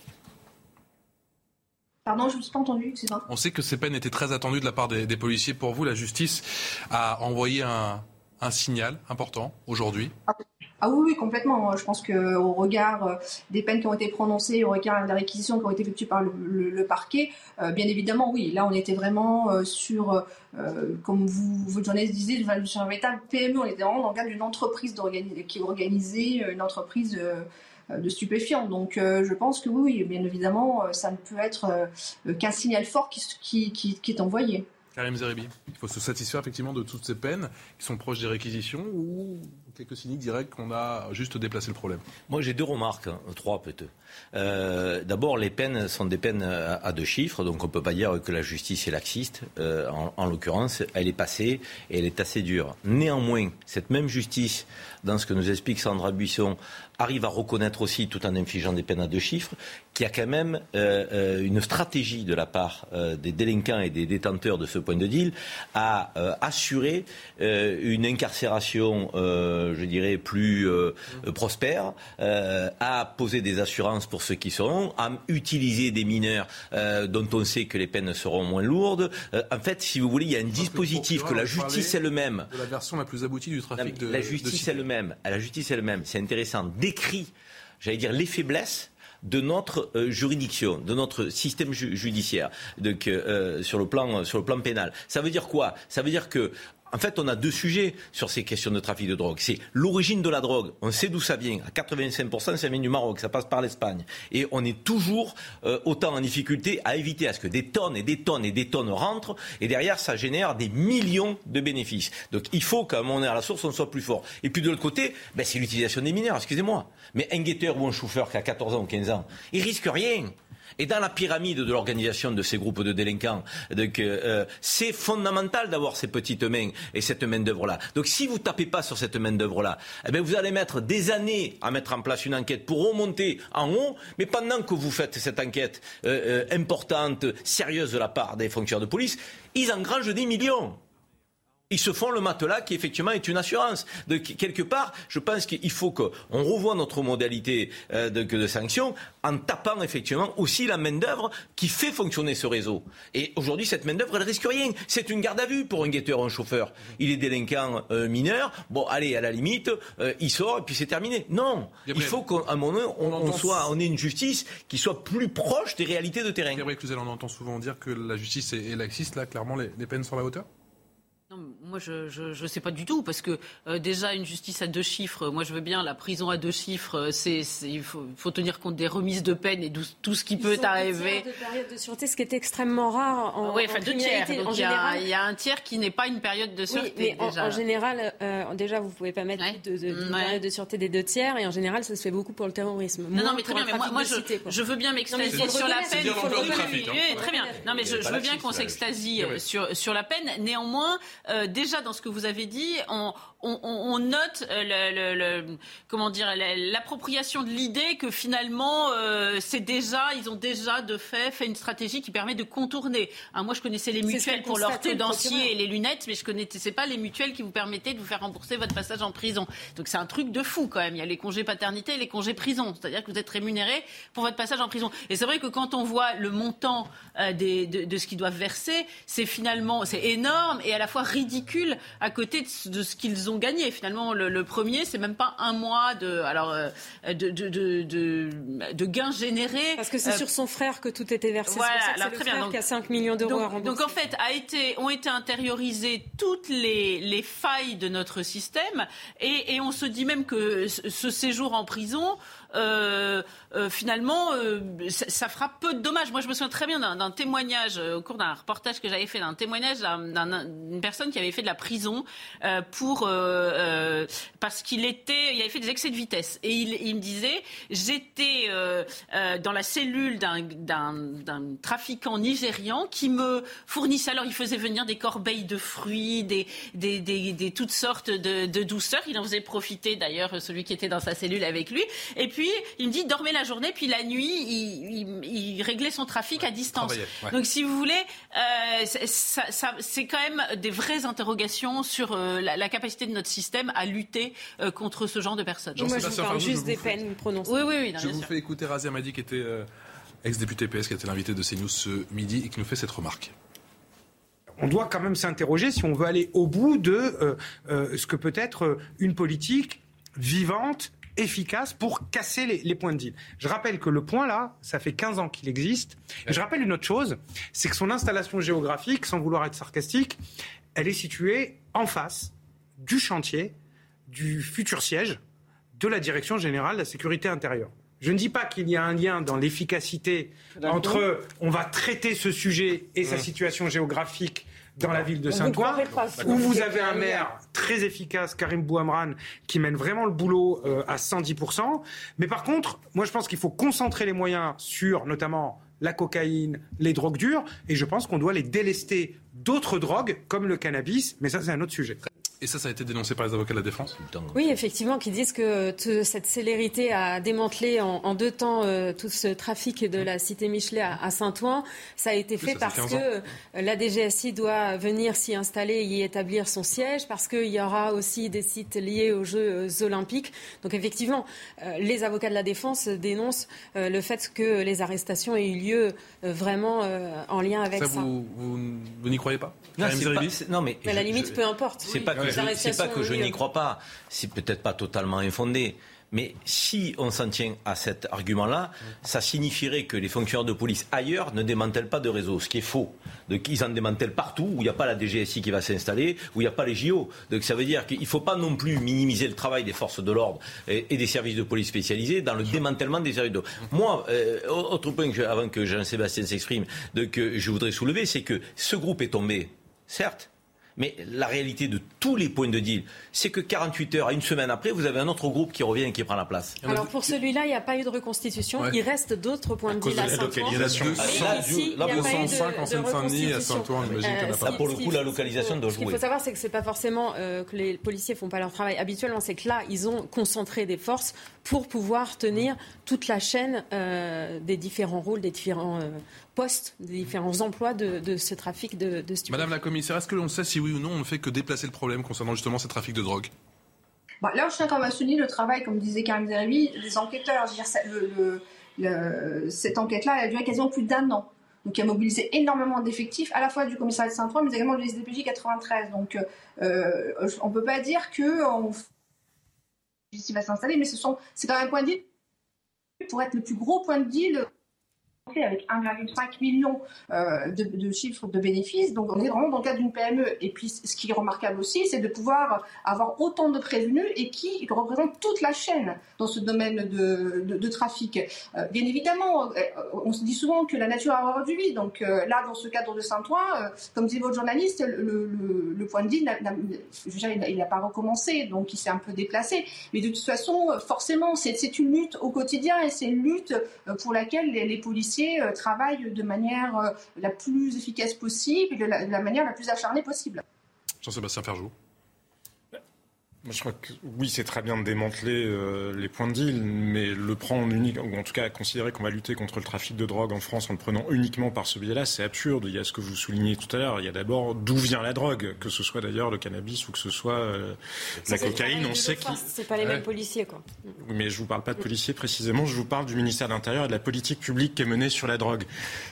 Pardon, je ne me suis pas entendu, On sait que ces peines étaient très attendues de la part des, policiers. Pour vous, la justice a envoyé un, signal important aujourd'hui ah, ah oui, oui, complètement. Je pense qu'au regard euh, des peines qui ont été prononcées, au regard des réquisitions qui ont été effectuées par le, parquet, euh, bien évidemment, oui, là on était vraiment euh, sur, comme vous, votre journaliste disait, sur un véritable PME, on était vraiment dans le cadre d'une entreprise qui organisait une entreprise de stupéfiants. Donc euh, je pense que oui, bien évidemment, euh, ça ne peut être qu'un signal fort qui, qui, est envoyé. Karim Zeribi, il faut se satisfaire effectivement de toutes ces peines qui sont proches des réquisitions ou quelques cyniques diraient qu'on a juste déplacé le problème Moi j'ai deux remarques, hein, trois peut-être. D'abord, les peines sont des peines à, deux chiffres, donc on ne peut pas dire que la justice est laxiste. en, en l'occurrence, elle est passée et elle est assez dure. Néanmoins, cette même justice, dans ce que nous explique Sandra Buisson, arrive à reconnaître aussi, tout en infligeant des peines à deux chiffres, qu'il y a quand même euh, euh, une stratégie de la part euh, des délinquants et des détenteurs de ce point de deal à assurer une incarcération, je dirais, plus prospère, à poser des assurances pour ceux qui seront, à utiliser des mineurs dont on sait que les peines seront moins lourdes. en fait, si vous voulez, il y a un dispositif que la justice elle-même. La version la plus aboutie du trafic de La justice elle-même, la justice elle-même, c'est intéressant décrit, j'allais dire, les faiblesses de notre euh, juridiction, de notre système judiciaire, euh, sur, le plan, sur le plan pénal. Ça veut dire quoi? Ça veut dire que en fait, on a deux sujets sur ces questions de trafic de drogue. C'est l'origine de la drogue. On sait d'où ça vient. À 85%, ça vient du Maroc. Ça passe par l'Espagne. Et on est toujours euh, autant en difficulté à éviter à ce que des tonnes et des tonnes et des tonnes rentrent. Et derrière, ça génère des millions de bénéfices. Donc, il faut qu'à un moment à la source, on soit plus fort. Et puis, de l'autre côté, ben, c'est l'utilisation des mineurs. Excusez-moi. Mais un guetteur ou un chauffeur qui a 14 ans ou 15 ans, il risque rien. Et dans la pyramide de l'organisation de ces groupes de délinquants, euh, c'est fondamental d'avoir ces petites mains et cette main d'œuvre là. Donc si vous tapez pas sur cette main d'œuvre là, eh bien, vous allez mettre des années à mettre en place une enquête pour remonter en haut, mais pendant que vous faites cette enquête euh, euh, importante, sérieuse de la part des fonctionnaires de police, ils engrangent des millions ils se font le matelas qui effectivement est une assurance. De, quelque part, je pense qu'il faut qu'on revoie notre modalité euh, de, de sanction en tapant effectivement aussi la main-d'œuvre qui fait fonctionner ce réseau. Et aujourd'hui, cette main-d'œuvre, elle risque rien. C'est une garde à vue pour un guetteur, un chauffeur. Il est délinquant euh, mineur. Bon, allez, à la limite, euh, il sort et puis c'est terminé. Non. il faut qu'à un moment donné, on, soit, on ait une justice qui soit plus proche des réalités de terrain. Gabriel Cluzel, on entend souvent dire que la justice est, laxiste. Là, clairement, les, les peines sont à la hauteur moi, je ne sais pas du tout, parce que euh, déjà, une justice à deux chiffres, moi, je veux bien, la prison à deux chiffres, euh, c'est, il faut, faut, tenir compte des remises de peine et tout ce qui peut arriver. de période de sûreté, ce qui est extrêmement rare en Oui, enfin, deux tiers. Donc, il, y a, il y, a un tiers qui n'est pas une période de sûreté. Oui, mais En, général, euh, déjà, vous ne pouvez pas mettre de, de, période de sûreté des deux tiers, et en général, ça se fait beaucoup pour le terrorisme. Non, non mais très bien, mais moi, je, je, veux bien m'extasier sur la peine. Hein. Très bien. Non, mais je veux bien qu'on s'extasie sur la peine. Néanmoins, déjà, dans ce que vous avez dit, on, on, note euh, le, comment dire l'appropriation de l'idée que finalement euh, c'est déjà ils ont déjà de fait fait une stratégie qui permet de contourner. moi je connaissais les mutuelles pour leur dentier et les lunettes, mais je connaissais pas les mutuelles qui vous permettaient de vous faire rembourser votre passage en prison. Donc c'est un truc de fou quand même. Il y a les congés paternité et les congés prison, c'est-à-dire que vous êtes rémunéré pour votre passage en prison. Et c'est vrai que quand on voit le montant euh, des, de, ce qu'ils doivent verser, c'est finalement c'est énorme et à la fois ridicule à côté de, de ce qu'ils ont gagné. Finalement, le, premier, c'est même pas un mois de, alors, euh, de, de, de, de, gains générés. Parce que c'est euh, sur son frère que tout était versé. Voilà, c'est le frère donc, qui a 5 millions d'euros à Donc en fait, a été, ont été intériorisées toutes les, les failles de notre système et, et on se dit même que ce séjour en prison euh, euh, finalement, euh, ça, fera peu de dommages. Moi, je me souviens très bien d'un témoignage au cours d'un reportage que j'avais fait, d'un témoignage d'une personne qui avait fait de la prison pour parce qu'il était, il avait fait des excès de vitesse et il, me disait, j'étais dans la cellule d'un trafiquant nigérian qui me fournissait alors il faisait venir des corbeilles de fruits, des, toutes sortes de, douceurs. Il en faisait profiter d'ailleurs celui qui était dans sa cellule avec lui. Puis il me dit dormait la journée, puis la nuit, il, réglait son trafic à distance. Donc si vous voulez, euh, c'est quand même des vraies interrogations sur euh, la, capacité de notre système à lutter euh, contre ce genre de personnes. Moi, je vous parle juste des peines prononcées. Oui, oui, oui. je vous fais écouter Razia Madi, qui était ex-député PS, qui était l'invité de CNews ce midi et qui nous fait cette remarque on doit quand même s'interroger si on veut aller au bout de ce que peut être une politique vivante efficace pour casser les, points de deal. Je rappelle que le point là, ça fait 15 ans qu'il existe. Et je rappelle une autre chose, c'est que son installation géographique, sans vouloir être sarcastique, elle est située en face du chantier du futur siège de la Direction générale de la sécurité intérieure. Je ne dis pas qu'il y a un lien dans l'efficacité entre on va traiter ce sujet et sa situation géographique dans la ville de Saint-Ouen, où vous avez un maire très efficace, Karim Bouhamran, qui mène vraiment le boulot euh, à 110%. Mais par contre, moi je pense qu'il faut concentrer les moyens sur notamment la cocaïne, les drogues dures, et je pense qu'on doit les délester d'autres drogues comme le cannabis, mais ça c'est un autre sujet. Et ça, ça a été dénoncé par les avocats de la défense Oui, effectivement, qui disent que cette célérité à démanteler en, deux temps euh, tout ce trafic de la cité Michelet à, Saint-Ouen, ça a été fait parce que euh, la DGSI doit venir s'y installer et y établir son siège, parce qu'il y aura aussi des sites liés aux Jeux euh, olympiques. Donc effectivement, les avocats de la défense dénoncent le fait que les arrestations aient eu lieu vraiment en lien avec ça. Vous, vous, n'y croyez pas? Non, non, mais, à la limite, peu importe. C'est pas c'est pas que je n'y crois pas. C'est peut-être pas totalement infondé. Mais si on s'en tient à cet argument-là, ça signifierait que les fonctionnaires de police ailleurs ne démantèlent pas de réseau, ce qui est faux. Donc ils en démantèlent partout où il n'y a pas la DGSI qui va s'installer, où il n'y a pas les JO. Donc ça veut dire qu'il ne faut pas non plus minimiser le travail des forces de l'ordre et, des services de police spécialisés dans le démantèlement des services de Moi, euh, autre point que avant que Jean-Sébastien s'exprime, que je voudrais soulever, c'est que ce groupe est tombé, certes, mais la réalité de tous les points de deal, c'est que 48 heures à une semaine après, vous avez un autre groupe qui revient et qui prend la place. Alors pour celui-là, il n'y a pas eu de reconstitution. Il reste d'autres points de deal à Saint-Ouen. Là, 205 en Seine-Saint-Denis à Saint-Ouen, j'imagine Là, pour le coup, la localisation doit jouer. Ce qu'il faut savoir, c'est que ce n'est pas forcément euh, que les policiers ne font pas leur travail habituellement, c'est que là, ils ont concentré des forces pour pouvoir tenir toute la chaîne euh, des différents rôles, des différents euh, postes, des différents emplois de, ce trafic de, de stupéfiants. Madame la commissaire, est-ce que l'on sait si oui ou non on ne fait que déplacer le problème concernant justement ces trafics de drogue? Bah, Là, je tiens quand même à souligner le travail, comme disait Karim Zeribi, des enquêteurs. cette enquête-là, elle a duré quasiment plus d'un an. Donc, il a mobilisé énormément d'effectifs, à la fois du commissariat de Saint-Ouen, mais également du SDPJ 93. Donc, euh, on ne peut pas dire que on... va s'installer, mais c'est quand même un point de deal. Pour être le plus gros point de deal avec 1,5 million euh, de, chiffres de bénéfices. Donc on est vraiment dans le cadre d'une PME. Et puis ce qui est remarquable aussi, c'est de pouvoir avoir autant de prévenus et qui représentent toute la chaîne dans ce domaine de, trafic. Euh, bien évidemment, euh, on se dit souvent que la nature a horreur du vide. Donc là, dans ce cadre de Saint-Ouen, comme dit votre journaliste, le, point de vue, il n'a pas recommencé, donc il s'est un peu déplacé. Mais de toute façon, forcément, c'est une lutte au quotidien et c'est une lutte pour laquelle les policiers euh, travaillent de manière euh, la plus efficace possible et de la manière la plus acharnée possible. Jean-Sébastien Ferjou. Moi, je crois que oui, c'est très bien de démanteler euh, les points de deal, mais le prendre unique, ou en tout cas considérer qu'on va lutter contre le trafic de drogue en France en le prenant uniquement par ce biais-là, c'est absurde. Il y a ce que vous soulignez tout à l'heure. Il y a d'abord d'où vient la drogue, que ce soit d'ailleurs le cannabis ou que ce soit euh, la cocaïne. On sait qui. C'est pas les mêmes policiers, quoi. Mais je vous parle pas de policiers précisément. Je vous parle du ministère de l'Intérieur et de la politique publique qui est menée sur la drogue.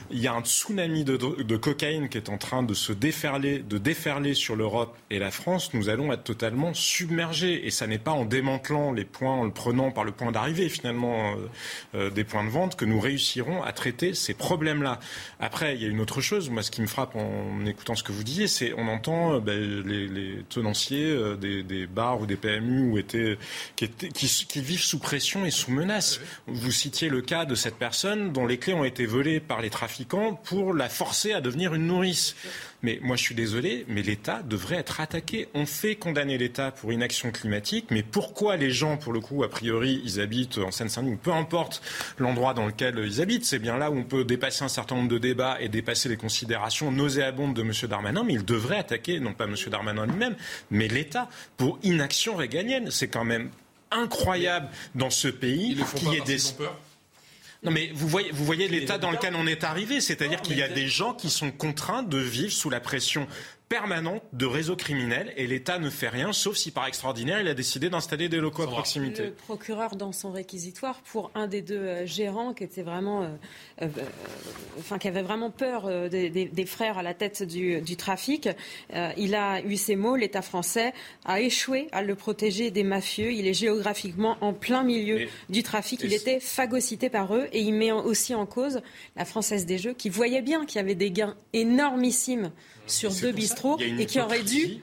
Il y a un tsunami de, de cocaïne qui est en train de se déferler, de déferler sur l'Europe et la France. Nous allons être totalement submergés et ça n'est pas en démantelant les points, en le prenant par le point d'arrivée finalement euh, euh, des points de vente que nous réussirons à traiter ces problèmes-là. Après, il y a une autre chose. Moi, ce qui me frappe en écoutant ce que vous disiez, c'est on entend euh, ben, les, tenanciers des, bars ou des PMU qui, qui, vivent sous pression et sous menace. Vous citiez le cas de cette personne dont les clés ont été volées par les trafiquants pour la forcer à devenir une nourrice. Mais moi, je suis désolé, mais l'État devrait être attaqué. On fait condamner l'État pour inaction climatique, mais pourquoi les gens, pour le coup, a priori, ils habitent en Seine-Saint-Denis, ou peu importe l'endroit dans lequel ils habitent, c'est bien là où on peut dépasser un certain nombre de débats et dépasser les considérations nauséabondes de M. Darmanin, mais il devrait attaquer, non pas M. Darmanin lui-même, mais l'État pour inaction réganienne. C'est quand même incroyable dans ce pays qu'il y ait des... Non, mais vous voyez, vous voyez l'état dans lequel on est arrivé, c'est-à-dire qu'il y a des gens qui sont contraints de vivre sous la pression permanente de réseaux criminels et l'État ne fait rien, sauf si par extraordinaire il a décidé d'installer des locaux à proximité. Le procureur dans son réquisitoire pour un des deux euh, gérants qui était vraiment, euh, euh, enfin qui avait vraiment peur euh, des, des, des, frères à la tête du, du trafic, euh, il a eu ces mots l'État français a échoué à le protéger des mafieux. Il est géographiquement en plein milieu et, du trafic. Il était phagocyté par eux et il met aussi en cause la Française des Jeux qui voyait bien qu'il y avait des gains énormissimes sur deux bistrots et qui aurait dû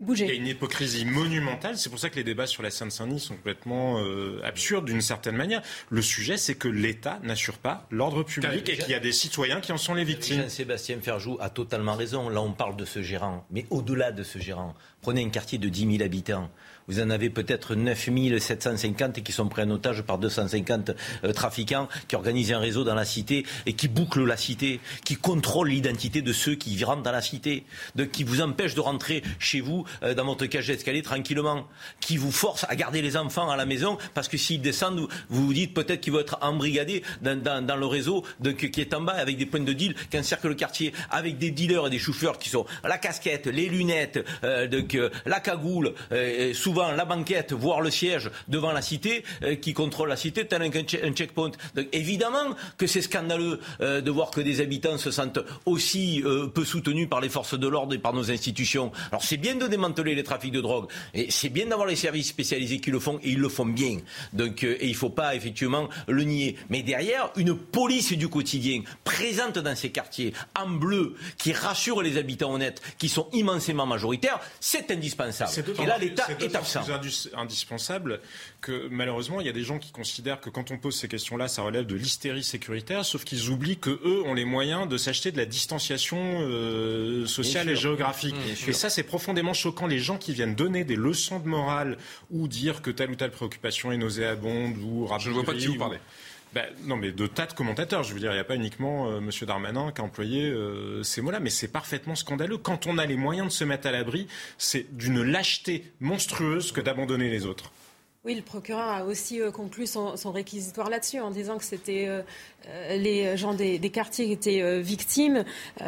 bouger. Il y a une hypocrisie monumentale. C'est pour ça que les débats sur la Seine-Saint-Denis sont complètement euh, absurdes d'une certaine manière. Le sujet, c'est que l'État n'assure pas l'ordre public et qu'il y a des citoyens qui en sont les victimes. Jean-Sébastien Ferjou a totalement raison. Là, on parle de ce gérant. Mais au-delà de ce gérant, prenez un quartier de 10 000 habitants vous en avez peut-être 9 750 qui sont pris en otage par 250 euh, trafiquants qui organisent un réseau dans la cité et qui bouclent la cité, qui contrôlent l'identité de ceux qui rentrent dans la cité, qui vous empêchent de rentrer chez vous euh, dans votre cage d'escalier tranquillement, qui vous forcent à garder les enfants à la maison parce que s'ils descendent, vous vous dites peut-être qu'ils vont être embrigadés dans, le réseau qui est en bas avec des points de deal qui encerclent le quartier, avec des dealers et des chauffeurs qui sont la casquette, les lunettes, euh, la cagoule, euh, souvent la banquette, voire le siège devant la cité, euh, qui contrôle la cité, tel un, un checkpoint. Donc évidemment que c'est scandaleux euh, de voir que des habitants se sentent aussi euh, peu soutenus par les forces de l'ordre et par nos institutions. Alors c'est bien de démanteler les trafics de drogue, et c'est bien d'avoir les services spécialisés qui le font, et ils le font bien. Donc et il ne faut pas effectivement le nier. Mais derrière, une police du quotidien présente dans ces quartiers, en bleu, qui rassure les habitants honnêtes, qui sont immensément majoritaires, c'est indispensable. Et là, l'État est absent indispensable que malheureusement il y a des gens qui considèrent que quand on pose ces questions-là, ça relève de l'hystérie sécuritaire, sauf qu'ils oublient que eux ont les moyens de s'acheter de la distanciation euh, sociale et géographique. Mmh, et ça, c'est profondément choquant. Les gens qui viennent donner des leçons de morale ou dire que telle ou telle préoccupation est nauséabonde ou je ne vois pas de qui vous parlez. Ben, non, mais de tas de commentateurs. Je veux dire, il n'y a pas uniquement euh, M. Darmanin qui a employé euh, ces mots-là, mais c'est parfaitement scandaleux. Quand on a les moyens de se mettre à l'abri, c'est d'une lâcheté monstrueuse que d'abandonner les autres. Oui, le procureur a aussi euh, conclu son, son réquisitoire là-dessus en disant que c'était euh, les gens des, des, quartiers qui étaient euh, victimes.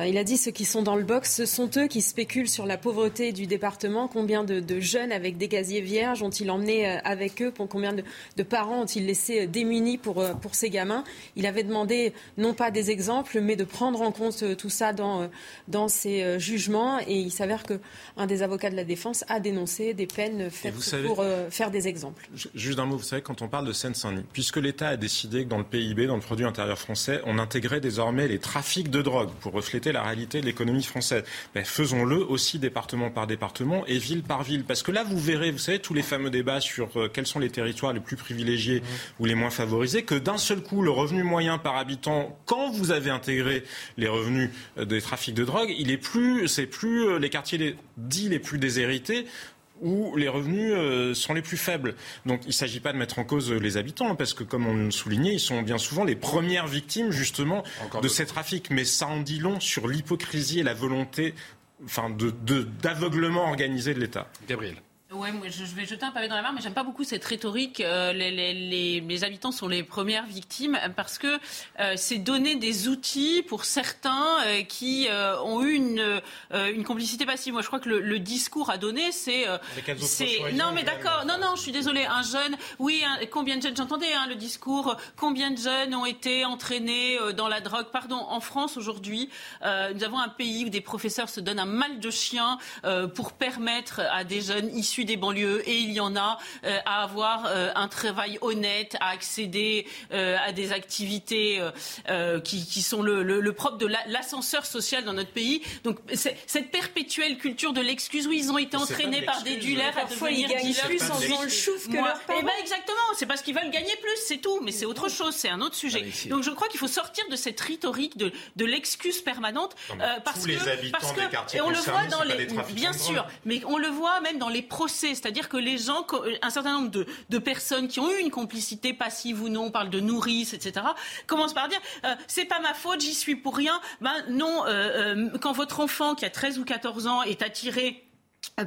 il a dit ceux qui sont dans le box, ce sont eux qui spéculent sur la pauvreté du département. Combien de, de jeunes avec des gaziers vierges ont-ils emmené avec eux? Pour Combien de, de parents ont-ils laissé démunis pour, pour ces gamins? Il avait demandé non pas des exemples, mais de prendre en compte tout ça dans, dans ses jugements. Et il s'avère qu'un des avocats de la défense a dénoncé des peines faites pour faire des exemples. Juste un mot, vous savez, quand on parle de Seine-Saint-Denis, puisque l'État a décidé que dans le PIB, dans le produit intérieur français, on intégrait désormais les trafics de drogue pour refléter la réalité de l'économie française, ben, faisons-le aussi département par département et ville par ville. Parce que là, vous verrez, vous savez, tous les fameux débats sur euh, quels sont les territoires les plus privilégiés ou les moins favorisés, que d'un seul coup, le revenu moyen par habitant, quand vous avez intégré les revenus euh, des trafics de drogue, il est plus, c'est plus euh, les quartiers dits les plus déshérités où les revenus euh, sont les plus faibles. Donc il ne s'agit pas de mettre en cause les habitants, hein, parce que comme on le soulignait, ils sont bien souvent les premières victimes justement de ces trafics. Mais ça en dit long sur l'hypocrisie et la volonté enfin, d'aveuglement de, organisé de l'État. Gabriel. Ouais, moi, je vais jeter un pavé dans la mare, mais j'aime pas beaucoup cette rhétorique. Euh, les, les, les, habitants sont les premières victimes parce que euh, c'est donner des outils pour certains euh, qui ont eu une, une complicité passive. Moi, je crois que le, le discours à donner, c'est, c'est non, mais d'accord, non, non, je suis désolée. Un jeune, oui, combien de jeunes j'entendais hein, le discours, combien de jeunes ont été entraînés dans la drogue? Pardon, en France aujourd'hui, nous avons un pays où des professeurs se donnent un mal de chien pour permettre à des jeunes issus des banlieues et il y en a euh, à avoir euh, un travail honnête, à accéder euh, à des activités qui, qui, sont le, le, propre de l'ascenseur social dans notre pays. Donc cette perpétuelle culture de l'excuse où ils ont été entraînés par des dealers à devenir dealers. plus en faisant le chouf que leurs Eh ben exactement, c'est parce qu'ils veulent gagner plus, c'est tout. Mais c'est autre chose, c'est un autre sujet. Donc je crois qu'il faut sortir de cette rhétorique de, de l'excuse permanente parce que parce que et on le voit dans les bien sûr, mais on le voit même dans les procès c'est-à-dire que les gens, un certain nombre de, personnes qui ont eu une complicité passive ou non, on parle de nourrice, etc., commencent par dire euh, c'est pas ma faute, j'y suis pour rien. Ben non, euh, euh, quand votre enfant qui a 13 ou 14 ans est attiré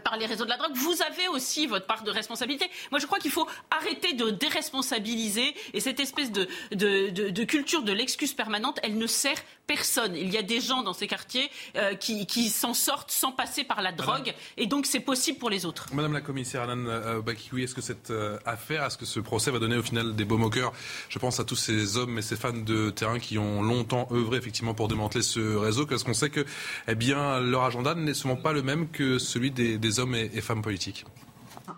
par les réseaux de la drogue, vous avez aussi votre part de responsabilité. Moi, je crois qu'il faut arrêter de déresponsabiliser et cette espèce de, de, culture de l'excuse permanente, elle ne sert personne. Il y a des gens dans ces quartiers euh, qui, qui s'en sortent sans passer par la drogue et donc c'est possible pour les autres. Madame la commissaire Alan euh, Bakioui, est-ce que cette euh, affaire, est-ce que ce procès va donner au final des au cœur? Je pense à tous ces hommes et ces fans de terrain qui ont longtemps œuvré effectivement pour démanteler ce réseau, parce qu'on sait que eh bien, leur agenda n'est souvent pas le même que celui des des hommes et, femmes politiques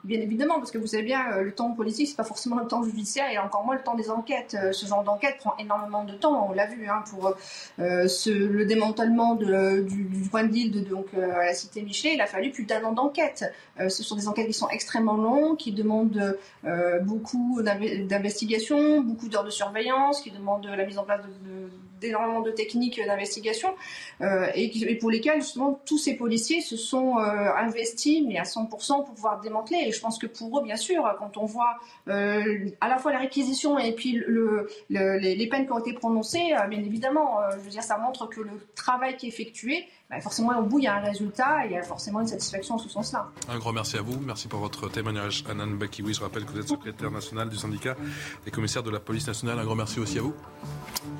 Bien évidemment, parce que vous savez bien, euh, le temps politique, c'est pas forcément le temps judiciaire et encore moins le temps des enquêtes. Euh, ce genre d'enquête prend énormément de temps, on l'a vu, hein, pour euh, le démantèlement de, du, point de deal de, donc, à la cité Michelet, il a fallu plus d'un an d'enquête. ce sont des enquêtes qui sont extrêmement longues, qui demandent beaucoup d'investigation, beaucoup d'heures de surveillance, qui demandent la mise en place de d'énormément de techniques d'investigation euh, et, pour lesquelles justement tous ces policiers se sont euh, investis mais à 100% pour pouvoir démanteler. Et je pense que pour eux, bien sûr, quand on voit euh, à la fois la réquisition et puis le, les, peines qui ont été prononcées, bien évidemment, je veux dire, ça montre que le travail qui est effectué bah, forcément, au bout, il y a un résultat et il y a forcément une satisfaction en ce sens-là. Un grand merci à vous. Merci pour votre témoignage, Anan Bakiwi. Je rappelle que vous êtes secrétaire national du syndicat des commissaires de la police nationale. Un grand merci aussi à vous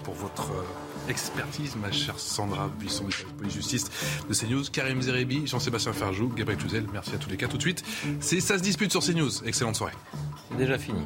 pour votre euh, expertise, ma chère Sandra Buisson de police justice de CNews, Karim Zerebi, Jean-Sébastien Ferjou, Gabriel Cluzel. Merci à tous les quatre. Tout de suite, c'est Ça se dispute sur CNews. Excellente soirée. C'est déjà fini.